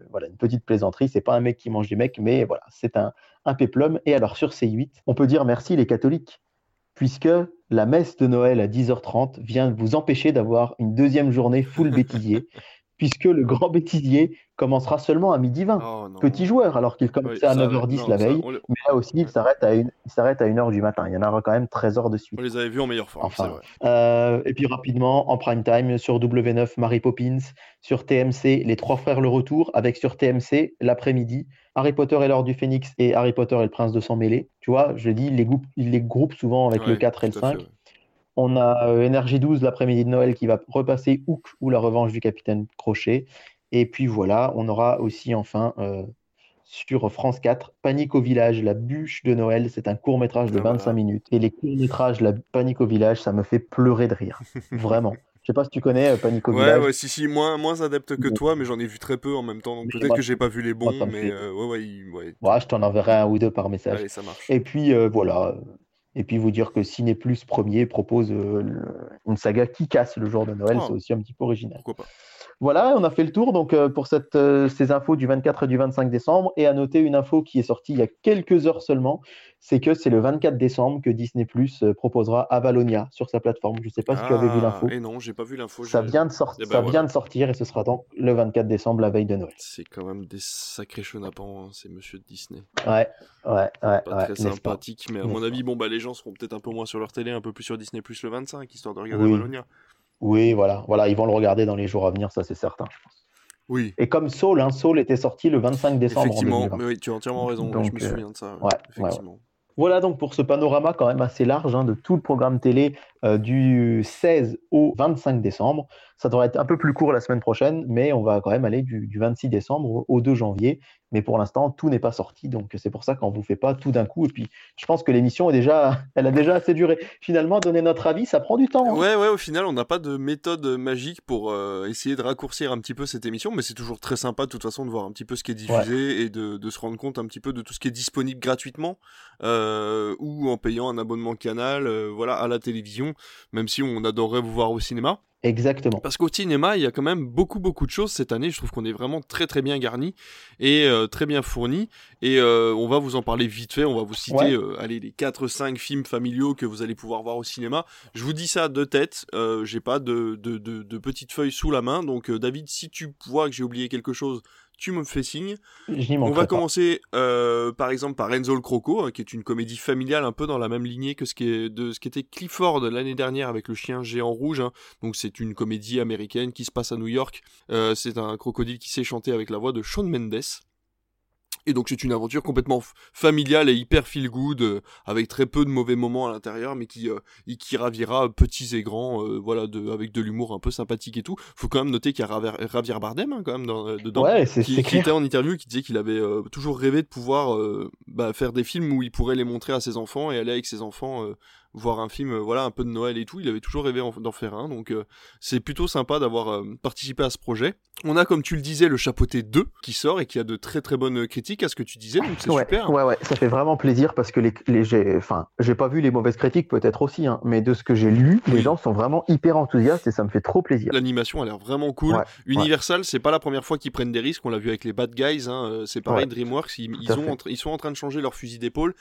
voilà, une petite plaisanterie. C'est pas un mec qui mange des mecs, mais voilà, c'est un, un péplum. Et alors sur ces 8, on peut dire merci les catholiques, puisque la messe de Noël à 10h30 vient vous empêcher d'avoir une deuxième journée full bêtisier, puisque le grand bêtisier commencera seulement à midi 20. Petit joueur, alors qu'il commençait à 9h10 la veille. Mais là aussi, il s'arrête à, une, à 1h du matin. Il y en aura quand même 13 heures de suite. On les avait vus en meilleure forme. Enfin, euh, et puis rapidement, en prime time, sur W9, Mary Poppins. Sur TMC, Les Trois Frères Le Retour. Avec sur TMC, l'après-midi, Harry Potter et l'Ordre du Phénix et Harry Potter et le Prince de Sang Mêlé. Tu vois, je dis, les groupes, les groupes souvent avec le 4 et le 5. On a euh, Énergie 12 l'après-midi de Noël qui va repasser Hook ou la revanche du capitaine Crochet. Et puis voilà, on aura aussi enfin euh, sur France 4 Panique au village, la bûche de Noël. C'est un court métrage de 25 ah, minutes. Et les courts métrages, la Panique au village, ça me fait pleurer de rire. Vraiment. Je sais pas si tu connais euh, Panique au village. Ouais, si, si, moins, moins adepte que toi, mais j'en ai vu très peu en même temps. Donc peut-être que j'ai pas vu les bons, mais ouais, ouais, ouais. je t'en enverrai un ou deux par message. Allez, ça marche. Et puis voilà, et puis vous dire que Ciné Plus premier propose euh, une saga qui casse le jour de Noël, ah. c'est aussi un petit peu original. Pourquoi pas voilà, on a fait le tour donc euh, pour cette, euh, ces infos du 24 et du 25 décembre. Et à noter une info qui est sortie il y a quelques heures seulement, c'est que c'est le 24 décembre que Disney Plus euh, proposera Avalonia sur sa plateforme. Je ne sais pas si tu avais vu ah, l'info. Et non, j'ai pas vu l'info. Ça, vient de, sortir, eh ben ça vient de sortir et ce sera donc le 24 décembre, la veille de Noël. C'est quand même des sacrés chenapans, hein, ces monsieur de Disney. Ouais, ouais, ouais. Pas très sympathique, mais à mon avis, bon, bah, les gens seront peut-être un peu moins sur leur télé, un peu plus sur Disney Plus le 25, histoire de regarder Avalonia. Oui, voilà, voilà, ils vont le regarder dans les jours à venir, ça c'est certain, je pense. Oui. Et comme Soul, hein, Soul était sorti le 25 décembre. Effectivement, mais oui, tu as entièrement raison. je me euh, souviens de ça. effectivement. Voilà donc pour ce panorama quand même assez large hein, de tout le programme télé euh, du 16 au 25 décembre. Ça devrait être un peu plus court la semaine prochaine, mais on va quand même aller du, 26 décembre au 2 janvier mais pour l'instant, tout n'est pas sorti. Donc, c'est pour ça qu'on ne vous fait pas tout d'un coup. Et puis, je pense que l'émission est déjà, elle a déjà assez duré. Finalement, donner notre avis, ça prend du temps. Hein. Ouais, ouais, au final, on n'a pas de méthode magique pour euh, essayer de raccourcir un petit peu cette émission, mais c'est toujours très sympa, de toute façon, de voir un petit peu ce qui est diffusé et de, de, se rendre compte un petit peu de tout ce qui est disponible gratuitement euh, ou en payant un abonnement canal, voilà, à la télévision, même si on adorerait vous voir au cinéma. Exactement. Parce qu'au cinéma, il y a quand même beaucoup beaucoup de choses cette année. Je trouve qu'on est vraiment très très bien garni et euh, très bien fourni. Et euh, on va vous en parler vite fait. On va vous citer euh, allez, les 4-5 films familiaux que vous allez pouvoir voir au cinéma. Je vous dis ça de tête. J'ai pas de, de, de, de petites feuilles sous la main. Donc David, si tu vois que j'ai oublié quelque chose, tu me fais signe. On va commencer euh, par exemple par Enzo le Croco, hein, qui est une comédie familiale un peu dans la même lignée que ce qui est de ce qui était Clifford l'année dernière avec le chien géant rouge. Hein. Donc c'est une comédie américaine qui se passe à New York. Euh, c'est un crocodile qui sait chanter avec la voix de Shawn Mendes. Et donc c'est une aventure complètement familiale et hyper feel good, euh, avec très peu de mauvais moments à l'intérieur, mais qui euh, qui ravira petits et grands, euh, voilà, de, avec de l'humour un peu sympathique et tout. Faut quand même noter qu'il y a Ravier Bardem hein, quand même dans, dedans, ouais, qui, qui, était en interview, qui disait qu'il avait toujours rêvé de pouvoir bah, faire des films où il pourrait les montrer à ses enfants et aller avec ses enfants voir un film, voilà, un peu de Noël et tout. Il avait toujours rêvé d'en faire un, donc euh, c'est plutôt sympa d'avoir euh, participé à ce projet. On a, comme tu le disais, le Chapeauté 2 qui sort et qui a de très très bonnes critiques à ce que tu disais, donc c'est super. Ouais, ouais, ça fait vraiment plaisir parce que les, les j'ai, enfin, j'ai pas vu les mauvaises critiques peut-être aussi, hein, mais de ce que j'ai lu, les gens sont vraiment hyper enthousiastes et ça me fait trop plaisir. L'animation a l'air vraiment cool. Universal, c'est pas la première fois qu'ils prennent des risques. On l'a vu avec les Bad Guys. Hein, euh, c'est pareil, DreamWorks, ils, ils, ont ils sont en train de changer leur fusil d'épaule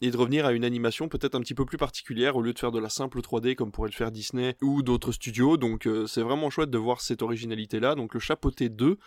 et de revenir à une animation peut-être un petit peu plus particulière au lieu de faire de la simple 3D comme pourrait le faire Disney ou d'autres studios. Donc euh, c'est vraiment chouette de voir cette originalité là. Donc le chapeauté 2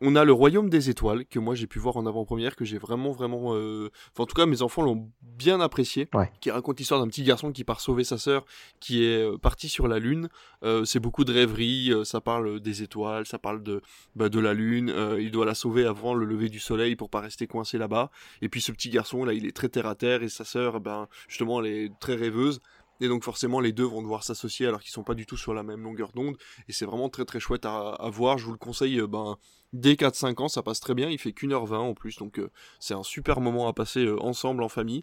on a le Royaume des Étoiles, que moi j'ai pu voir en avant-première, que j'ai vraiment, vraiment. Euh, enfin, en tout cas, mes enfants l'ont bien apprécié. Qui raconte l'histoire d'un petit garçon qui part sauver sa sœur, qui est euh, parti sur la Lune. Euh, c'est beaucoup de rêveries, ça parle des étoiles, ça parle de, bah, de la Lune. il doit la sauver avant le lever du soleil pour pas rester coincé là-bas. Et puis ce petit garçon, là, il est très terre à terre, et sa sœur, ben, justement, elle est très rêveuse. Et donc forcément les deux vont devoir s'associer alors qu'ils sont pas du tout sur la même longueur d'onde. Et c'est vraiment très très chouette à, à, voir. Je vous le conseille ben, dès 4-5 ans, ça passe très bien. Il fait qu'une heure 20 en plus, donc euh, c'est un super moment à passer euh, ensemble en famille.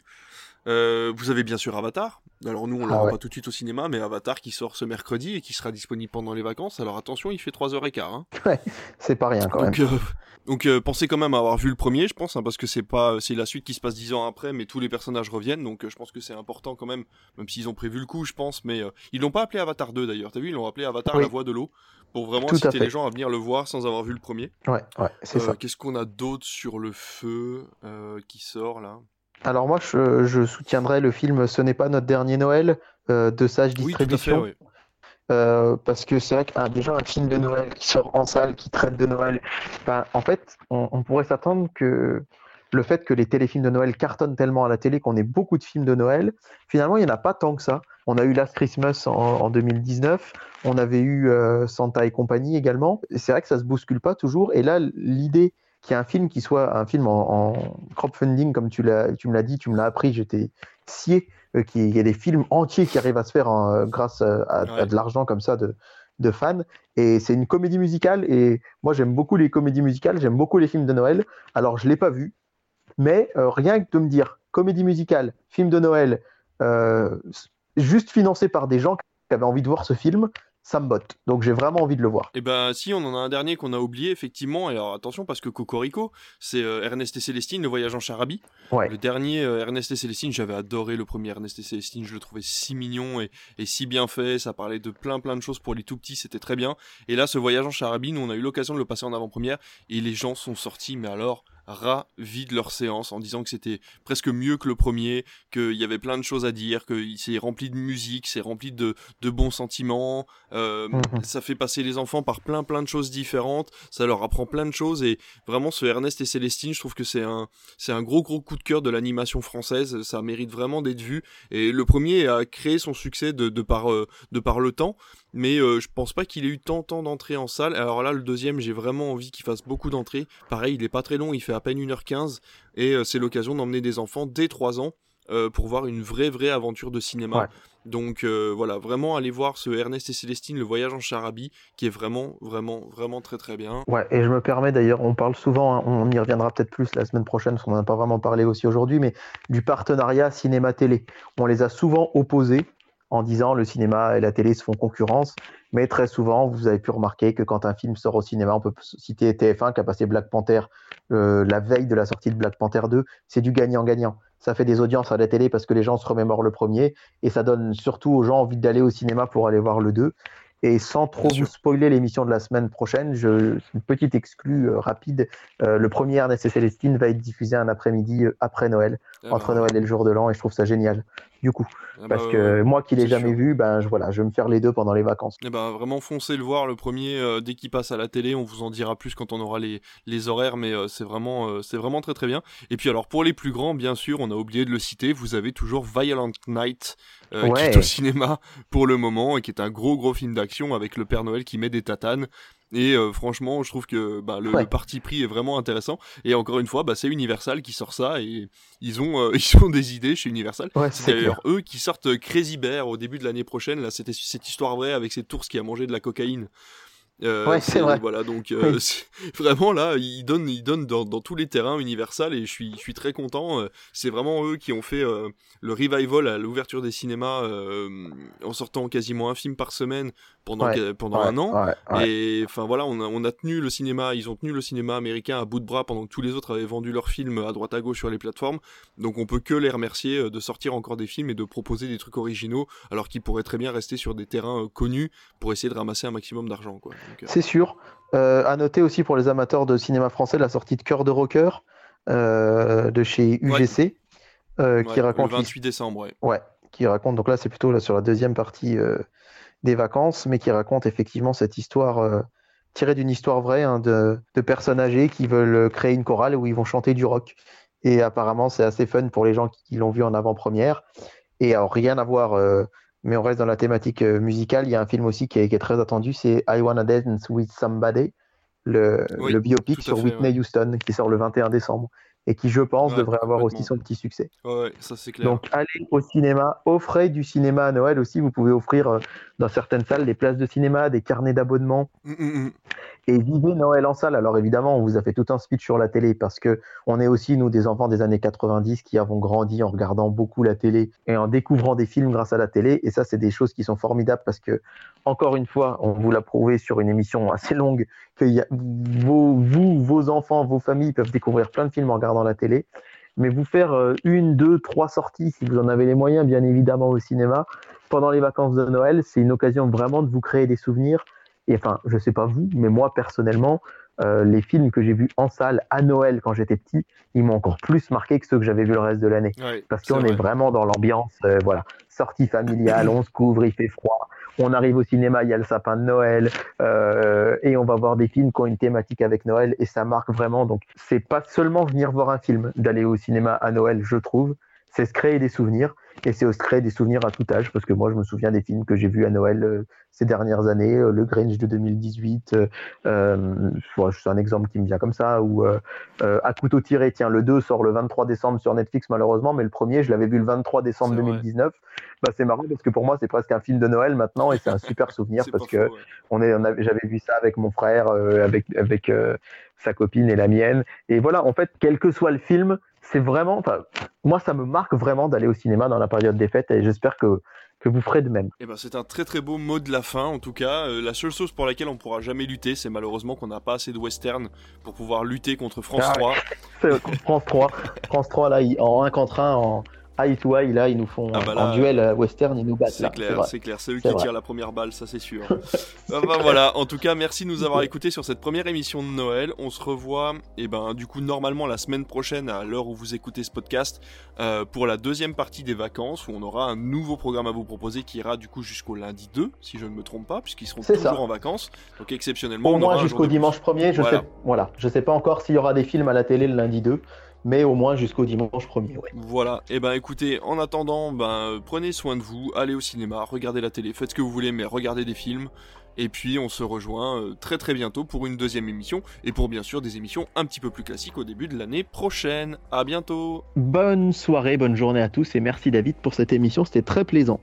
Euh, vous avez bien sûr Avatar. Alors nous, on l'aura ah pas tout de suite au cinéma, mais Avatar qui sort ce mercredi et qui sera disponible pendant les vacances. Alors attention, il fait 3h15. Hein. Ouais, c'est pas rien quand donc, même. donc pensez quand même à avoir vu le premier, je pense, hein, parce que c'est pas c'est la suite qui se passe 10 ans après, mais tous les personnages reviennent. Donc je pense que c'est important quand même, même s'ils ont prévu le coup, je pense. Mais ils l'ont pas appelé Avatar 2 d'ailleurs. T'as vu, ils l'ont appelé Avatar la voix de l'eau pour vraiment inciter les gens à venir le voir sans avoir vu le premier. Ouais, ouais, c'est ça. Euh, qu'est-ce qu'on a d'autre sur le feu euh, qui sort là? Alors moi, je, je, soutiendrai le film Ce n'est pas notre dernier Noël euh, de Sage Distribution. Oui, parce que c'est vrai que déjà un film de Noël qui sort en salle, qui traite de Noël, ben, en fait, on, on pourrait s'attendre que le fait que les téléfilms de Noël cartonnent tellement à la télé qu'on ait beaucoup de films de Noël, finalement, il n'y en a pas tant que ça. On a eu Last Christmas en, 2019, on avait eu euh, Santa et compagnie également. C'est vrai que ça se bouscule pas toujours. Et là, l'idée qu'il y ait un film qui soit un film en, crowdfunding, comme tu, tu me l'as dit, tu me l'as appris, j'étais scié euh, qu'il y ait des films entiers qui arrivent à se faire euh, grâce à, de l'argent comme ça de, de fans. Et c'est une comédie musicale. Et moi, j'aime beaucoup les comédies musicales, j'aime beaucoup les films de Noël. Alors, je ne l'ai pas vu, mais rien que de me dire comédie musicale, film de Noël, juste financé par des gens qui avaient envie de voir ce film, ça me botte. Donc j'ai vraiment envie de le voir. Et eh ben si, on en a un dernier qu'on a oublié effectivement. alors attention parce que Cocorico, c'est euh, Ernest et Célestine, le voyage en charabie. Le dernier euh, Ernest et Célestine, j'avais adoré le premier Ernest et Célestine. Je le trouvais si mignon et, et, si bien fait. Ça parlait de plein plein de choses pour les tout petits, c'était très bien. Et là, ce voyage en charabie, nous on a eu l'occasion de le passer en avant-première et les gens sont sortis, mais alors ravis de leur séance en disant que c'était presque mieux que le premier, qu'il y avait plein de choses à dire, que c'est rempli de musique, c'est rempli de, de bons sentiments, euh, mhm. ça fait passer les enfants par plein plein de choses différentes, ça leur apprend plein de choses et vraiment ce Ernest et Célestine, je trouve que c'est un c'est un gros gros coup de cœur de l'animation française, ça mérite vraiment d'être vu et le premier a créé son succès de, de par euh, de par le temps mais euh, je pense pas qu'il ait eu tant tant d'entrées en salle. Alors là, le deuxième, j'ai vraiment envie qu'il fasse beaucoup d'entrées. Pareil, il est pas très long, il fait à peine 1h15, et euh, c'est l'occasion d'emmener des enfants dès 3 ans pour voir une vraie vraie aventure de cinéma. Donc euh, voilà, vraiment aller voir ce Ernest et Célestine, le voyage en Charabie, qui est vraiment, vraiment, vraiment très très bien. Ouais, et je me permets d'ailleurs, on parle souvent, hein, on y reviendra peut-être plus la semaine prochaine, parce qu'on n'en a pas vraiment parlé aussi aujourd'hui, mais du partenariat cinéma-télé. On les a souvent opposés en disant le cinéma et la télé se font concurrence, mais très souvent, vous avez pu remarquer que quand un film sort au cinéma, on peut citer TF1 qui a passé Black Panther euh, la veille de la sortie de Black Panther 2, c'est du gagnant-gagnant ça fait des audiences à la télé parce que les gens se remémorent le premier et ça donne surtout aux gens envie d'aller au cinéma pour aller voir le 2. Et sans trop vous spoiler l'émission de la semaine prochaine, je, une petite exclue euh, rapide. Euh, le premier Ernest et Célestine va être diffusé un après-midi après Noël, ah entre bah Noël et le jour de l'an, et je trouve ça génial. Du coup, ah parce bah que moi qui l'ai jamais vu, ben je, voilà, je vais me faire les deux pendant les vacances. Et eh ben vraiment foncez le voir le premier dès qu'il passe à la télé. On vous en dira plus quand on aura les, les horaires, mais c'est vraiment c'est vraiment très très bien. Et puis alors pour les plus grands, bien sûr, on a oublié de le citer. Vous avez toujours Violent Night qui est au cinéma pour le moment et qui est un gros gros film d'action avec le Père Noël qui met des tatanes. Et euh, franchement, je trouve que bah, le, parti pris est vraiment intéressant. Et encore une fois, bah, c'est Universal qui sort ça et ils ont euh, ils ont des idées chez Universal. c'est d'ailleurs eux qui sortent Crazy Bear au début de l'année prochaine. Là, c'était cette histoire vraie avec cet ours qui a mangé de la cocaïne. Euh, ouais, c'est vrai. Voilà, donc euh, vraiment là, ils donnent, ils donnent dans, dans, tous les terrains Universal et je suis, je suis très content. Euh, c'est vraiment eux qui ont fait euh, le revival à l'ouverture des cinémas en sortant quasiment un film par semaine pendant pendant un an. et enfin voilà, on a, on a tenu le cinéma, ils ont tenu le cinéma américain à bout de bras pendant que tous les autres avaient vendu leurs films à droite à gauche sur les plateformes. Donc on peut que les remercier de sortir encore des films et de proposer des trucs originaux alors qu'ils pourraient très bien rester sur des terrains connus pour essayer de ramasser un maximum d'argent quoi. Euh, c'est sûr. Euh, à noter aussi pour les amateurs de cinéma français la sortie de Cœur de Rocker euh, de chez UGC. qui raconte le 28 décembre, ouais. ouais. qui raconte, donc là c'est plutôt là, sur la deuxième partie des vacances, mais qui raconte effectivement cette histoire tirée d'une histoire vraie hein, de, de, personnes âgées qui veulent créer une chorale où ils vont chanter du rock. Et apparemment c'est assez fun pour les gens qui, l'ont vu en avant-première. Et alors rien à voir mais on reste dans la thématique euh, musicale. Il y a un film aussi qui est, très attendu, c'est I Wanna Dance with Somebody, le, biopic sur Whitney Houston, qui sort le 21 décembre et qui, je pense, devrait avoir aussi son petit succès. Ouais, ça c'est clair. Donc, allez au cinéma, offrez du cinéma à Noël aussi. Vous pouvez offrir euh, dans certaines salles des places de cinéma, des carnets d'abonnement. Mm, mm, mm et vivez Noël en salle. Alors évidemment, on vous a fait tout un speech sur la télé parce que on est aussi nous des enfants des années 90 qui avons grandi en regardant beaucoup la télé et en découvrant des films grâce à la télé. Et ça, c'est des choses qui sont formidables parce que encore une fois, on vous l'a prouvé sur une émission assez longue que y a, vos, vous, vos enfants, vos familles peuvent découvrir plein de films en regardant la télé. Mais vous faire euh, une, deux, trois sorties, si vous en avez les moyens, bien évidemment, au cinéma, pendant les vacances de Noël, c'est une occasion vraiment de vous créer des souvenirs et enfin, je sais pas vous, mais moi personnellement, euh, les films que j'ai vus en salle à Noël quand j'étais petit, ils m'ont encore plus marqué que ceux que j'avais vus le reste de l'année. parce qu'on est, vraiment dans l'ambiance, euh, voilà, sortie familiale, on se couvre, il fait froid, on arrive au cinéma, il y a le sapin de Noël, euh, et on va voir des films qui ont une thématique avec Noël, et ça marque vraiment. Donc, c'est pas seulement venir voir un film, d'aller au cinéma à Noël, je trouve, c'est se créer des souvenirs et c'est se créer des souvenirs à tout âge parce que moi je me souviens des films que j'ai vus à Noël euh, ces dernières années, euh, le Grinch de 2018, euh, c'est un exemple qui me vient comme ça, ou à couteau tiré, tiens le 2 sort le 23 décembre sur Netflix malheureusement, mais le premier je l'avais vu le 23 décembre 2019. Bah, c'est marrant parce que pour moi c'est presque un film de Noël maintenant et c'est un super souvenir parce que on est, on j'avais vu ça avec mon frère, avec avec sa copine et la mienne, et voilà en fait quel que soit le film c'est vraiment, moi, ça me marque vraiment d'aller au cinéma dans la période des fêtes et j'espère que, que vous ferez de même. Et eh ben, c'est un très très beau mot de la fin, en tout cas. Euh, la seule chose pour laquelle on pourra jamais lutter, c'est malheureusement qu'on n'a pas assez de western pour pouvoir lutter contre France 3. Ah France 3. France 3, là, en 1 contre 1, en, eye to eye, là, ils nous font ah bah un duel euh, western, ils nous battent. C'est clair, c'est clair, c'est eux qui tirent la première balle, ça c'est sûr. Ah bah voilà, en tout cas, merci de nous avoir écoutés sur cette première émission de Noël. On se revoit, et eh ben, du coup, normalement la semaine prochaine, à l'heure où vous écoutez ce podcast, euh, pour la deuxième partie des vacances, où on aura un nouveau programme à vous proposer qui ira du coup jusqu'au lundi 2, si je ne me trompe pas, puisqu'ils seront toujours en vacances. Donc exceptionnellement, au moins jusqu'au dimanche 1er, je sais, voilà, je sais pas encore s'il y aura des films à la télé le lundi 2 mais au moins jusqu'au dimanche premier. Ouais. Voilà, et eh ben écoutez, en attendant, ben prenez soin de vous, allez au cinéma, regardez la télé, faites ce que vous voulez, mais regardez des films. Et puis on se rejoint euh, très très bientôt pour une deuxième émission et pour bien sûr des émissions un petit peu plus classiques au début de l'année prochaine. À bientôt. Bonne soirée, bonne journée à tous et merci David pour cette émission, c'était très plaisant.